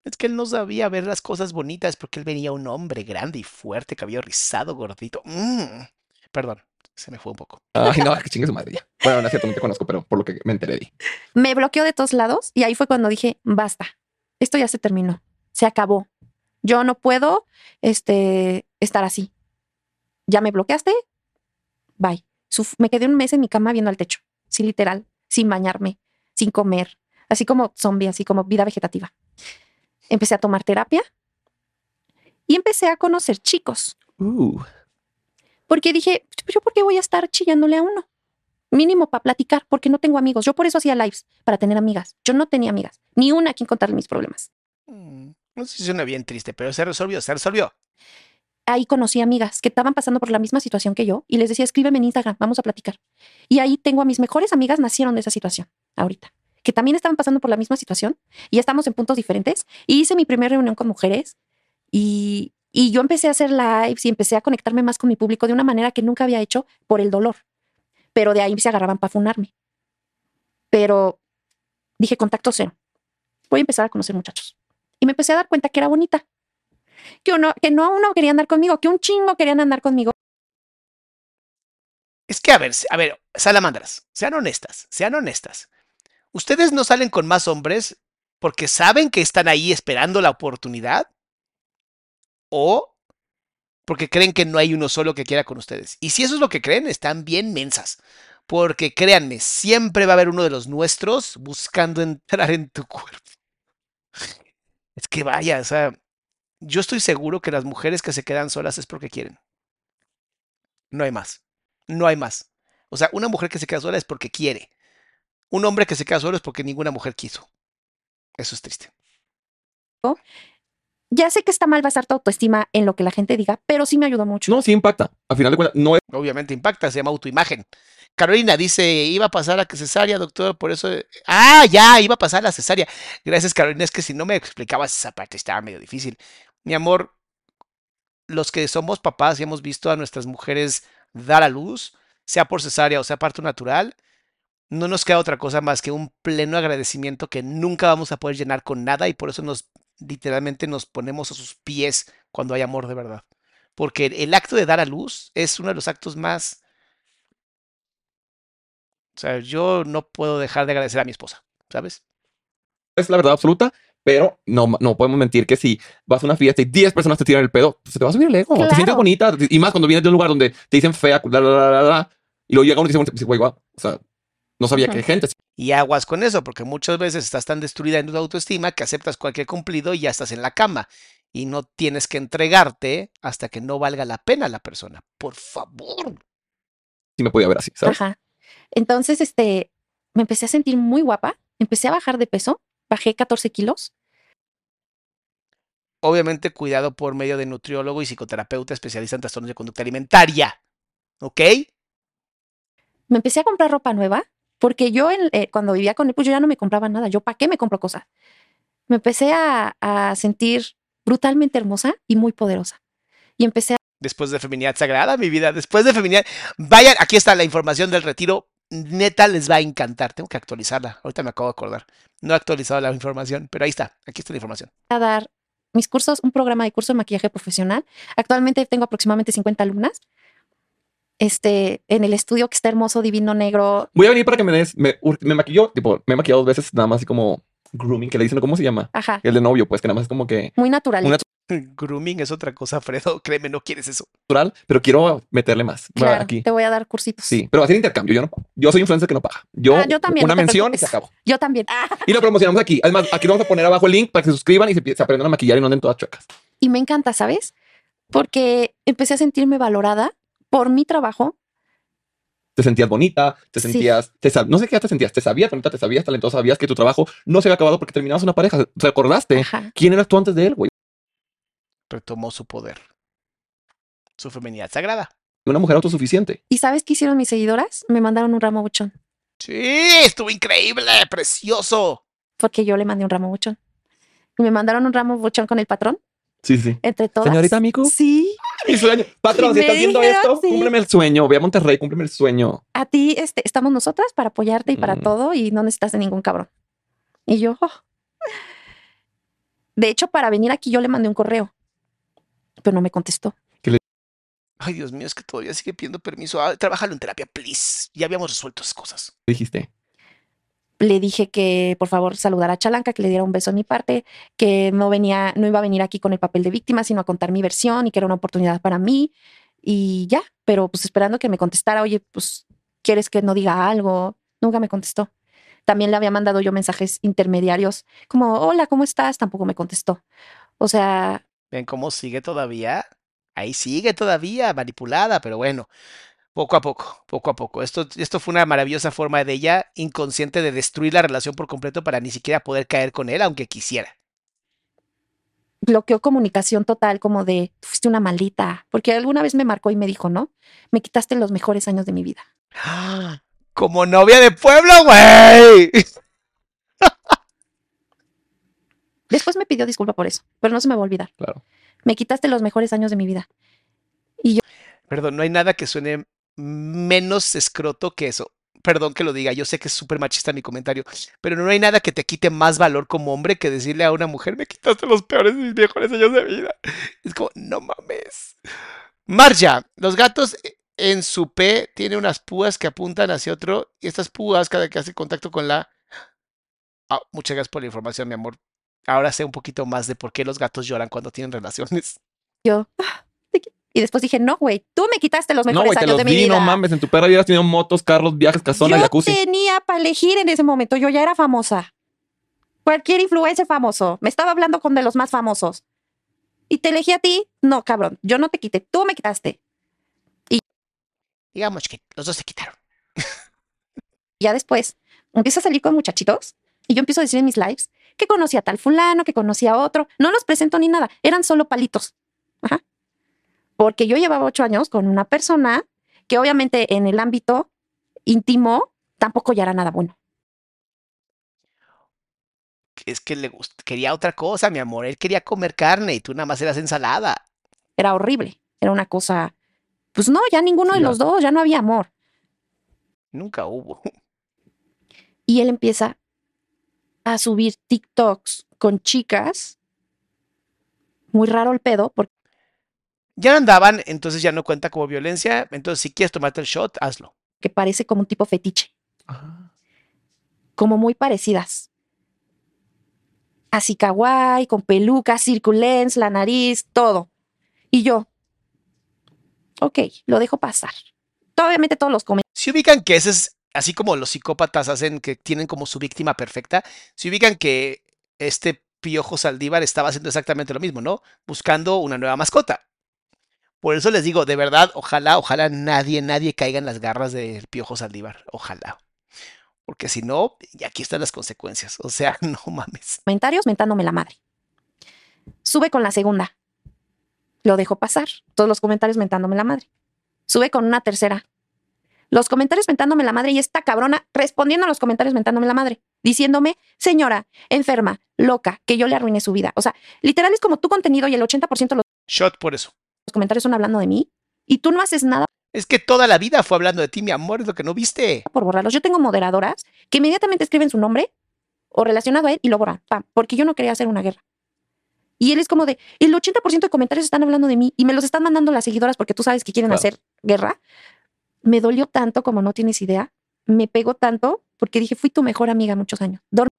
Es que él no sabía ver las cosas bonitas porque él venía un hombre grande y fuerte, cabello rizado, gordito. Mm. Perdón, se me fue un poco. Ay, no, que chingue su madre ya. Bueno, no es cierto, no te conozco, pero por lo que me enteré. di. Me bloqueó de todos lados y ahí fue cuando dije, basta, esto ya se terminó, se acabó. Yo no puedo este, estar así. Ya me bloqueaste, bye. Suf- me quedé un mes en mi cama viendo al techo, sí, literal, sin bañarme, sin comer, así como zombie, así como vida vegetativa. Empecé a tomar terapia y empecé a conocer chicos. Uh, Porque dije, ¿yo por qué voy a estar chillándole a uno? Mínimo para platicar, porque no tengo amigos. Yo por eso hacía lives, para tener amigas. Yo no tenía amigas, ni una a quien contarle mis problemas. Mm, No sé si suena bien triste, pero se resolvió, se resolvió. Ahí conocí amigas que estaban pasando por la misma situación que yo y les decía, escríbeme en Instagram, vamos a platicar. Y ahí tengo a mis mejores amigas, nacieron de esa situación, ahorita, que también estaban pasando por la misma situación y estamos en puntos diferentes. Y hice mi primera reunión con mujeres y, y yo empecé a hacer lives y empecé a conectarme más con mi público de una manera que nunca había hecho por el dolor. Pero de ahí se agarraban para funarme. Pero dije, contacto cero. Voy a empezar a conocer muchachos. Y me empecé a dar cuenta que era bonita. Que, uno, que no uno quería andar conmigo, que un chingo querían andar conmigo. Es que, a ver, a ver, salamandras, sean honestas, sean honestas. ¿Ustedes no salen con más hombres porque saben que están ahí esperando la oportunidad? ¿O porque creen que no hay uno solo que quiera con ustedes? Y si eso es lo que creen, están bien mensas. Porque créanme, siempre va a haber uno de los nuestros buscando entrar en tu cuerpo. Es que vaya, o sea, yo estoy seguro que las mujeres que se quedan solas es porque quieren. No hay más. No hay más. O sea, una mujer que se queda sola es porque quiere. Un hombre que se queda solo es porque ninguna mujer quiso. Eso es triste. Ya sé que está mal basar tu autoestima en lo que la gente diga, pero sí me ayudó mucho. no, sí impacta. Al final de cuentas, no es Obviamente impacta, se llama autoimagen. Carolina dice, iba a pasar a cesárea, doctor, por eso... Ah, ya, iba a pasar la cesárea. Gracias, Carolina, es que si no me explicabas esa parte estaba medio difícil. Mi amor, los que somos papás y hemos visto a nuestras mujeres dar a luz, sea por cesárea o sea parto natural, no nos queda otra cosa más que un pleno agradecimiento que nunca vamos a poder llenar con nada y por eso nos literalmente nos ponemos a sus pies cuando hay amor de verdad. Porque el acto de dar a luz es uno de los actos más... O sea, yo no puedo dejar de agradecer a mi esposa, ¿sabes? es la verdad absoluta, pero no, no podemos mentir que si vas a una fiesta y 10 personas te tiran el pedo, pues se te va a subir el ego. Te sientes bonita. Y más cuando vienes de un lugar donde te dicen fea, la, la, la, la, la, y luego llega uno y dice, "Pues, güey, guau". o sea, no sabía que hay gente. Y aguas con eso, porque muchas veces estás tan destruida en tu autoestima que aceptas cualquier cumplido y ya estás en la cama. Y no tienes que entregarte hasta que no valga la pena la persona. Por favor. Sí me podía ver así, ¿sabes? Ajá. Entonces, este, me empecé a sentir muy guapa, empecé a bajar de peso, bajé 14 kilos. Obviamente cuidado por medio de nutriólogo y psicoterapeuta especialista en trastornos de conducta alimentaria. ¿Ok? Me empecé a comprar ropa nueva, porque yo en- eh, cuando vivía con él, pues yo ya no me compraba nada. Yo, ¿para qué me compro cosas? Me empecé a, a sentir brutalmente hermosa y muy poderosa. Y empecé a Después de Feminidad Sagrada, mi vida. Después de Feminidad. Vayan, aquí está la información del retiro. Neta, les va a encantar. Tengo que actualizarla. Ahorita me acabo de acordar. No he actualizado la información, pero ahí está. Aquí está la información. a dar mis cursos, un programa de curso de maquillaje profesional. Actualmente tengo aproximadamente 50 alumnas. Este, en el estudio que está hermoso, divino, negro. Voy a venir para que me des, me, me maquilló, tipo, me he maquillado dos veces, nada más así como grooming, que le dicen, ¿cómo se llama? Ajá. El de novio, pues, que nada más es como que Muy natural. Una- Grooming es otra cosa, Fredo. Créeme, no quieres eso. natural, pero quiero meterle más. Claro, aquí. te voy a dar cursitos. Sí, pero va a ser intercambio. Yo no, yo soy influencer que no paga. Yo, Ah, yo también, una no mención y se acabó. Yo también. Ah, Y lo promocionamos aquí. Además, aquí vamos a poner abajo el link para que se suscriban y se, se aprendan a maquillar y no anden todas chuecas. y me encanta, ¿sabes? Porque empecé a sentirme valorada por mi trabajo. Te sentías bonita, te Sí. sentías, te sab- no sé qué te sentías, te sabías bonita, te sabías talentosa, sabías que tu trabajo no se había acabado porque terminabas una pareja. ¿Te acordaste? Ajá. ¿Quién eras tú antes de él, güey? Retomó su poder. Su feminidad sagrada. Una mujer autosuficiente. ¿Y sabes qué hicieron mis seguidoras? Me mandaron un ramo buchón. Sí, estuvo increíble, precioso. Porque yo le mandé un ramo buchón. Y me mandaron un ramo buchón con el patrón. Sí, sí. Entre todas. Señorita Miku. Sí. Mi sueño. Patrón, si estás viendo esto, sí. cúmpleme el sueño. Ve a Monterrey, cúmpleme el sueño. A ti este, estamos nosotras para apoyarte y para Mm. todo y no necesitas de ningún cabrón. Y yo, oh. de hecho, para venir aquí yo le mandé un correo, pero no me contestó. Ay, Dios mío, es que todavía sigue pidiendo permiso. Ah, trabájalo en terapia, please. Ya habíamos resuelto esas cosas. Dijiste. Le dije que por favor saludara a Chalanca, que le diera un beso de mi parte, que no venía, no iba a venir aquí con el papel de víctima, sino a contar mi versión y que era una oportunidad para mí. Y ya, pero pues esperando que me contestara, oye, pues, ¿quieres que no diga algo? Nunca me contestó. También le había mandado yo mensajes intermediarios, como, hola, ¿cómo estás? Tampoco me contestó. O sea, ¿Ven cómo sigue todavía? Ahí sigue todavía, manipulada, pero bueno, poco a poco, poco a poco. Esto, esto fue una maravillosa forma de ella, inconsciente, de destruir la relación por completo para ni siquiera poder caer con él, aunque quisiera. bloqueó comunicación total, como de, "Tú fuiste una maldita, porque alguna vez me marcó y me dijo, ¿no? Me quitaste los mejores años de mi vida. Como novia de pueblo, güey. Después me pidió disculpa por eso, pero no se me va a olvidar. Claro. Me quitaste los mejores años de mi vida. Y yo, Perdón, no hay nada que suene menos escroto que eso. Perdón que lo diga, yo sé que es súper machista mi comentario, pero no hay nada que te quite más valor como hombre que decirle a una mujer, me quitaste los peores y mejores años de vida. Es como, no mames. Marja, los gatos en su P tiene unas púas que apuntan hacia otro y estas púas cada que hace contacto con la... Ah, muchas gracias por la información, mi amor. Ahora sé un poquito más de por qué los gatos lloran cuando tienen relaciones. yo. Y después dije, no, güey, tú me quitaste los No, mejores güey, te años los de mi di, vida. no mames. En tu perra hubieras tenido motos, carros, viajes, casonas, yo jacuzzi. tenía para elegir en ese momento, yo ya era famosa. Cualquier influencer famoso, me estaba hablando con de los más famosos. Y te elegí a ti, no, cabrón, yo no te quité, tú me quitaste. Digamos que los dos se quitaron. ya después empiezo a salir con muchachitos y yo empiezo a decir en mis lives que conocía a tal fulano, que conocía a otro. No los presento ni nada, eran solo palitos. Ajá. Porque yo llevaba ocho años con una persona que obviamente en el ámbito íntimo tampoco ya era nada bueno. Es que le quería otra cosa, mi amor. Él quería comer carne y tú nada más eras ensalada. Era horrible, era una cosa... Pues no, ya ninguno de los dos, ya no había amor. Nunca hubo. Y él empieza a subir TikToks con chicas. Muy raro el pedo, porque Ya no andaban, entonces ya no cuenta como violencia. Entonces, si quieres tomarte el shot, hazlo. parece como un tipo fetiche. Como muy parecidas. Así kawaii, con pelucas, circulens, la nariz, todo. Y yo, ok, lo dejo pasar. Obviamente todos los comentarios. Si ubican que ese es, así como los psicópatas hacen que tienen como su víctima perfecta, si ubican que este Piojo Saldívar estaba haciendo exactamente lo mismo, ¿no? Buscando una nueva mascota. Por eso les digo, de verdad, ojalá, ojalá nadie, nadie caiga en las garras del Piojo Saldívar. Ojalá. Porque si no, y aquí están las consecuencias. O sea, no mames. comentarios mentándome la madre. Sube con la segunda. Lo dejo pasar. Todos los comentarios mentándome la madre. Sube con una tercera. Los comentarios mentándome la madre y esta cabrona respondiendo a los comentarios mentándome la madre. Diciéndome, señora, enferma, loca, que yo le arruiné su vida. O sea, literal es como tu contenido y el 80% de los Shot por eso. Comentarios son hablando de mí y tú no haces nada Es que toda la vida fue hablando de ti, mi amor, es lo que no viste. por borrarlos. Yo tengo moderadoras que inmediatamente escriben su nombre o relacionado a él y lo borran, pam, porque yo no quería hacer una guerra. Y él es como de, el 80% de comentarios están hablando de mí y me los están mandando las seguidoras porque tú sabes que quieren Claro. hacer guerra. Me dolió tanto como no tienes idea. Me pegó tanto porque dije, fui tu mejor amiga muchos años. Dormí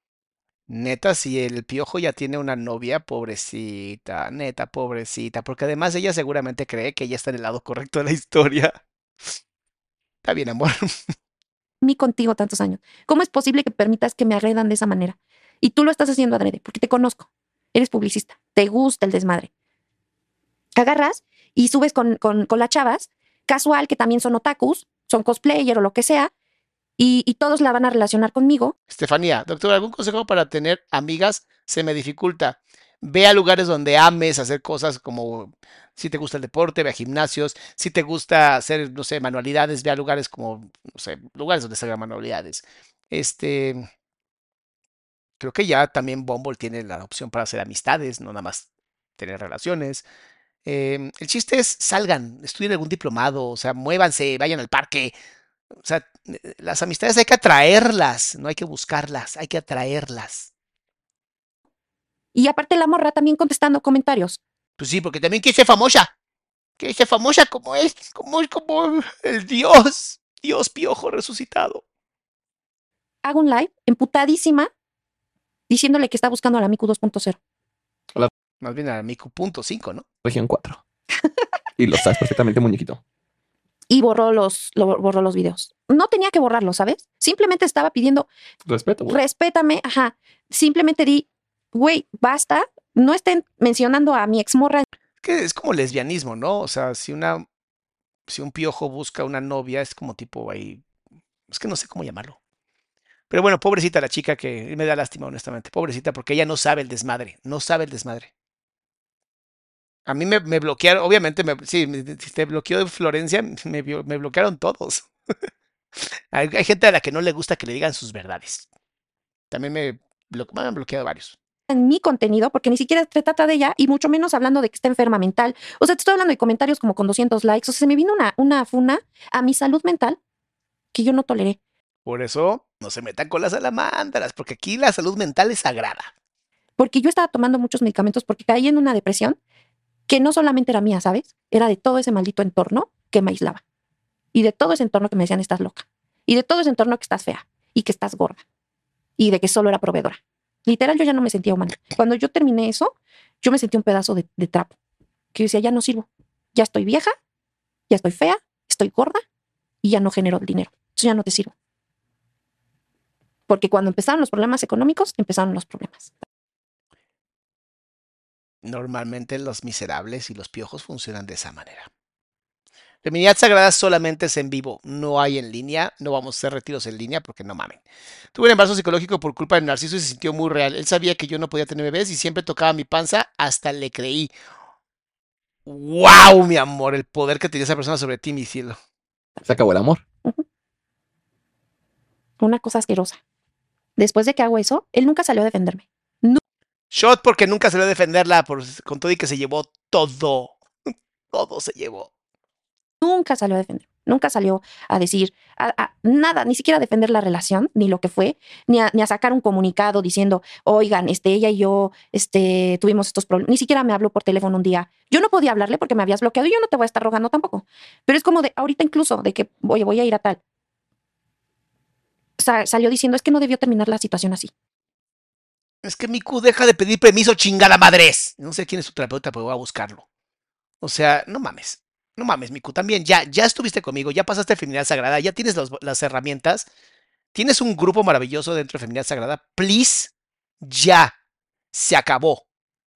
Neta, si el piojo ya tiene una novia, pobrecita, neta, pobrecita, porque además ella seguramente cree que ella está en el lado correcto de la historia. Está bien, amor. contigo tantos años. ¿Cómo es posible que permitas que me agredan de esa manera? Y tú lo estás haciendo adrede, porque te conozco. Eres publicista. Te gusta el desmadre. Agarras y subes con, con, con las chavas, casual, que también son otakus, son cosplayer o lo que sea, y, y todos la van a relacionar conmigo. Estefanía, doctor, ¿algún consejo para tener amigas? Se me dificulta. Ve a lugares donde ames hacer cosas como si te gusta el deporte, ve a gimnasios, si te gusta hacer, no sé, manualidades, ve a lugares como, no sé, lugares donde se manualidades. Este, creo que ya también Bumble tiene la opción para hacer amistades, no nada más tener relaciones. Em, el chiste es salgan, estudien algún diplomado, o sea, muévanse, vayan al parque. O sea, eh, las amistades hay que atraerlas, no hay que buscarlas, hay que atraerlas. Y aparte la morra también contestando comentarios. Pues sí, porque también quiere ser famosa. que se famosa como es, como es como el Dios, Dios piojo resucitado. Hago un live emputadísima diciéndole que está buscando a la Miku 2.0. Más bien a Miku punto cinco, ¿no? Región 4. y lo sabes perfectamente, muñequito. Y borró los, lo- borró los videos. No tenía que borrarlos, ¿sabes? Simplemente estaba pidiendo, Respeto, güey. respétame, ajá. Simplemente di, güey, basta, no estén mencionando a mi exmorra. Que es como lesbianismo, ¿no? O sea, si una, si un piojo busca una novia, es como tipo ahí, es que no sé cómo llamarlo. Pero bueno, pobrecita la chica que me da lástima, honestamente. Pobrecita, porque ella no sabe el desmadre, no sabe el desmadre. A mí me, me bloquearon, obviamente, me, sí, si te bloqueó Florencia, me, me bloquearon todos. hay, hay gente a la que no le gusta que le digan sus verdades. También me, blo- me han bloqueado varios. en mi contenido, porque ni siquiera se trata de ella, y mucho menos hablando de que está enferma mental. O sea, te estoy hablando de comentarios como con 200 likes. O sea, se me vino una, una funa a mi salud mental que yo no toleré. Por eso, no se metan con las salamandras, porque aquí la salud mental es sagrada. Porque yo estaba tomando muchos medicamentos porque caí en una depresión que no solamente era mía, ¿sabes? Era de todo ese maldito entorno que me aislaba. Y de todo ese entorno que me decían, estás loca. Y de todo ese entorno que estás fea. Y que estás gorda. Y de que solo era proveedora. Literal, yo ya no me sentía humana. Cuando yo terminé eso, yo me sentí un pedazo de, trapo. Que yo decía, ya no sirvo. Ya estoy vieja, ya estoy fea, estoy gorda y ya no genero dinero. Entonces ya no te sirvo. Porque cuando empezaron los problemas económicos, empezaron los problemas. Normalmente los miserables y los piojos funcionan de esa manera. Feminidad Sagrada solamente es en vivo, no hay en línea, no vamos a hacer retiros en línea porque no mamen. Tuve un embarazo psicológico por culpa del narciso y se sintió muy real. Él sabía que yo no podía tener bebés y siempre tocaba mi panza, hasta le creí. ¡Wow, mi amor! El poder que tenía esa persona sobre ti, mi cielo. Se acabó el amor. Una cosa asquerosa. Después de que hago eso, él nunca salió a defenderme. Shot porque nunca se le defenderla por, con todo y que se llevó todo. Todo se llevó. Nunca salió a defender. Nunca salió a decir a- a- nada, ni siquiera a defender la relación, ni lo que fue, ni a, ni a sacar un comunicado diciendo, oigan, este, ella y yo este, tuvimos estos problemas. Ni siquiera me habló por teléfono un día. Yo no podía hablarle porque me habías bloqueado y yo no te voy a estar rogando tampoco. Pero es como de ahorita incluso, de que, oye, voy a ir a tal. Sa- salió diciendo, es que no debió terminar la situación así. Es que Miku deja de pedir permiso, chingada madres. No sé quién es su terapeuta, pero voy a buscarlo. O sea, no mames. No mames, Miku. También ya, ya estuviste conmigo, ya pasaste Feminidad Sagrada, ya tienes los- las herramientas. Tienes un grupo maravilloso dentro de Feminidad Sagrada. Please, ya. Se acabó.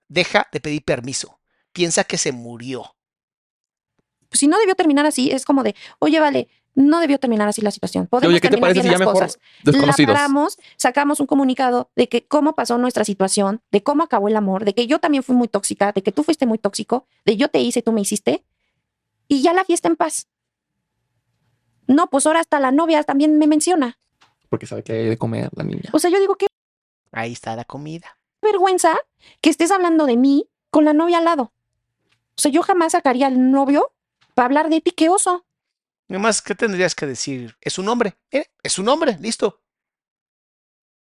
Deja de pedir permiso. Piensa que se murió. Pues si no debió terminar así, es como de, oye, vale, no debió terminar así la situación. Podemos Oye, ¿qué te terminar parece si bien ya las mejor cosas. desconocidos? La paramos, sacamos un comunicado de que cómo pasó nuestra situación, de cómo acabó el amor, de que yo también fui muy tóxica, de que tú fuiste muy tóxico, de yo te hice, tú me hiciste, y ya la fiesta en paz. No, pues ahora hasta la novia también me menciona. Porque sabe que hay de comer la niña. O sea, yo digo, qué Ahí está la comida. vergüenza que estés hablando de mí con la novia al lado. O sea, yo jamás sacaría al novio para hablar de ti, qué oso. Nomás, ¿qué tendrías que decir? Es un hombre. Mire, es un hombre. Listo.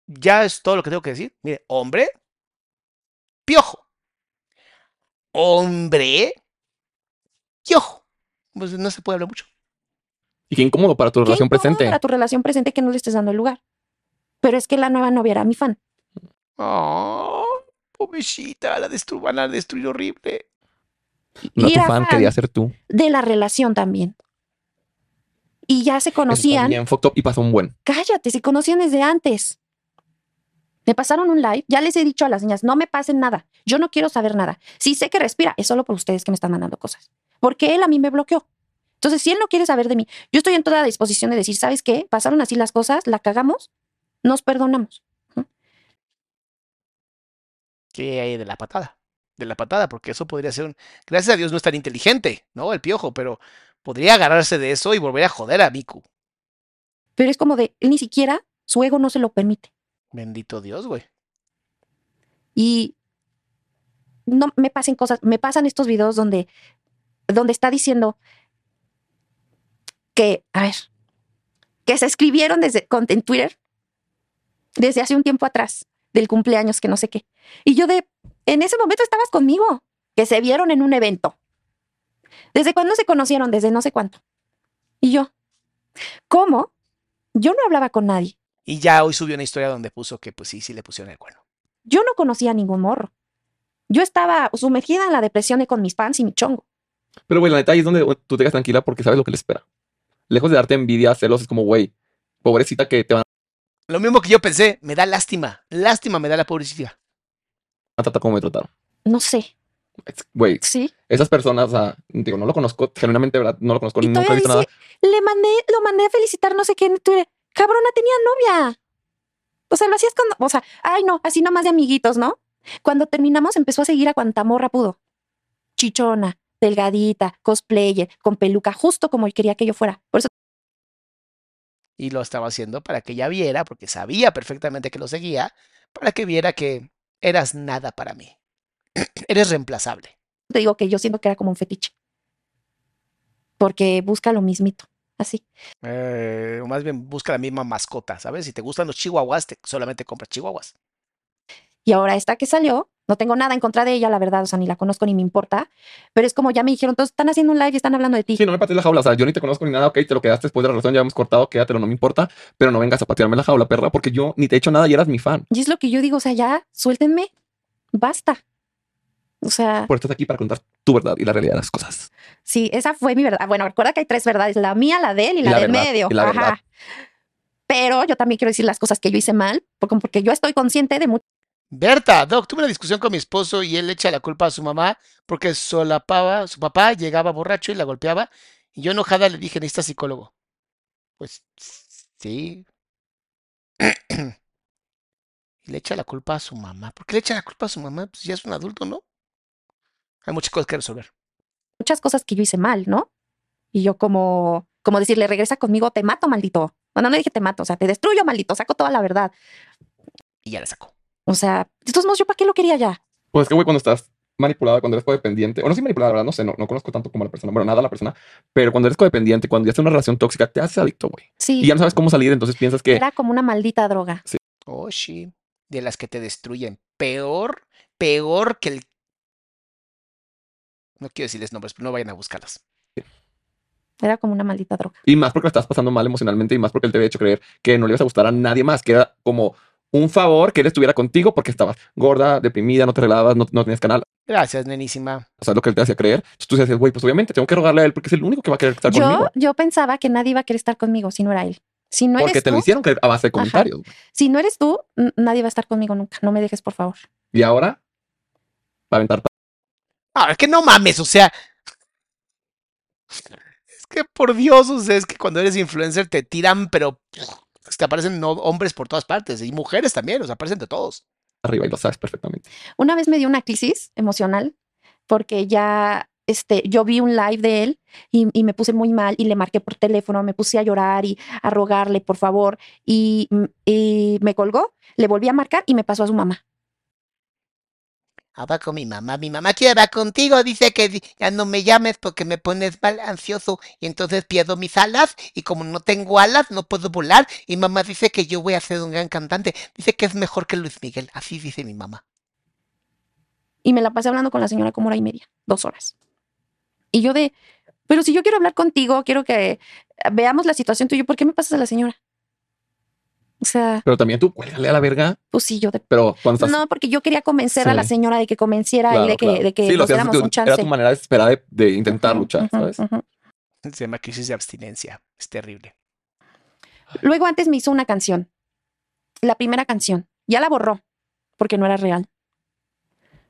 Ya es todo lo que tengo que decir. Mire, hombre. Piojo. Hombre. Piojo. Pues no se puede hablar mucho. Y qué incómodo para tu Qué relación incómodo presente. Para tu relación presente que no le estés dando el lugar. Pero es que la nueva novia era mi fan. Oh, pobrecita, la destru van a destruir horrible. No Y tu fan. quería ser tú. De la relación también. Y ya se conocían. Bien, fucked up y pasó un buen. Cállate, se conocían desde antes. Me pasaron un live, ya les he dicho a las niñas, no me pasen nada, yo no quiero saber nada. Si sé que respira, es solo por ustedes que me están mandando cosas. Porque él a mí me bloqueó. Entonces, si él no quiere saber de mí, yo estoy en toda la disposición de decir, ¿sabes qué? Pasaron así las cosas, la cagamos, nos perdonamos. ¿Qué hay de la patada? De la patada, porque eso podría ser un... Gracias a Dios no es tan inteligente, ¿no? El piojo, pero podría agarrarse de eso y volver a joder a Miku. Pero es como de, él ni siquiera, su ego no se lo permite. Bendito Dios, güey. Y no me pasen cosas, me pasan estos videos donde, donde está diciendo que, a ver, que se escribieron desde, con- en Twitter desde hace un tiempo atrás, del cumpleaños, que no sé qué. Y yo de, en ese momento estabas conmigo, que se vieron en un evento. ¿Desde cuándo se conocieron? Desde no sé cuánto. Y yo, ¿cómo? Yo no hablaba con nadie. Y ya hoy subió una historia donde puso que pues sí, sí le pusieron el cuerno. Yo no conocía a ningún morro. Yo estaba sumergida en la depresión y con mis fans y mi chongo. Pero, güey, la neta ahí es donde tú te quedas tranquila porque sabes lo que le espera. Lejos de darte envidia, celos, es como, güey, pobrecita que te van Lo mismo que yo pensé, me da lástima. Lástima me da la pobrecita. a tratar como me trataron. No sé. Güey, Sí. esas personas, o sea, digo, no lo conozco, genuinamente, ¿verdad? No lo conozco, Y nunca he visto nada. le mandé, lo mandé a felicitar no sé qué en Twitter. Cabrona, tenía novia. O sea, lo hacías cuando, o sea, ay no, así nomás de amiguitos, ¿no? Cuando terminamos empezó a seguir a cuanta morra pudo. Chichona, delgadita, cosplayer, con peluca, justo como quería que yo fuera. Por eso Y lo estaba haciendo para que ella viera, porque sabía perfectamente que lo seguía, para que viera que eras nada para mí. Eres reemplazable. te digo que yo siento que era como un fetiche. Porque busca lo mismito, así. Eh, o más bien busca la misma mascota, ¿sabes? Si te gustan los chihuahuas, te- solamente compras chihuahuas. Y ahora esta que salió, no tengo nada en contra de ella, la verdad, o sea, ni la conozco ni me importa. Pero es como ya me dijeron, todos están haciendo un live y están hablando de ti. Sí, no me patees la jaula. O sea, yo ni te conozco ni nada. Ok, te lo quedaste después de la relación, ya hemos cortado, quédatelo, no me importa. Pero no vengas a patearme la jaula, perra, porque yo ni te he hecho nada y eras mi fan. Y es lo que yo digo, o sea, ya, suéltenme, basta. O sea, Por eso estás aquí para contar tu verdad y la realidad de las cosas. sí, esa fue mi verdad. Bueno, recuerda que hay tres verdades, la mía, la de él y, la, del verdad, medio. y la Ajá. Pero yo también quiero decir las cosas que yo hice mal, porque, porque yo estoy consciente de muchas Berta, Doc, tuve una discusión con mi esposo y él le echa la culpa a su mamá porque solapaba, su papá llegaba borracho y la golpeaba. Y yo enojada le dije, necesitas psicólogo. Pues sí. Y le echa la culpa a su mamá. ¿Por qué le echa la culpa a su mamá? Pues ya es un adulto, ¿no? Hay muchas cosas que resolver. muchas cosas que yo hice mal, ¿no? Y yo como, como decirle, regresa conmigo, te mato, maldito. Bueno, no dije te mato, o sea, te destruyo, maldito, saco toda la verdad. Y ya la sacó. O sea, de todos modos, ¿yo para qué lo quería ya? Pues es que, güey, cuando estás manipulada, cuando eres codependiente, o no soy manipulada, ¿verdad? No sé, no, no conozco tanto como a la persona, bueno, nada a la persona, pero cuando eres codependiente, cuando ya estás en una relación tóxica, te haces adicto, güey. Sí. Y ya no sabes cómo salir, entonces piensas que Era como una maldita droga. Oh, sí. De las que te destruyen. Peor, peor que el. No quiero decirles nombres, pero no vayan a buscarlas. Era como una maldita droga. Y más porque lo estás pasando mal emocionalmente y más porque él te había hecho creer que no le ibas a gustar a nadie más, que era como un favor que él estuviera contigo porque estabas gorda, deprimida, no te arreglabas, no, no tenías canal. Gracias, nenísima. O sea, lo que él te hacía creer. Entonces tú decías, güey, pues obviamente tengo que rogarle a él porque es el único que va a querer estar Yo, conmigo. yo pensaba que nadie iba a querer estar conmigo si no era él. Si no Porque eres te tú, lo hicieron creer a base de comentarios. si no eres tú, nadie va a estar conmigo nunca. No me dejes, por favor. Y ahora, va a aventar. Ah, es que no mames, o sea. Es que por Dios, o sea, es que cuando eres influencer te tiran, pero te aparecen no- hombres por todas partes y mujeres también, o sea, aparecen de todos. arriba y lo sabes perfectamente. Una vez me dio una crisis emocional porque ya este, yo vi un live de él y, y me puse muy mal y le marqué por teléfono, me puse a llorar y a rogarle por favor y, y me colgó, le volví a marcar y me pasó a su mamá. Habla con mi mamá, mi mamá quiere hablar contigo, dice que ya no me llames porque me pones mal ansioso y entonces pierdo mis alas y como no tengo alas no puedo volar y mamá dice que yo voy a ser un gran cantante, dice que es mejor que Luis Miguel, así dice mi mamá. Y me la pasé hablando con la señora como hora y media, dos horas. Y yo de, pero si yo quiero hablar contigo, quiero que veamos la situación tuya, ¿por qué me pasas a la señora? O sea, Pero también tú, cuélgale a la verga. pues sí, yo de... Pero cuando estás. No, porque yo quería convencer a la señora de que convenciera y Claro, de que, claro. de que Sí, lo nos diéramos un chance. Era tu manera desesperada de, de intentar luchar, ¿sabes? Se llama crisis de abstinencia, es terrible. Luego antes me hizo una canción. La primera canción. Ya la borró porque no era real.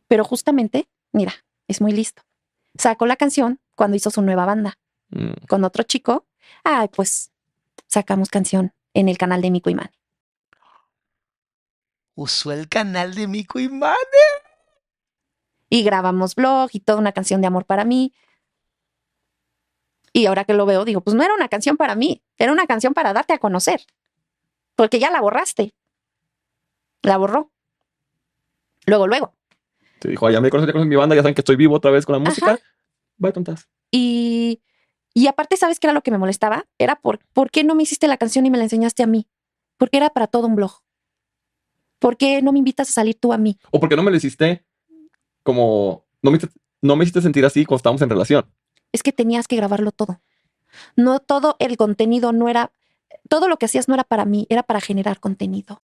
Pero justamente, mira, es muy listo. Sacó la canción cuando hizo su nueva banda Mm. con otro chico. Ay, pues sacamos canción en el canal de Mico y. Usó el canal de Mico y Mane. Y grabamos blog y toda una canción de amor para mí. Y ahora que lo veo, digo, pues no era una canción para mí, era una canción para darte a conocer. Porque ya la borraste. La borró. Luego, luego. Te dijo, "Ay, ya me conocen, ya conocen mi banda, ya saben que estoy vivo otra vez con la música. Vaya tontas. Y, y aparte, ¿sabes qué era lo que me molestaba? Era por, ¿por qué no me hiciste la canción y me la enseñaste a mí? Porque era para todo un blog. ¿Por qué no me invitas a salir tú a mí? O porque no me lo hiciste como. No me, hiciste- no me hiciste sentir así cuando estábamos en relación. es que tenías que grabarlo todo. No todo el contenido no era, todo lo que hacías no era para mí, era para generar contenido.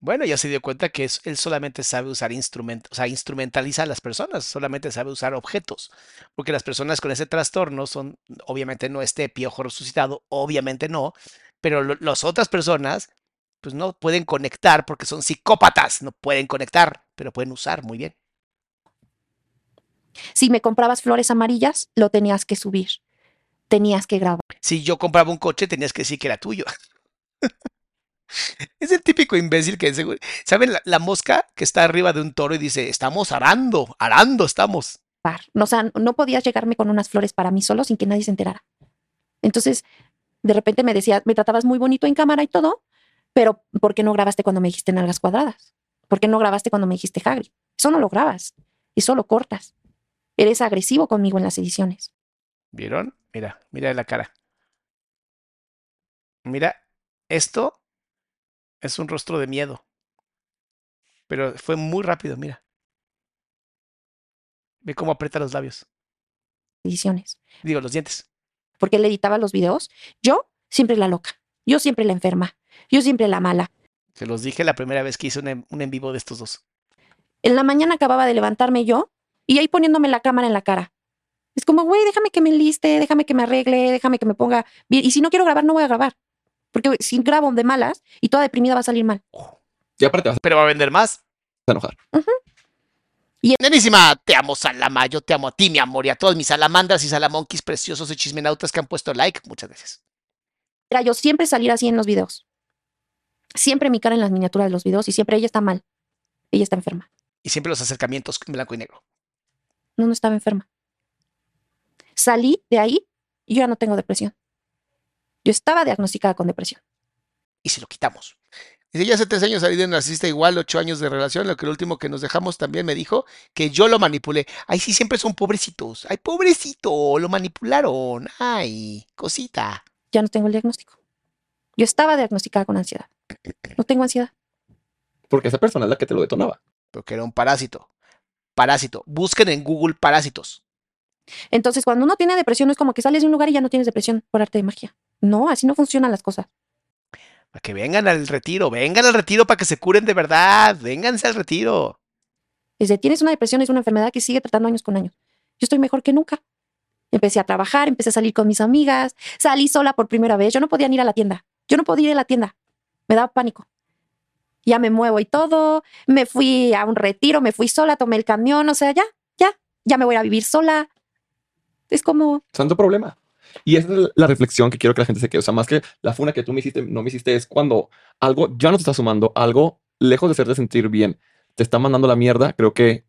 Bueno, ya se dio cuenta que es- él solamente sabe usar instrumentos, o sea, instrumentaliza a las personas, solamente sabe usar objetos, porque las personas con ese trastorno son, obviamente no este piojo resucitado, obviamente no, pero lo- las otras personas, pues no pueden conectar porque son psicópatas, no pueden conectar, pero pueden usar muy bien. Si me comprabas flores amarillas, lo tenías que subir. Tenías que grabar. Si yo compraba un coche, tenías que decir que era tuyo. Es el típico imbécil que ¿saben la, la mosca que está arriba de un toro y dice, estamos arando, arando estamos? O sea, no podías llegarme con unas flores para mí solo sin que nadie se enterara. Entonces, de repente me decías, me tratabas muy bonito en cámara y todo, pero ¿por qué no grabaste cuando me dijiste nalgas cuadradas? ¿Por qué no grabaste cuando me dijiste Hagrid? Eso no lo grabas, eso lo cortas. Eres agresivo conmigo en las ediciones. ¿Vieron? Mira, mira la cara. Mira, esto es un rostro de miedo. Pero fue muy rápido, mira. Ve cómo aprieta los labios. Ediciones. Digo, los dientes. Porque él editaba los videos. Yo siempre la loca. Yo siempre la enferma. Yo siempre la mala. Se los dije la primera vez que hice un en, un en vivo de estos dos. En la mañana acababa de levantarme yo y ahí poniéndome la cámara en la cara. Es como, güey, déjame que me enliste, déjame que me arregle, déjame que me ponga bien. Y si no quiero grabar, no voy a grabar. Porque si grabo de malas y toda deprimida va a salir mal. Y aparte vas Pero va a vender más. a enojar. Y Nenísima, te amo, Salama. Yo te amo a ti, mi amor, y a todos mis salamandras y salamonquis preciosos y chismenautas que han puesto like. Muchas gracias. Era yo siempre salir así en los videos. Siempre mi cara en las miniaturas de los videos y siempre ella está mal. Ella está enferma. Y siempre los acercamientos en blanco y negro. No, no estaba enferma. Salí de ahí y yo ya no tengo depresión. Yo estaba diagnosticada con depresión. Y se lo quitamos. Dice, ya hace tres años salí de narcisista igual, ocho años de relación, lo que el último que nos dejamos también me dijo que yo lo manipulé. Ay, sí, siempre son pobrecitos. Ay, pobrecito, lo manipularon. Ay, cosita. Ya no tengo el diagnóstico. Yo estaba diagnosticada con ansiedad. No tengo ansiedad. Porque esa persona es la que te lo detonaba. Porque era un parásito. Parásito. Busquen en Google parásitos. Entonces, cuando uno tiene depresión, no es como que sales de un lugar y ya no tienes depresión por arte de magia. No, así no funcionan las cosas. Para que vengan al retiro, vengan al retiro para que se curen de verdad. Vénganse al retiro. Desde tienes una depresión, es una enfermedad que sigue tratando años con años. Yo estoy mejor que nunca. Empecé a trabajar, empecé a salir con mis amigas, salí sola por primera vez. Yo no podía ni ir a la tienda. Yo no podía ir a la tienda. Me daba pánico. Ya me muevo y todo. Me fui a un retiro, me fui sola, tomé el camión. O sea, ya, ya, ya me voy a vivir sola. Es como, Santo problema. Y esa es la reflexión que quiero que la gente se quede. O sea, más que la funa que tú me hiciste, no me hiciste, es cuando algo ya no te está sumando, algo lejos de hacerte sentir bien, te está mandando la mierda, creo que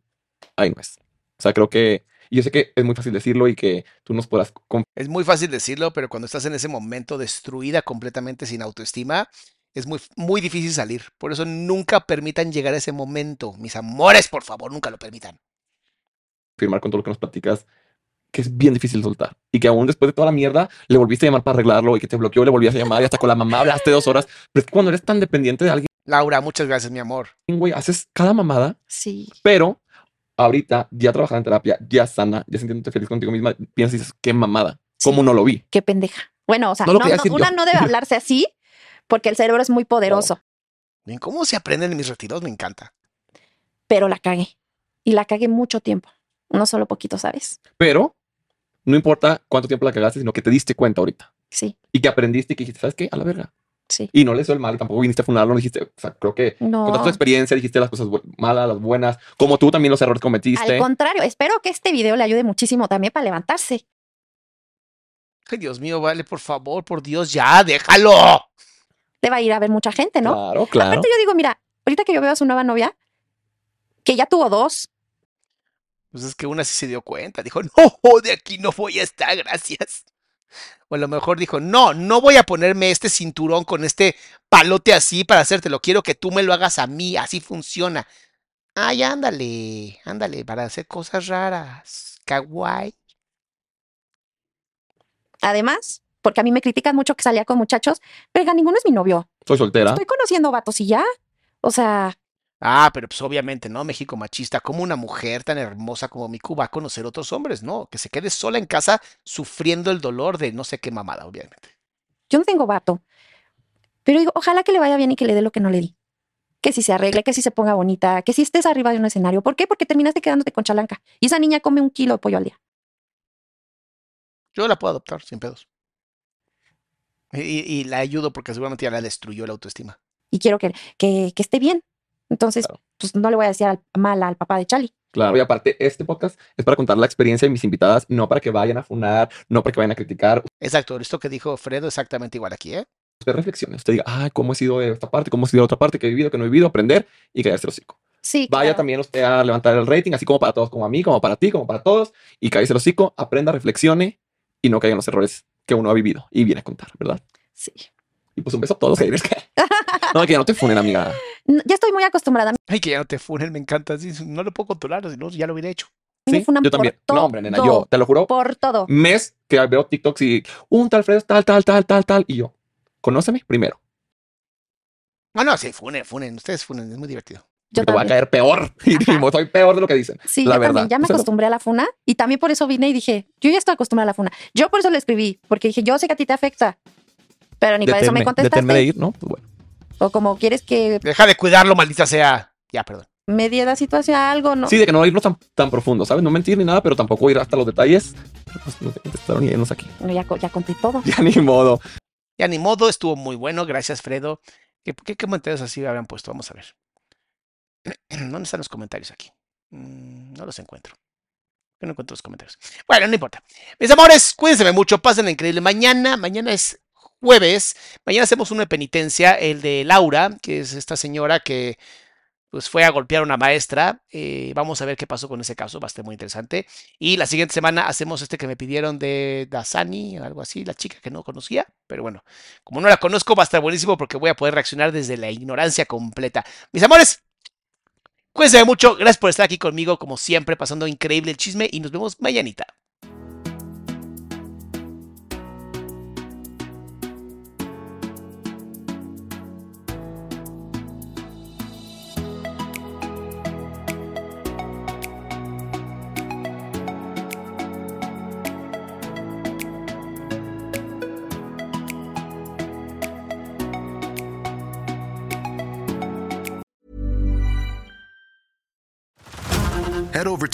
ahí no es. O sea, creo que, y yo sé que es muy fácil decirlo y que tú nos podrás Es muy fácil decirlo, pero cuando estás en ese momento destruida completamente sin autoestima, es muy, muy difícil salir. Por eso nunca permitan llegar a ese momento. Mis amores, por favor, nunca lo permitan. confirmar con todo lo que nos platicas que es bien difícil soltar y que aún después de toda la mierda le volviste a llamar para arreglarlo y que te bloqueó, le volvías a llamar y hasta con la mamá hablaste dos horas. Pero es que cuando eres tan dependiente de alguien, Laura, muchas gracias, mi amor. güey, haces cada mamada, sí. pero ahorita ya trabajando en terapia, ya sana, ya sintiéndote feliz contigo misma, piensas y dices, qué mamada, cómo no lo vi. qué pendeja. Bueno, o sea, No no, no, una yo. no debe hablarse así porque el cerebro es muy poderoso, cómo se aprenden en mis retiros, me encanta. pero la cagué. Y la cagué mucho tiempo. No solo poquito, ¿sabes? Pero no importa cuánto tiempo la cagaste, sino que te diste cuenta ahorita Sí, y que aprendiste y que dijiste, ¿sabes qué? A la verga. sí. Y no le hizo el mal, tampoco viniste a fundarlo, no dijiste, o sea, creo que No. contaste tu experiencia, dijiste las cosas malas, las buenas, como tú también los errores cometiste. Al contrario, espero que este video le ayude muchísimo también para levantarse. Ay, Dios mío, vale, por favor, por Dios, ya, déjalo. Te va a ir a ver mucha gente, ¿no? Claro, claro. Aparte yo digo, mira, ahorita que yo veo a su nueva novia, que ya tuvo dos, Pues es que una sí se dio cuenta, dijo, no, de aquí no voy a estar, gracias. O a lo mejor dijo, no, no voy a ponerme este cinturón con este palote así para hacértelo, quiero que tú me lo hagas a mí, así funciona. Ay, ándale, ándale, para hacer cosas raras. Kawaii. además, porque a mí me critican mucho que salía con muchachos, pero ninguno es mi novio. Soy soltera. Estoy conociendo vatos y ya. O sea, Ah, pero pues obviamente, ¿no? México machista, como una mujer tan hermosa como Miku va a conocer otros hombres, ¿no? Que se quede sola en casa sufriendo el dolor de no sé qué mamada, obviamente. Yo no tengo vato. Pero digo, ojalá que le vaya bien y que le dé lo que no le di. Que si se arregle, que si se ponga bonita, que si estés arriba de un escenario. ¿Por qué? Porque terminaste quedándote con chalanca. Y esa niña come un kilo de pollo al día. Yo la puedo adoptar sin pedos. Y, y la ayudo porque seguramente ya la destruyó la autoestima. Y quiero que, que, que esté bien. Entonces, pues no le voy a decir al, mal al papá de Charlie. Claro, y aparte, este podcast es para contar la experiencia de mis invitadas, no para que vayan a funar, no para que vayan a criticar. Exacto, esto que dijo Fredo exactamente igual aquí, ¿eh? Usted reflexione, usted diga, ay, ¿cómo he sido de esta parte? ¿Cómo he sido de otra parte? ¿Qué he vivido? ¿Qué no he vivido? Aprender y callarse el hocico. Sí. Vaya claro. también usted a levantar el rating, así como para todos, como a mí, como para ti, como para todos, y cállese el hocico, aprenda, reflexione y no caiga en los errores que uno ha vivido y viene a contar, ¿verdad? Sí. Y pues un beso a todos. ¿eh? Es que- No, que ya no te funen, amiga. No, Ya estoy muy acostumbrada. Ay, que ya no te funen, me encanta. sí, no lo puedo controlar, si no, ya lo hubiera hecho. Me Sí, yo también. todo. No, hombre, nena, yo te lo juro. Por todo. Mes que veo TikToks y un tal Fred, tal, tal, tal, tal, tal. Y yo, conóceme primero. Ah, no, sí, funen, funen. Ustedes funen, es muy divertido. Yo Te voy a caer peor. Y dijimos, soy peor de lo que dicen. Sí, la yo verdad. también ya me acostumbré a la funa y también por eso vine y dije, yo ya estoy acostumbrada a la funa. Yo por eso le escribí, porque dije, yo sé que a ti te afecta, pero ni para eso me deténme de contestaste. ir, ¿no? Pues bueno. O como quieres que Deja de cuidarlo, maldita sea. Ya, perdón. me diera la situación a algo, ¿no? Sí, de que no irnos tan, tan profundo, ¿sabes? No mentir ni nada, pero tampoco ir hasta los detalles. Pues no te contestaron y irnos aquí. No, ya, ya conté todo. Ya ni modo. Ya ni modo, estuvo muy bueno. Gracias, Fredo. ¿Qué, qué comentarios así habían puesto? Vamos a ver. ¿Dónde están los comentarios aquí? Mm, no los encuentro. No encuentro los comentarios. Bueno, no importa. Mis amores, cuídense mucho, pasen increíble. Mañana, mañana es jueves. Mañana hacemos una penitencia, el de Laura, que es esta señora que pues fue a golpear a una maestra. Eh, vamos a ver qué pasó con ese caso, va a estar muy interesante. Y la siguiente semana hacemos este que me pidieron de Dasani, algo así, la chica que no conocía. Pero bueno, como no la conozco, va a estar buenísimo porque voy a poder reaccionar desde la ignorancia completa. Mis amores, cuídense mucho. Gracias por estar aquí conmigo, como siempre, pasando increíble el chisme. Y nos vemos mañanita.